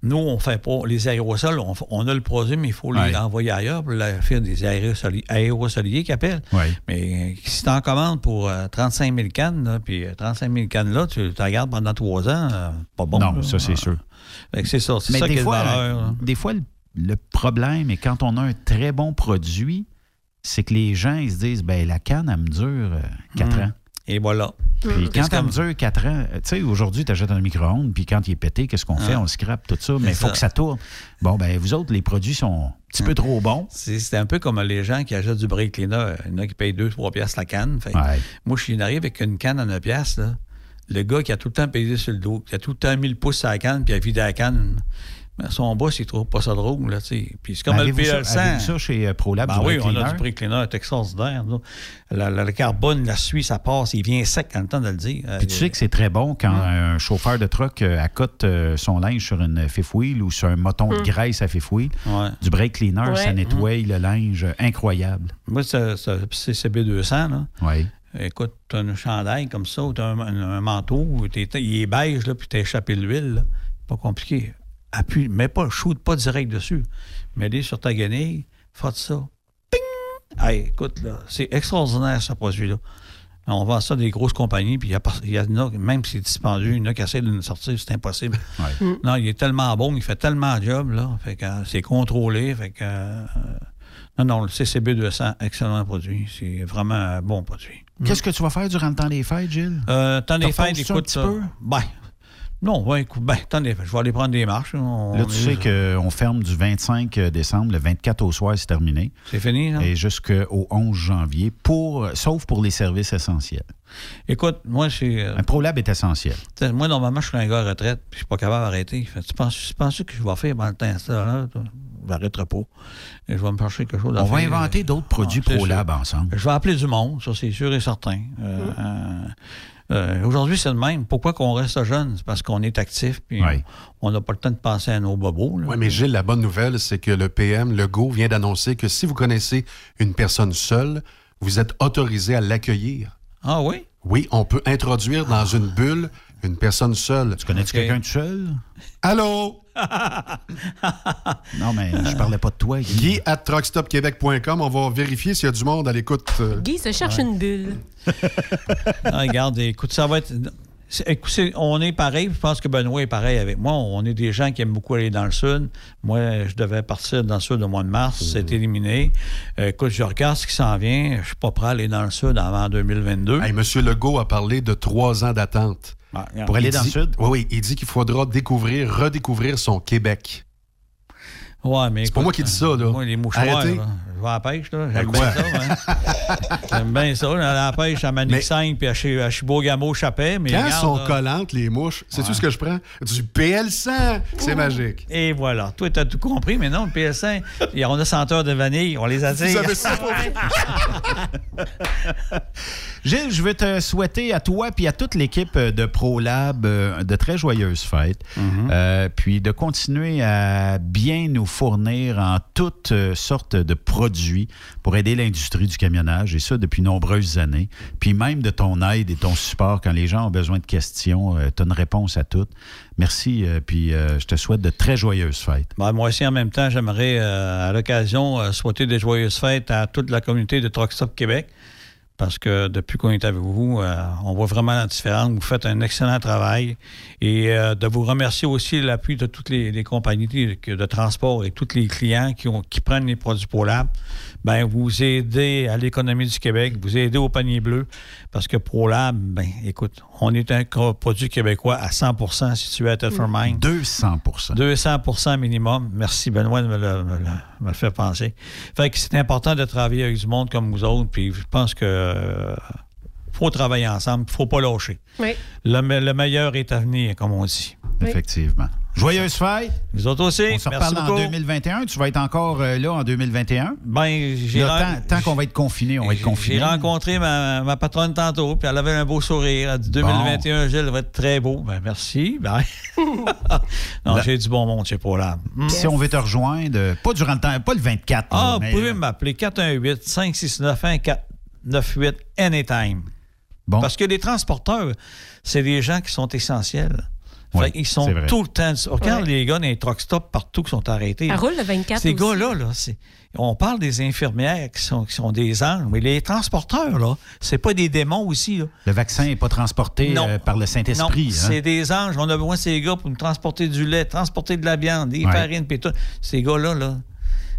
Nous, on fait pas les aérosols, on, a le produit, mais il faut Ouais. l'envoyer ailleurs pour la- faire des aérosoliers, aérosoliers qu'ils appellent. Ouais. Mais euh, si tu en commandes pour euh, 35 000 cannes, là, puis euh, 35 000 cannes là, tu t'en gardes pendant trois ans, euh, pas bon. non, là. ça, c'est Ah. sûr. C'est ça, c'est Mais ça qui des est fois, valeur. là. des fois, le, le problème est quand on a un très bon produit, c'est que les gens, ils se disent, ben la canne, elle me dure 4 Mm. ans. Et voilà. Puis quand comme- me dure 4 ans, tu sais, aujourd'hui, tu achètes un micro-ondes, puis quand il est pété, qu'est-ce qu'on fait? Ah. On scrape tout ça, mais il faut ça. que ça tourne. Bon, ben vous autres, les produits sont un petit peu trop bons. C'est un peu comme les gens qui achètent du brake cleaner. Il y en a qui payent 2-3 piastres la canne. Fait que Ouais. Moi, je suis arrivé avec une canne à 9 piastres. là. Le gars qui a tout le temps payé sur le dos, qui a tout le temps mis le pouce sur la canne, puis a vidé la canne, son boss, il trouve pas ça drôle. Là, tu puis c'est comme le avez-vous ça- PL100. avez-vous ça chez euh, ProLab, Ben du oui, on a du brake cleaner, c'est extraordinaire. nous. La- la- le carbone, la suie, ça passe, il vient sec quand le temps de le dire. Euh, Puis tu sais que c'est très bon quand un chauffeur de truck euh, accote euh, son linge sur une fifth wheel ou sur un moton de Mm. graisse à fifth wheel. Ouais. Du brake cleaner, Ouais. ça nettoie le linge euh, incroyable. Moi, c'est c'est- c'est CB200. Là. Oui. Écoute, tu as un chandail comme ça, ou tu as un, un- un manteau, ou t'es- il est beige, là, puis tu as échappé l'huile. Pas compliqué. Appuie, mets pas, shoot pas direct dessus. Mets-les sur ta guenille, frotte ça. Ping! Hey, écoute, là, c'est extraordinaire, ce produit-là. On vend ça des grosses compagnies, puis il y en a, même si c'est dispendieux, il y en a qui essaient de nous sortir, c'est impossible. Ouais. Non, il est tellement bon, il fait tellement de job, là. Fait que euh, c'est contrôlé. Fait que. euh, non, non, le CCB 200, excellent produit. C'est vraiment un bon produit. Qu'est-ce que tu vas faire durant le temps des fêtes, Gilles? Euh, temps des Te fêtes, reposes-tu un écoute. petit euh, peu? Ben, non, ouais, écoute, ben, fêtes, je vais aller prendre des marches. on- Là, tu sais qu'on ferme du 25 décembre, le 24 au soir, c'est terminé. C'est fini, là? Et jusqu'au 11 janvier, pour, sauf pour les services essentiels. Écoute, moi, c'est. euh, Un ProLab est essentiel. moi, normalement, je suis un gars à retraite, puis je suis pas capable d'arrêter. Fait, tu penses, tu penses que je vais faire pendant le temps ça, là? toi? Je n'arrêterai pas. Et je vais me chercher quelque chose à On va inventer d'autres produits Ah, c'est ProLab ensemble. Je vais appeler du monde, ça, c'est sûr et certain. Euh, euh, euh, Aujourd'hui, c'est le même. Pourquoi qu'on reste jeune? C'est parce qu'on est actif, puis on n'a pas le temps de penser à nos bobos. Oui, mais Gilles, la bonne nouvelle, c'est que le PM, le GO, vient d'annoncer que si vous connaissez une personne seule, vous êtes autorisé à l'accueillir. Ah oui? Oui, on peut introduire dans une bulle une personne seule. Tu connais-tu quelqu'un de seul? Allô? Non, mais je parlais pas de toi, Guy. Guy at truckstopquebec.com. On va vérifier s'il y a du monde à l'écoute. euh. Guy se cherche une bulle. Ah, regarde, écoute, ça va être. Écoutez, on est pareil. Je pense que Benoît est pareil avec moi. On est des gens qui aiment beaucoup aller dans le sud. Moi, je devais partir dans le sud au mois de mars. C'est éliminé. Euh, écoute, je regarde ce qui s'en vient. Je suis pas prêt à aller dans le sud avant 2022. Hey, Monsieur Legault a parlé de trois ans d'attente. regarde. Pour aller dans le sud? Oui, oui. Il dit qu'il faudra découvrir, redécouvrir son Québec. Ouais, mais C'est pas moi qui dis ça, là. Moi, les mouchoirs, Arrêtez. là, je vais à la pêche, là. Ben J'aime bien ça, hein. J'aime bien ça. J'allais à la pêche à Manic 5 puis à, Chi- à Chibougamau, Chapet. Mais Quand regarde, sont là. collantes, les mouches, sais-tu Ouais. ce que je prends? Du PL100. C'est magique. Et voilà. Toi, tu as tout compris, mais non, le PS5, il y a- on a senteur de vanille, on les attire. Vous avez ça Gilles, je veux te souhaiter à toi puis à toute l'équipe de ProLab euh, de très joyeuses fêtes. Euh, puis de continuer à bien nous fournir en toutes euh, sortes de produits pour aider l'industrie du camionnage, et ça depuis nombreuses années. Puis même de ton aide et ton support quand les gens ont besoin de questions, tu as une réponse à toutes. Merci, euh, puis euh, je te souhaite de très joyeuses fêtes. Ben, moi aussi, en même temps, j'aimerais, euh, à l'occasion, euh, souhaiter des joyeuses fêtes à toute la communauté de Truck Stop Québec. Parce que depuis qu'on est avec vous, euh, on voit vraiment la différence. Vous faites un excellent travail. Et euh, de vous remercier aussi l'appui de toutes les, les compagnies de, de transport et tous les clients qui, ont, qui prennent les produits ProLab. Ben, vous aidez à l'économie du Québec, vous aidez au panier bleu. Parce que ProLab, ben, écoute, on est un produit québécois à 100% situé à Telford Mine. 200 200% minimum. Merci, Benoît, de me le, me le- me le faire penser. Fait que c'est important de travailler avec du monde comme vous autres, puis je pense que euh, faut travailler ensemble, faut pas lâcher. Oui. Le, meilleur est à venir, comme on dit. Effectivement. Joyeuse fête. Vous autres aussi. On se reparle en 2021. Tu vas être encore euh, là en 2021? Ben, j'ai tant, qu'on va être confiné, on va être confiné. J'ai rencontré ma, patronne tantôt, puis elle avait un beau sourire. Elle dit 2021, bon. Gilles, va être très beau. Ben, merci. Ben. non, j'ai du bon monde chez Polab. Mm. Si on veut te rejoindre, pas durant le temps, pas le 24. Ah, là, mais... vous pouvez euh, m'appeler 418 569 14 98 Anytime. Bon. Parce que les transporteurs, c'est des gens qui sont essentiels. Ils sont tout le temps. Regarde les gars dans les truck stops partout qui sont arrêtés. Roule le 24. Ces gars-là, là, on parle des infirmières qui sont, des anges, mais les transporteurs, là, c'est pas des démons aussi. Le vaccin n'est pas transporté euh, par le Saint-Esprit. Hein. C'est des anges. On a besoin de ces gars pour nous transporter du lait, transporter de la viande, des farines, puis tout. Ces gars-là, là,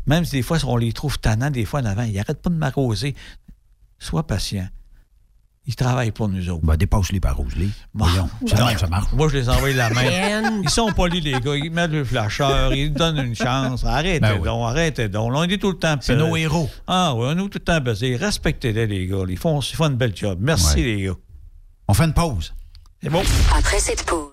même si des fois on les trouve tannants, des fois en avant, ils n'arrêtent pas de m'arroser. Sois patient. Ils travaillent pour nous autres. Ben, dépasse-les par les Voyons, c'est de même, ça marche. Moi, je les envoie de la main. Ils sont polis, les gars. Ils mettent le flasheur, ils donnent une chance. Arrêtez Ben oui. donc, arrêtez donc. Là, on est tout le temps C'est nos héros. Ah oui, on est tout le temps baisés. Respectez-les, les gars. Ils font, ils font une belle job. Merci, Ouais. les gars. On fait une pause. C'est bon. Après cette pause.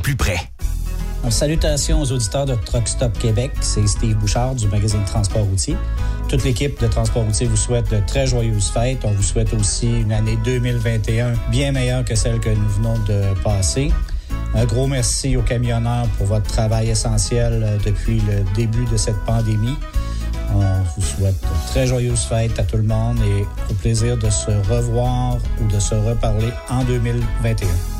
plus près. Salutations aux auditeurs de Truck Stop Québec. C'est Steve Bouchard du magazine Transport routier. Toute l'équipe de Transport routier vous souhaite de très joyeuses fêtes. On vous souhaite aussi une année 2021 bien meilleure que celle que nous venons de passer. Un gros merci aux camionneurs pour votre travail essentiel euh, depuis le début de cette pandémie. On vous souhaite de très joyeuses fêtes à tout le monde et au plaisir de se revoir ou de se reparler en 2021.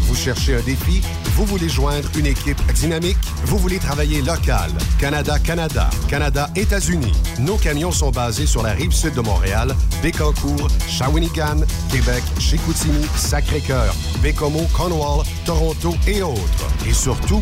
Vous cherchez un défi? Vous voulez joindre une équipe dynamique? Vous voulez travailler local? Canada-Canada, Canada-États-Unis. Nos camions sont basés sur la rive sud de Montréal, Bécancour, Shawinigan, Québec, Chicoutimi, Sacré-Cœur, Bécomo, Cornwall, Toronto et autres. Et surtout,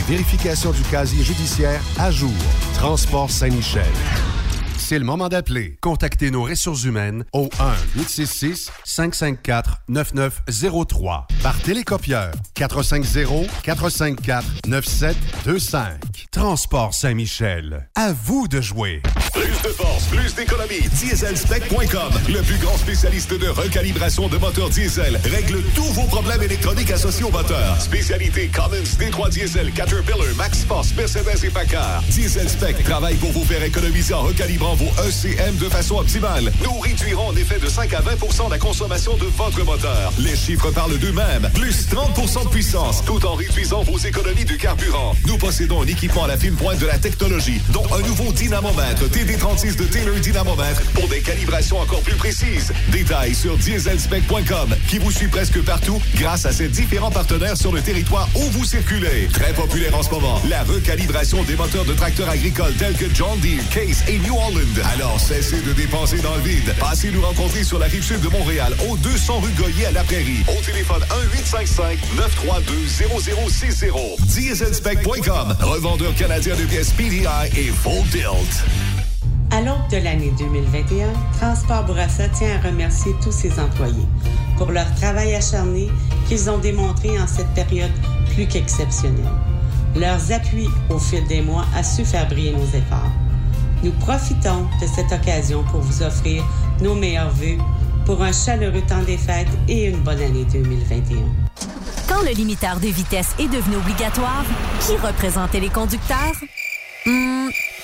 vérification du casier judiciaire à jour. Transport Saint-Michel. C'est le moment d'appeler. Contactez nos ressources humaines au 1-866-554-9903 par télécopieur 450-454-9725. Transport Saint-Michel. À vous de jouer. Plus de force, plus d'économie. Dieselspec.com, le plus grand spécialiste de recalibration de moteurs diesel, règle tous vos problèmes électroniques associés au moteur. Spécialité Cummins, D3 Diesel, Caterpillar, Max Force, Mercedes et Packard. Dieselspec travaille pour vous faire économiser en recalibrant vos ECM de façon optimale. Nous réduirons en effet de 5 à 20% la consommation de votre moteur. Les chiffres parlent d'eux-mêmes. Plus 30% de puissance, tout en réduisant vos économies de carburant. Nous possédons un équipement à la fine pointe de la technologie, dont un nouveau dynamomètre TD36 de Taylor Dynamomètre pour des calibrations encore plus précises. Détails sur dieselspec.com qui vous suit presque partout grâce à ses différents partenaires sur le territoire où vous circulez. Très populaire en ce moment, la recalibration des moteurs de tracteurs agricoles tels que John Deere, Case et New Holland. Alors cessez de dépenser dans le vide. Passez nous rencontrer sur la rive sud de Montréal, au 200 rue Goyer à la Prairie. Au téléphone 1-855-932-0060. Dieselspec.com, revendeur canadien de pièces PDI et Full Tilt. À l'aube de l'année 2021, Transport Bourassa tient à remercier tous ses employés pour leur travail acharné qu'ils ont démontré en cette période plus qu'exceptionnelle. Leurs appuis au fil des mois a su faire briller nos efforts. Nous profitons de cette occasion pour vous offrir nos meilleurs vœux pour un chaleureux temps des fêtes et une bonne année 2021. Quand le limiteur de vitesse est devenu obligatoire, qui représentait les conducteurs? Hmm,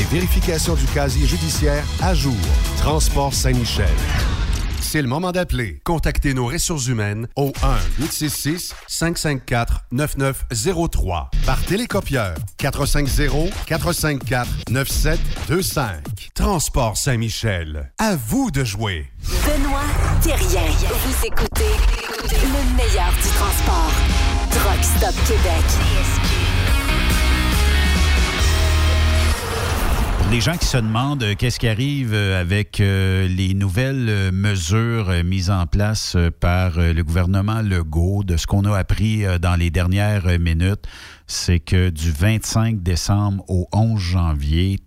et vérification du casier judiciaire à jour. Transport Saint-Michel. C'est le moment d'appeler. Contactez nos ressources humaines au 1-866-554-9903 par télécopieur 450-454-9725. Transport Saint-Michel. À vous de jouer. Benoît Thérien. Vous écoutez le meilleur du transport. Truck Stop Québec. Les gens qui se demandent euh, qu'est-ce qui arrive euh, avec euh, les nouvelles mesures mises en place par le gouvernement Legault, de ce qu'on a appris dans les dernières minutes, c'est que du 25 décembre au 11 janvier,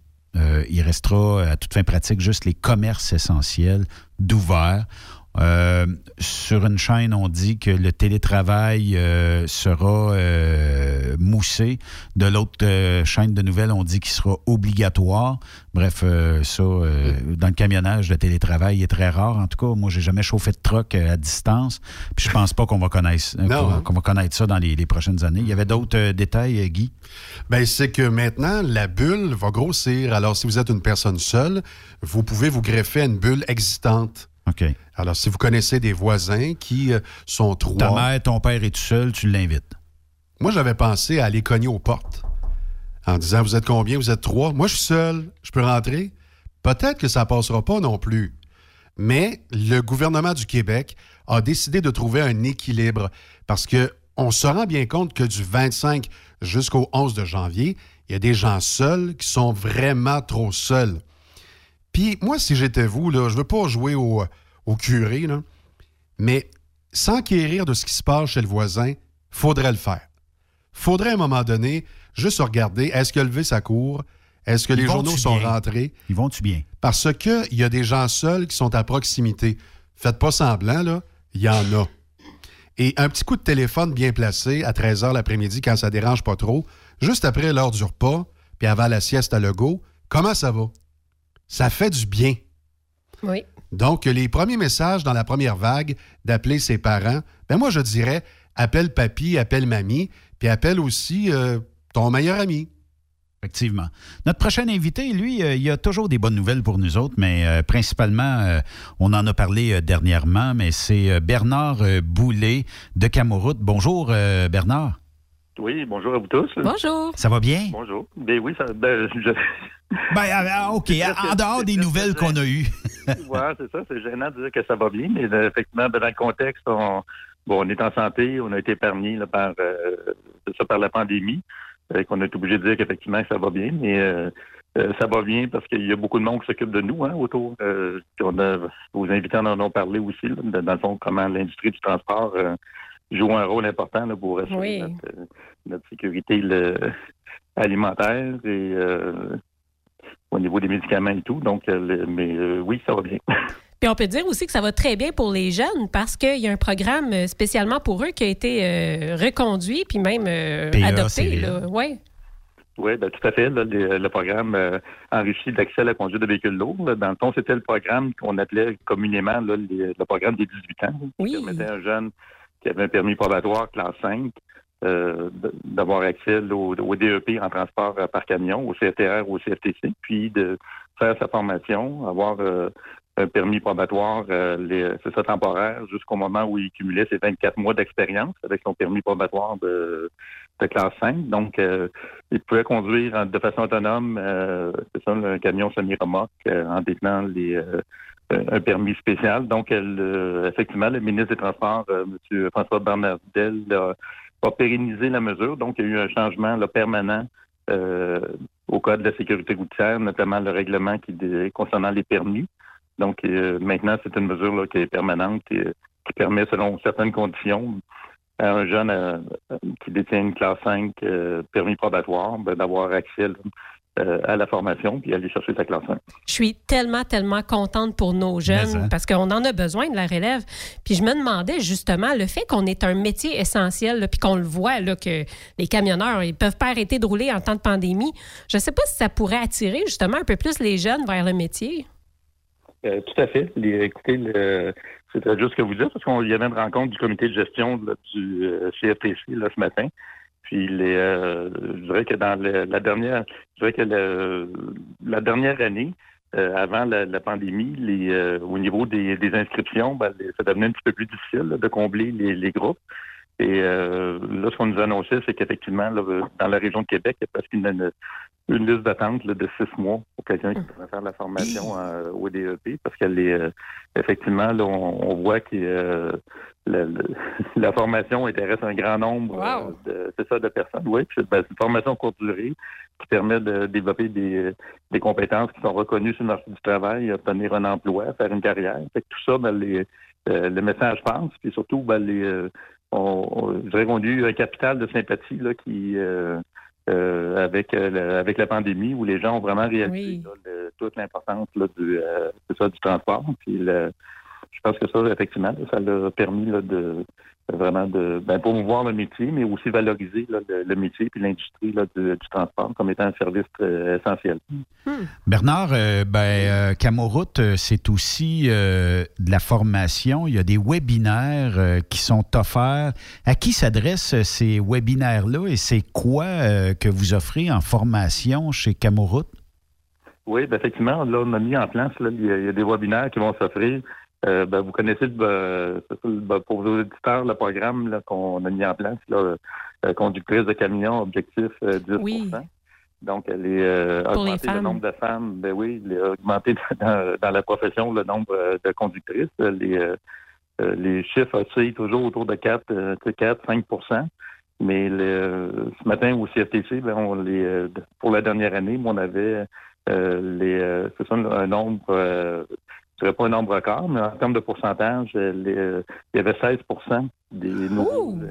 il restera à toute fin pratique juste les commerces essentiels d'ouvert. Euh, sur une chaîne, on dit que le télétravail euh, sera euh, moussé. De l'autre chaîne de nouvelles, on dit qu'il sera obligatoire. Bref, ça, dans le camionnage, le télétravail est très rare. En tout cas, moi, j'ai jamais chauffé de truck à distance. Puis je pense pas qu'on va connaître, qu'on- hein. qu'on va connaître ça dans les, les prochaines années. Il y avait d'autres détails, Guy? Ben, c'est que maintenant, la bulle va grossir. Alors, si vous êtes une personne seule, vous pouvez vous greffer à une bulle existante. OK. Alors, si vous connaissez des voisins qui euh, sont trois. Ta mère, ton père est tout seul, tu l'invites. Moi, j'avais pensé à aller cogner aux portes en disant Vous êtes combien? Vous êtes trois? Moi, je suis seul. Je peux rentrer? Peut-être que ça ne passera pas non plus. Mais le gouvernement du Québec a décidé de trouver un équilibre parce que on se rend bien compte que du 25 jusqu'au 11 de janvier, il y a des gens seuls qui sont vraiment trop seuls. Puis moi, si j'étais vous, là, je veux pas jouer au, au curé, là, mais s'enquérir de ce qui se passe chez le voisin, faudrait le faire. Faudrait à un moment donné juste regarder, est-ce qu'il a levé sa cour? Est-ce que Ils les journaux sont bien? rentrés? Ils vont-tu bien? Parce qu'il y a des gens seuls qui sont à proximité. Faites pas semblant, là, il y en a. Et un petit coup de téléphone bien placé à 13h l'après-midi quand ça dérange pas trop, juste après l'heure du repas, puis avant la sieste à Legault, comment ça va? Ça fait du bien. Oui. Donc, les premiers messages dans la première vague d'appeler ses parents, ben moi, je dirais appelle papy, appelle mamie, puis appelle aussi euh, ton meilleur ami. Effectivement. Notre prochain invité, lui, euh, il a toujours des bonnes nouvelles pour nous autres, mais euh, principalement, euh, on en a parlé euh, dernièrement, mais c'est euh, Bernard euh, Boulet de Camoroute. Bonjour, euh, Bernard. Oui, bonjour à vous tous. Bonjour. Ça va bien? Bonjour. Ben oui, ça. Ben, je... Ben, ah, OK, en dehors des nouvelles qu'on a eues. ouais, c'est ça, c'est gênant de dire que ça va bien, mais euh, effectivement, ben, dans le contexte, on, bon, on est en santé, on a été épargné là, par, euh, ça, par la pandémie, euh, qu'on est obligé de dire qu'effectivement ça va bien, mais euh, euh, ça va bien parce qu'il y a beaucoup de monde qui s'occupe de nous hein, autour. Euh, on a, vos invités en ont parlé aussi, là, de- dans le fond, comment l'industrie du transport euh, joue un rôle important là, pour assurer Oui. notre, euh, notre sécurité le- alimentaire et euh, au niveau des médicaments et tout. Donc, euh, le- mais euh, oui, ça va bien. Puis on peut dire aussi que ça va très bien pour les jeunes parce qu'il y a un programme euh, spécialement pour eux qui a été euh, reconduit puis même euh, PA, adopté. Là. Ouais. Oui, ben, tout à fait. là, le, le programme euh, enrichi d'accès à la conduite de véhicules lourds. là. Dans le fond, c'était le programme qu'on appelait communément là, les- le programme des 18 ans, là, qui permettait à un jeune qui avait un permis probatoire classe 5 euh, d'avoir accès au, DEP en transport euh, par camion, au CFTR ou au CFTC, puis de faire sa formation, avoir euh, un permis probatoire, c'est ça temporaire, jusqu'au moment où il cumulait ses 24 mois d'expérience avec son permis probatoire de, classe 5. Donc, il pouvait conduire de façon autonome, c'est ça, un camion semi-remorque en détenant les, un permis spécial. Donc, effectivement, le ministre des Transports, M. François Bernardel, a, a pérennisé la mesure. Donc, il y a eu un changement là, permanent euh, au Code de la sécurité routière, notamment le règlement qui concernant les permis. Donc, euh, maintenant, c'est une mesure là, qui est permanente et euh, qui permet, selon certaines conditions, à un jeune qui détient une classe 5 euh, permis probatoire, ben, d'avoir accès euh, à la formation puis aller chercher sa classe 1. Je suis tellement, tellement contente pour nos jeunes hein? parce qu'on en a besoin de la relève. Puis je me demandais justement le fait qu'on est un métier essentiel, là, puis qu'on le voit, là, que les camionneurs, ils peuvent pas arrêter de rouler en temps de pandémie. Je ne sais pas si ça pourrait attirer justement un peu plus les jeunes vers le métier. Euh, tout à fait. Les- écoutez, le- c'est très juste ce que vous dites, parce qu'il y avait une rencontre du comité de gestion là, du euh, CFTC là, ce matin. Puis les, euh, je dirais que dans la dernière, je dirais que le- la dernière année, euh, avant la, la pandémie, les, euh, au niveau des, des inscriptions, ben, les- ça devenait un petit peu plus difficile là, de combler les, les groupes. Et euh, là, ce qu'on nous annonçait, c'est qu'effectivement, dans la région de Québec, il y a presque une, une liste d'attente de six mois pour quelqu'un qui pourrait faire la formation euh, au DEP, parce qu'elle est euh, effectivement, là, on, on voit que la, la- la formation intéresse un grand nombre euh, de, de personnes. Oui, c'est ben, c'est une formation courte durée qui permet de développer des, des compétences qui sont reconnues sur le marché du travail, obtenir un emploi, faire une carrière. Fait que tout ça, ben, les, euh, le message passe, puis surtout, ben, les, euh, on, on, je dirais qu'on a eu un capital de sympathie là, qui, euh, euh, avec, euh, le- avec la pandémie, où les gens ont vraiment réalisé là, le- toute l'importance du, euh, du transport. Puis le- pense que ça, effectivement, ça leur a permis là, de vraiment de ben, promouvoir le métier, mais aussi valoriser là, le, le métier puis l'industrie là, du, du transport comme étant un service euh, essentiel. Bernard, euh, ben, euh, Camoroute, c'est aussi euh, de la formation. Il y a des webinaires euh, qui sont offerts. À qui s'adressent ces webinaires-là et c'est quoi euh, que vous offrez en formation chez Camoroute? Oui, ben, effectivement, là, on a mis en place, là, il y a, il y a des webinaires qui vont s'offrir. Euh, ben, vous connaissez euh, ben, pour vos auditeurs le programme là, qu'on a mis en place, là, euh, conductrice de camion, objectif euh, 10% Donc, elle est euh, augmenter le nombre de femmes, ben oui, elle est augmenter dans, dans la profession le nombre de conductrices. Les, les chiffres oscillent toujours autour de 4, euh, tu sais, 4 5% mais le- ce matin au CFTC, ben, on les, pour la dernière année, on avait euh, les, c'est ça, un nombre, euh, je dirais pas un nombre record, mais en termes de pourcentage, euh, les, euh, il y avait 16 des nouveaux, euh,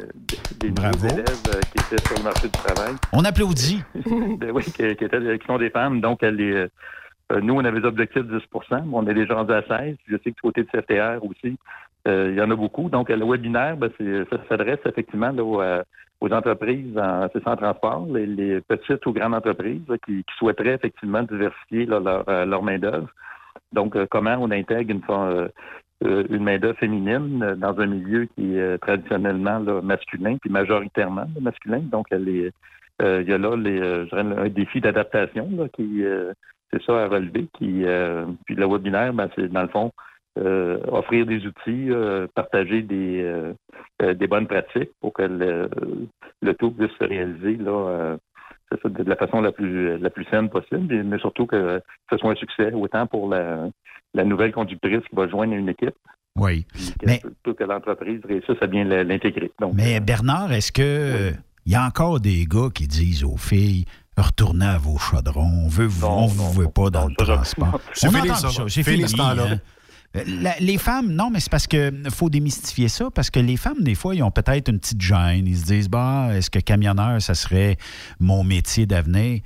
des, des nouveaux élèves qui étaient sur le marché du travail. On applaudit. Ben oui, qui, qui étaient, qui sont des femmes. Donc, elle est, euh, nous, on avait des objectifs de 10 mais on est déjà rendu à 16 Je sais que du côté de CFTR aussi, euh, il y en a beaucoup. Donc, le webinaire, ben, c'est- ça s'adresse effectivement là, aux, aux entreprises en, en transport, les, les petites ou grandes entreprises là, qui, qui souhaiteraient effectivement diversifier là, leur, leur main-d'œuvre. Donc, euh, comment on intègre une, euh, euh, une main-d'œuvre féminine dans un milieu qui est traditionnellement masculin, puis majoritairement masculin? Donc, il y a là un défi d'adaptation qui, euh, c'est ça à relever. Puis le webinaire, ben, c'est dans le fond offrir des outils, partager des, bonnes pratiques pour que le, le tout puisse se réaliser ça, de la façon la plus la plus saine possible, mais surtout que ce soit un succès, autant pour la, la nouvelle conductrice qui va joindre une équipe, Oui. que, surtout que l'entreprise réussisse à bien l'intégrer. Mais Bernard, est-ce que il y a encore des gars qui disent aux filles retournez à vos chaudrons, on veut vous, on vous veut pas dans le transport. C'est On entend ça. c'est Fini les femmes, non, mais c'est parce que faut démystifier ça, parce que les femmes, des fois, ils ont peut-être une petite gêne. Ils se disent, bah, est-ce que camionneur, ça serait mon métier d'avenir?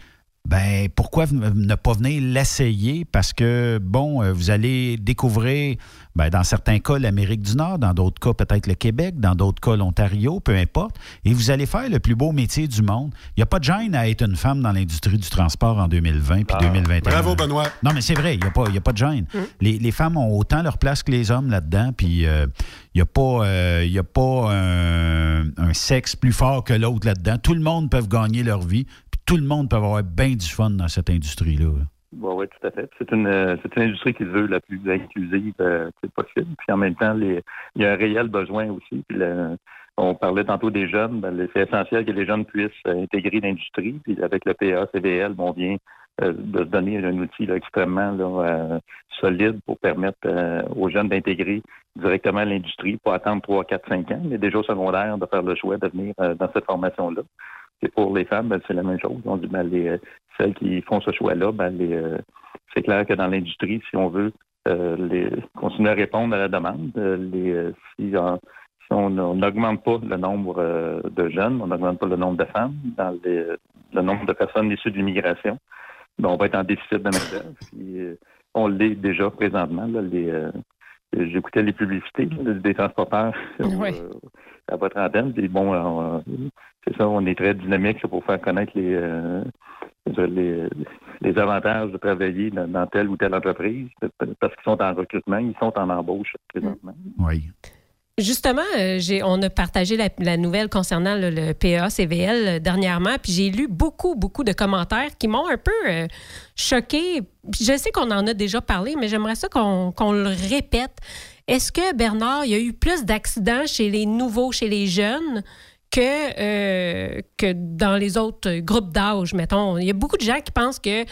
Ben, pourquoi ne pas venir l'essayer? Parce que, bon, euh, vous allez découvrir, ben, dans certains cas, l'Amérique du Nord, dans d'autres cas, peut-être le Québec, dans d'autres cas, l'Ontario, peu importe. Et vous allez faire le plus beau métier du monde. Il n'y a pas de gêne à être une femme dans l'industrie du transport en 2020 puis 2021. Bravo, Benoît. Non, mais c'est vrai, il n'y a, pas- il y a pas de gêne. Les, les femmes ont autant leur place que les hommes là-dedans, puis euh, il n'y a pas, euh, il y a pas un, un sexe plus fort que l'autre là-dedans. Tout le monde peut gagner leur vie, tout le monde peut avoir bien du fun dans cette industrie-là. Oui, oui, tout à fait. C'est une, euh, c'est une industrie qui veut la plus inclusive euh, possible. Puis en même temps, il y a un réel besoin aussi. Puis on parlait tantôt des jeunes. Ben, c'est essentiel que les jeunes puissent euh, intégrer l'industrie. Puis avec le PA, CVL, on vient de se donner un outil extrêmement solide pour permettre aux jeunes d'intégrer directement l'industrie, pas attendre 3, 4, 5 ans, mais déjà au secondaire, de faire le choix de venir dans cette formation-là. Et pour les femmes, ben, c'est la même chose. On dit, ben, les, euh, celles qui font ce choix-là, ben, les, euh, c'est clair que dans l'industrie, si on veut euh, les, continuer à répondre à la demande, euh, les, euh, si, on- si on n'augmente pas le nombre de jeunes, on n'augmente pas le nombre de femmes, dans les- le nombre de personnes issues de l'immigration, ben, on va être en déficit de main on l'est déjà présentement. J'écoutais les publicités des transporteurs à votre antenne. bon, c'est ça, on est très dynamique pour faire connaître les, les, avantages de travailler dans, telle ou telle entreprise parce qu'ils sont en recrutement, ils sont en embauche présentement. Oui. Justement, euh, on a partagé la, nouvelle concernant le, PA-CVL euh, dernièrement, puis j'ai lu beaucoup, beaucoup de commentaires qui m'ont un peu euh, choqué. Je sais qu'on en a déjà parlé, mais j'aimerais ça qu'on le répète. Est-ce que, Bernard, il y a eu plus d'accidents chez les nouveaux, chez les jeunes, que, que dans les autres groupes d'âge, mettons? Il y a beaucoup de gens qui pensent que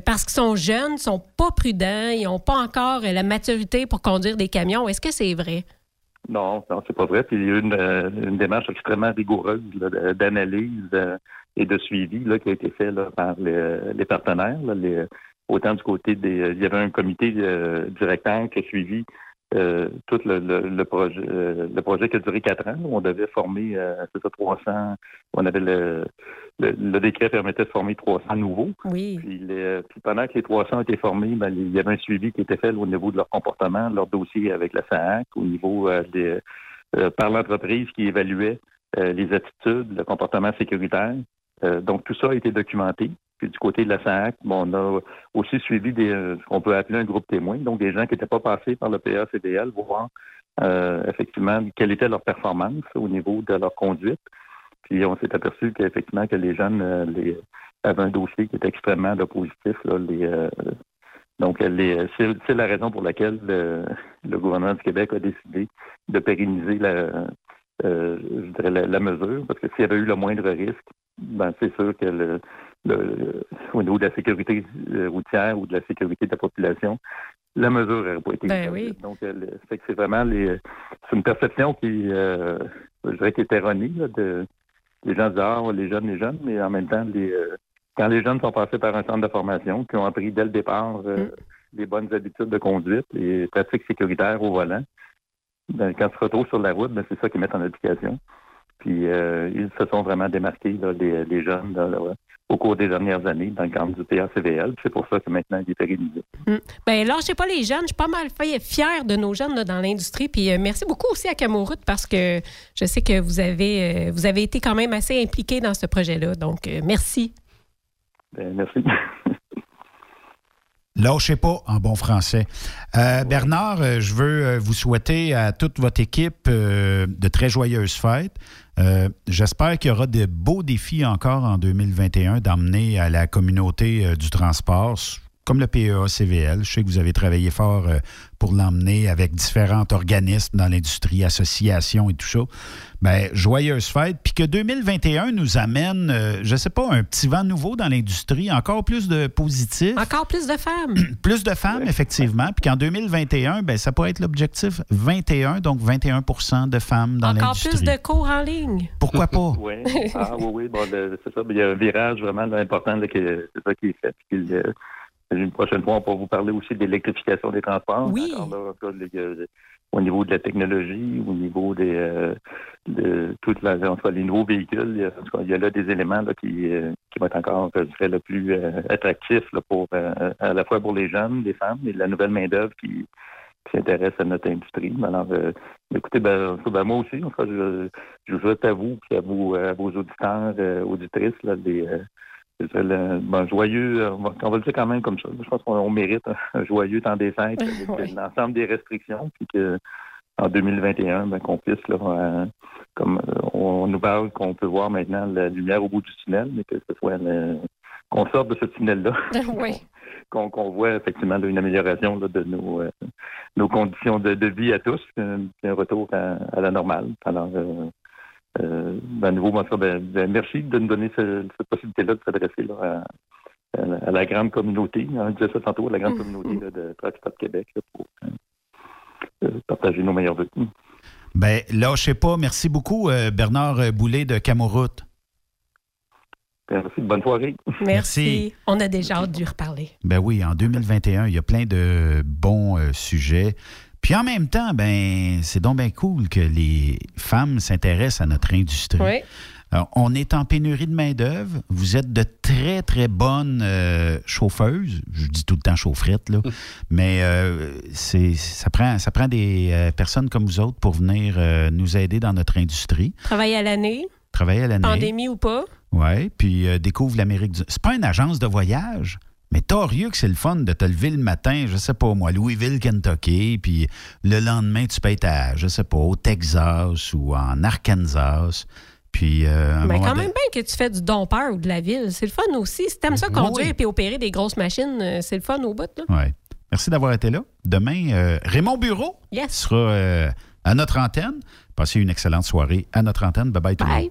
parce qu'ils sont jeunes, ils sont pas prudents, ils n'ont pas encore la maturité pour conduire des camions. Est-ce que c'est vrai? Non, non, c'est pas vrai. Puis il y a eu une, euh, une démarche extrêmement rigoureuse d'analyse euh, et de suivi là, qui a été fait par les, partenaires. les, autant du côté des. Il y avait un comité euh, directeur qui a suivi euh, tout le, projet euh, le projet qui a duré quatre ans. On devait former euh, c'est ça, 300. On avait le, le, décret permettait de former 300 nouveaux. Oui. Puis, puis pendant que les 300 étaient formés, ben, il y avait un suivi qui était fait au niveau de leur comportement, leur dossier avec la SAAC, au niveau des par l'entreprise qui évaluait les attitudes, le comportement sécuritaire. donc tout ça a été documenté. Puis du côté de la SAC, bon, on a aussi suivi des, euh, ce qu'on peut appeler un groupe témoin, donc des gens qui n'étaient pas passés par le PA-CDL, voir euh, effectivement quelle était leur performance au niveau de leur conduite. Puis on s'est aperçu qu'effectivement que les jeunes euh, les, avaient un dossier qui était extrêmement positif. Là, les, donc c'est, la raison pour laquelle le, gouvernement du Québec a décidé de pérenniser la, je dirais la, mesure, parce que s'il y avait eu le moindre risque, ben c'est sûr que le, le, au niveau de la sécurité euh, routière ou de la sécurité de la population, la mesure n'aurait pas été ben oui. Donc, c'est vraiment les, c'est une perception qui, euh, je dirais, qui est erronée. de, les gens disent ah, les jeunes, les jeunes, mais en même temps, les, euh, quand les jeunes sont passés par un centre de formation, qui ont appris dès le départ mm. les bonnes habitudes de conduite, les pratiques sécuritaires au volant, ben, quand ils se retrouvent sur la route, ben, c'est ça qu'ils mettent en application. Puis ils se sont vraiment démarqués, les, les, jeunes, là, au cours des dernières années dans le cadre du PACVL. C'est pour ça que maintenant, il est pérennisé. Mm. Bien, là, je sais pas les jeunes. Je suis pas mal fière de nos jeunes dans l'industrie. Puis euh, merci beaucoup aussi à Camoroute parce que je sais que vous avez, euh, vous avez été quand même assez impliqué dans ce projet-là. Donc, euh, merci. Ben, merci. Lâchez pas en bon français. Bernard, je veux vous souhaiter à toute votre équipe de très joyeuses fêtes. Euh, j'espère qu'il y aura de beaux défis encore en 2021 d'emmener à la communauté euh, du transport, comme le PEA-CVL. Je sais que vous avez travaillé fort euh, pour l'emmener avec différents organismes dans l'industrie, associations et tout ça. Bien, joyeuse fête. Puis que 2021 nous amène, euh, je ne sais pas, un petit vent nouveau dans l'industrie, encore plus de positifs. Encore plus de femmes. plus de femmes, effectivement. Puis qu'en 2021, bien, ça pourrait être l'objectif 21, donc 21 de femmes dans l'industrie. Encore plus de cours en ligne. Pourquoi pas? oui, ah, oui, oui. Bon, c'est ça. Il y a un virage vraiment important, c'est ça qui est fait. Une prochaine fois, on pourra vous parler aussi de l'électrification des transports. Oui. au niveau de la technologie, au niveau des euh, de toute la, les nouveaux véhicules, il y a, là des éléments là, qui, euh, qui vont être encore, je dirais, le plus euh, attractif pour à la fois pour les jeunes, les femmes et la nouvelle main-d'œuvre qui, s'intéresse à notre industrie. Alors, écoutez, ben, ben, moi aussi, je, je vous souhaite à vous et à, vous, à vos auditeurs, auditrices, là, des, ben, joyeux, euh, on va, le dire quand même comme ça. Je pense qu'on mérite un joyeux temps des fêtes avec l'ensemble des restrictions, puis que en 2021, ben, qu'on puisse, là, euh, comme euh, on, nous parle qu'on peut voir maintenant la lumière au bout du tunnel, mais que ce soit qu'on sorte de ce tunnel-là. qu'on voit effectivement une amélioration de nos, nos conditions de, vie à tous, un, un retour à, la normale. Alors, euh, ben, nouveau, ben, ben, merci de nous donner cette possibilité-là de s'adresser à, à, la grande communauté. Hein, on disait ça tantôt, à la grande mm-hmm. communauté de Transport Québec pour euh, euh, partager nos meilleurs vœux. Ben, lâchez pas. Merci beaucoup, Bernard Boulet de Camoroute. Merci, bonne soirée. Merci. On a déjà hâte d'y reparler. Ben oui, en 2021, il y a plein de bons sujets. Puis en même temps, ben c'est donc bien cool que les femmes s'intéressent à notre industrie. on est en pénurie de main-d'œuvre. Vous êtes de très, très bonnes euh, chauffeuses. Je dis tout le temps chaufferettes, là. Mais euh, c'est, ça, prend, ça prend des euh, personnes comme vous autres pour venir nous aider dans notre industrie. Travailler à l'année. Travailler à l'année. Pandémie ou pas. Oui, puis découvre l'Amérique du... C'est pas une agence de voyage. Mais torieux que c'est le fun de te lever le matin, je sais pas moi, Louisville, Kentucky, puis le lendemain, tu peux être à, je sais pas, au Texas ou en Arkansas. Puis, euh, Mais quand même bien que tu fais du dompeur ou de la ville. C'est le fun aussi. Si t'aimes ça conduire et opérer des grosses machines, euh, c'est le fun au bout. Oui. Merci d'avoir été là. Demain, euh, Raymond Bureau sera à notre antenne. Passez une excellente soirée à notre antenne. Bye bye tout le monde.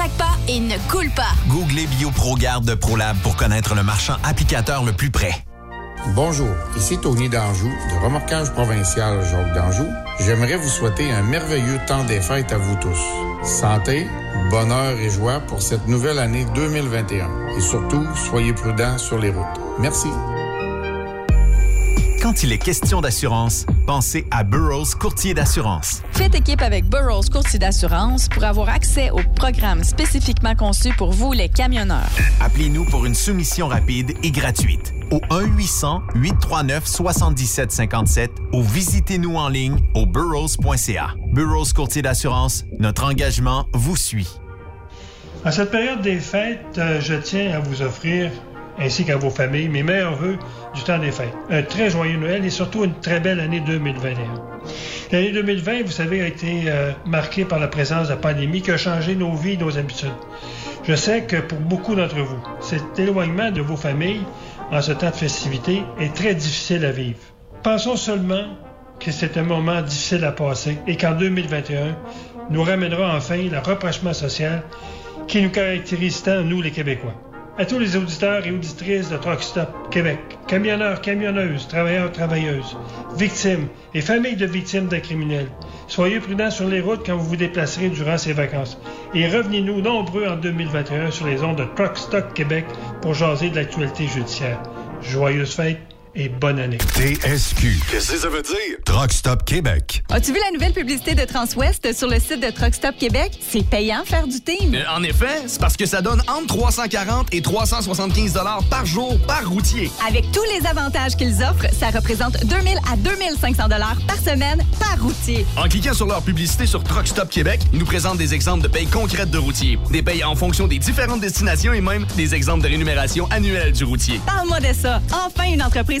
pas et ne coule pas. Googlez BioProGarde de ProLab pour connaître le marchand applicateur le plus près. Bonjour, ici Tony d'Anjou, de Remorquage Provincial Jacques d'Anjou. J'aimerais vous souhaiter un merveilleux temps des fêtes à vous tous. Santé, bonheur et joie pour cette nouvelle année 2021. Et surtout, soyez prudents sur les routes. Merci. Quand il est question d'assurance, pensez à Burroughs Courtier d'assurance. Faites équipe avec Burroughs Courtier d'assurance pour avoir accès au programme spécifiquement conçu pour vous, les camionneurs. Appelez-nous pour une soumission rapide et gratuite au 1-800-839-7757 ou visitez-nous en ligne au burrows.ca. Burroughs Courtier d'assurance, notre engagement vous suit. À cette période des fêtes, euh, je tiens à vous offrir ainsi qu'à vos familles, mes meilleurs voeux du temps des fêtes. Un très joyeux Noël et surtout une très belle année 2021. L'année 2020, vous savez, a été euh, marquée par la présence de la pandémie qui a changé nos vies, nos habitudes. Je sais que pour beaucoup d'entre vous, cet éloignement de vos familles en ce temps de festivité est très difficile à vivre. Pensons seulement que c'est un moment difficile à passer et qu'en 2021 nous ramènera enfin le rapprochement social qui nous caractérise tant, nous les Québécois à tous les auditeurs et auditrices de Truck Stop Québec, camionneurs, camionneuses, travailleurs, travailleuses, victimes et familles de victimes d'un criminel. Soyez prudents sur les routes quand vous vous déplacerez durant ces vacances. Et revenez-nous nombreux en 2021 sur les ondes de Truck Stop Québec pour jaser de l'actualité judiciaire. Joyeuses fêtes et bonne année. TSQ. Qu'est-ce que ça veut dire? Truck Stop Québec. As-tu vu la nouvelle publicité de Transwest sur le site de Truck Stop Québec? C'est payant faire du team. Euh, en effet, c'est parce que ça donne entre 340 et 375 dollars par jour par routier. Avec tous les avantages qu'ils offrent, ça représente 2000 à 2500 dollars par semaine par routier. En cliquant sur leur publicité sur Truck Stop Québec, ils nous présentent des exemples de payes concrètes de routiers, des payes en fonction des différentes destinations et même des exemples de rémunération annuelle du routier. Parle-moi de ça. Enfin une entreprise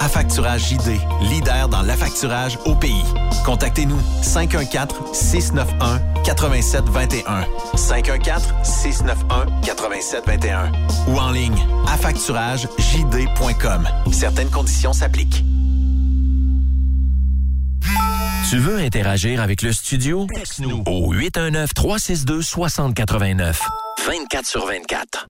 Affacturage JD, leader dans l'affacturage au pays. Contactez-nous 514-691-8721. 514-691-8721. Ou en ligne, affacturagejd.com. Certaines conditions s'appliquent. Tu veux interagir avec le studio? Texte-nous au 819-362-6089. 24 sur 24.